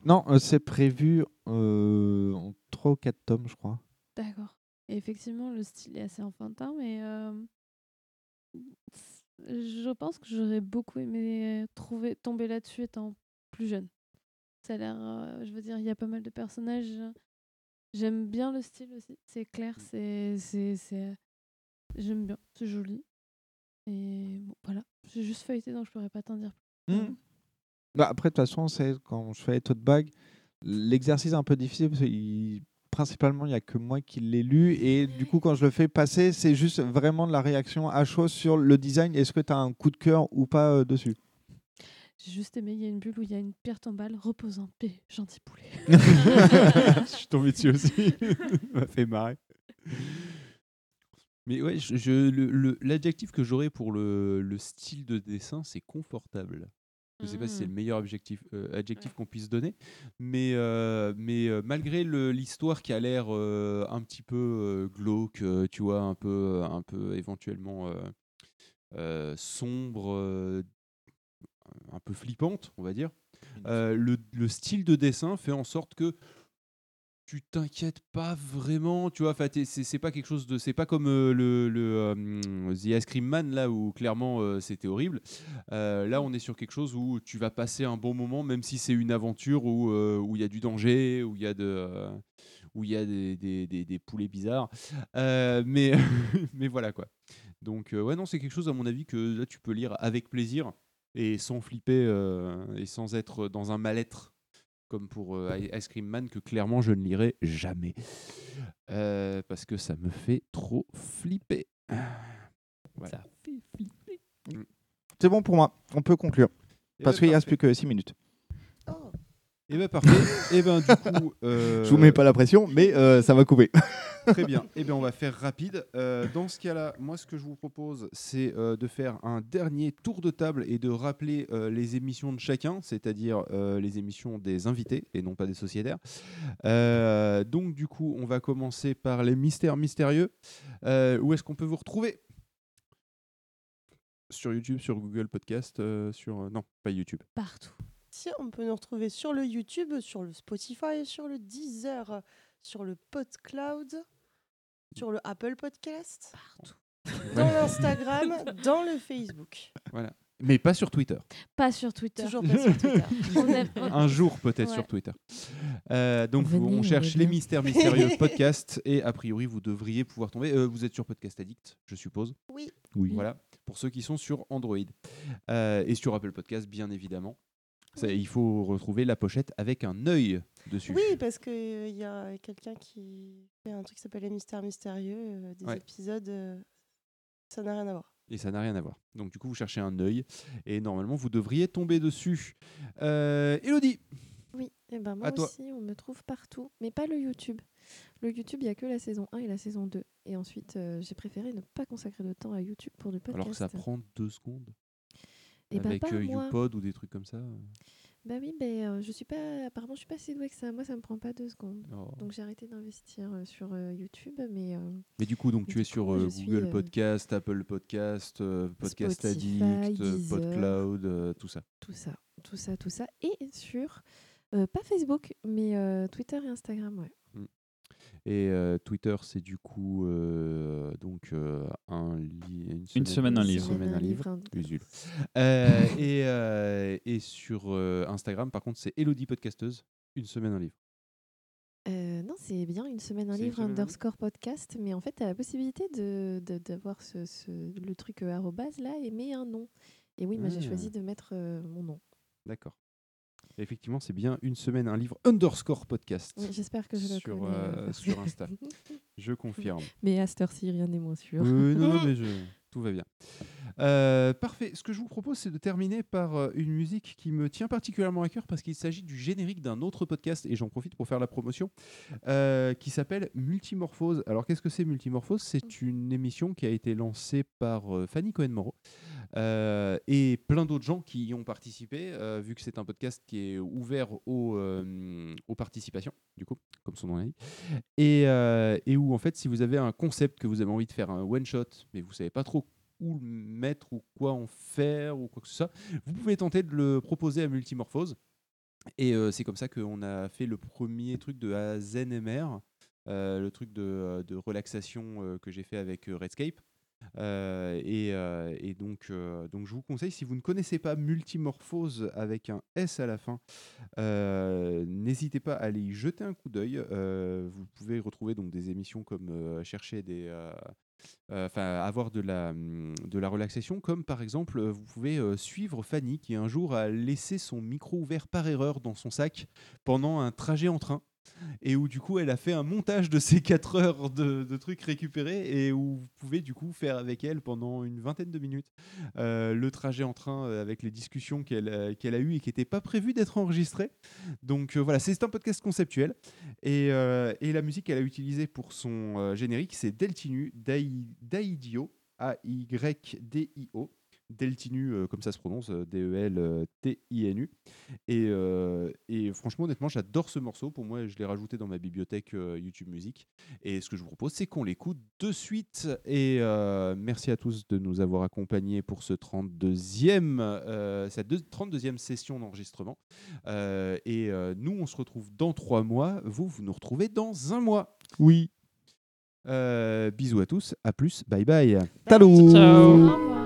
Non, euh, c'est prévu euh, en 3 ou 4 tomes, je crois. D'accord. Et effectivement, le style est assez enfantin, mais euh, je pense que j'aurais beaucoup aimé trouver tomber là-dessus étant plus jeune. Ça a l'air, euh, je veux dire, il y a pas mal de personnages. J'aime bien le style aussi. C'est clair, Mm. c'est, c'est, c'est, j'aime bien, c'est joli. Et bon, voilà, j'ai juste feuilleté, donc je pourrais pas t'en dire plus. Hmm. Bah, après, de toute façon, c'est quand je fais les tote bag, l'exercice est un peu difficile parce que principalement, il n'y a que moi qui l'ai lu. Et du coup, quand je le fais passer, c'est juste vraiment de la réaction à chaud sur le design. Est-ce que tu as un coup de cœur ou pas euh, dessus? J'ai juste aimé, il y a une bulle où il y a une pierre tombale, repose en paix, gentil poulet. je suis tombé dessus aussi. Ça m'a fait marrer. Mais ouais, je, je- l'adjectif que j'aurais pour le, le style de dessin, c'est confortable. Je ne sais pas si c'est le Mm. meilleur objectif, euh, adjectif qu'on puisse donner, mais, euh, mais euh, malgré le- l'histoire qui a l'air euh, un petit peu euh, glauque, euh, tu vois, un peu, un peu éventuellement euh, euh, sombre, euh, un peu flippante, on va dire, euh, le, le style de dessin fait en sorte que tu t'inquiètes pas vraiment, tu vois. C'est pas quelque chose de, c'est pas comme euh, le, euh, The Ice Cream Man là où clairement euh, c'était horrible. Là, on est sur quelque chose où tu vas passer un bon moment, même si c'est une aventure où il y a du danger, où il y a des, poulets bizarres. Mais mais voilà quoi. Donc ouais non, c'est quelque chose à mon avis que là tu peux lire avec plaisir et sans flipper et sans être dans un mal-être comme pour euh, Ice Cream Man que clairement je ne lirai jamais Euh, parce que ça me fait trop flipper. Voilà. Ça fait flipper. C'est bon pour moi. On peut conclure. Parce ben, qu'il ne reste plus que 6 minutes. Et ben parfait. et ben du coup, euh, Je vous mets pas la pression, mais euh, ça va couper. Très bien. Eh bien, on va faire rapide. Euh, dans ce cas-là, moi, ce que je vous propose, c'est euh, de faire un dernier tour de table et de rappeler euh, les émissions de chacun, c'est-à-dire euh, les émissions des invités et non pas des sociétaires. Euh, donc, du coup, on va commencer par les mystères mystérieux. Euh, où est-ce qu'on peut vous retrouver? Sur YouTube, sur Google Podcast, euh, sur non, pas YouTube. Partout. On peut nous retrouver sur le YouTube, sur le Spotify, sur le Deezer, sur le PodCloud, sur le Apple Podcast, dans l'Instagram, dans le Facebook. Voilà. Mais pas sur Twitter. Pas sur Twitter. Toujours pas sur Twitter. On aime- on- Un jour peut-être Ouais. sur Twitter. Euh, donc vous- Venez, on on cherche les mystères mystérieux podcast et a priori vous devriez pouvoir tomber. Euh, vous êtes sur Podcast Addict, je suppose. Oui. Oui. Voilà. Pour ceux qui sont sur Android Euh, et sur Apple Podcast bien évidemment. Il faut retrouver la pochette avec un œil dessus. Oui, parce qu'il y a quelqu'un qui fait un truc qui s'appelle Les Mystères Mystérieux, euh, des Ouais. épisodes, euh, ça n'a rien à voir. Et ça n'a rien à voir. Donc du coup vous cherchez un œil et normalement vous devriez tomber dessus. Euh, Elodie. Oui, et ben moi À toi. aussi, on me trouve partout, mais pas le YouTube. Le YouTube, il n'y a que la saison 1 et la saison 2. Et ensuite, euh, j'ai préféré ne pas consacrer de temps à YouTube pour du podcast. Alors que ça prend deux secondes. Eh ben, avec pas euh, moi. YouPod ou des trucs comme ça. Bah oui, mais euh, je suis pas. Apparemment, je suis pas si douée que ça. Moi, ça me prend pas deux secondes. Oh. Donc j'ai arrêté d'investir euh, sur euh, YouTube, mais. euh, Mais du coup, donc tu es sur euh, suis, Google euh, Podcast, Apple Podcast, euh, Podcast Spotify, Addict, euh, Deezer. PodCloud, euh, tout ça. tout ça, tout ça, tout ça, et sur euh, pas Facebook, mais euh, Twitter et Instagram, ouais. Et euh, Twitter, c'est du coup euh, donc euh, un li- Une semaine, un une livre. semaine, un livre. livre, un- Usul. Euh, et, euh, et sur euh, Instagram, par contre, c'est Elodie Podcasteuse. Une semaine, un livre. Euh, non, c'est bien une semaine un livre underscore podcast, mais en fait, tu as la possibilité de de- d'avoir ce, ce- le truc arrobase là et met un nom. Et oui, moi j'ai Ah. choisi de mettre euh, mon nom. D'accord. Effectivement, c'est bien une semaine, un livre underscore podcast. Oui, J'espère que je le sur, connais. euh, euh, sur Insta. Je confirme. Mais à cette heure-ci, rien n'est moins sûr. Oui, non, non, mais je- tout va bien. Euh, parfait. Ce que je vous propose, c'est de terminer par euh, une musique qui me tient particulièrement à cœur parce qu'il s'agit du générique d'un autre podcast et j'en profite pour faire la promotion euh, qui s'appelle Multimorphose. Alors, qu'est-ce que c'est Multimorphose? C'est une émission qui a été lancée par euh, Fanny Cohen-Moreau euh, et plein d'autres gens qui y ont participé, euh, vu que c'est un podcast qui est ouvert aux, euh, participations, du coup, comme son nom l'indique, et, et où en fait, si vous avez un concept que vous avez envie de faire un one shot, mais vous savez pas trop où le mettre ou quoi en faire ou quoi que ce soit, vous pouvez tenter de le proposer à Multimorphose. Et c'est comme ça qu'on a fait le premier truc de AZNMR, le truc de, relaxation que j'ai fait avec Redscape. Euh, et, euh, euh, donc, je vous conseille, si vous ne connaissez pas Multimorphose avec un S à la fin, n'hésitez pas à aller y jeter un coup d'œil. vous pouvez retrouver donc des émissions comme chercher des, enfin avoir hum, de la relaxation, comme par exemple, vous pouvez suivre Fanny qui un jour a laissé son micro ouvert par erreur dans son sac pendant un trajet en train et où du coup elle a fait un montage de ces 4 heures de, trucs récupérés et où vous pouvez du coup faire avec elle pendant une vingtaine de minutes euh, le trajet en train euh, avec les discussions qu'elle euh, qu'elle a eues et qui n'étaient pas prévues d'être enregistrées. Donc voilà, c'est un podcast conceptuel et, et la musique qu'elle a utilisée pour son générique c'est Deltinu Daidio A-Y-D-I-O. Deltinu, euh, comme ça se prononce, euh, D-E-L-T-I-N-U. Et, euh, et, franchement, honnêtement, j'adore ce morceau. Pour moi, je l'ai rajouté dans ma bibliothèque YouTube Musique. Et ce que je vous propose, c'est qu'on l'écoute de suite. Et merci à tous de nous avoir accompagnés pour ce 32e, cette 32e session d'enregistrement. et nous, on se retrouve dans trois mois. Vous, vous nous retrouvez dans un mois. Oui. bisous à tous. À plus. Bye bye. Talou.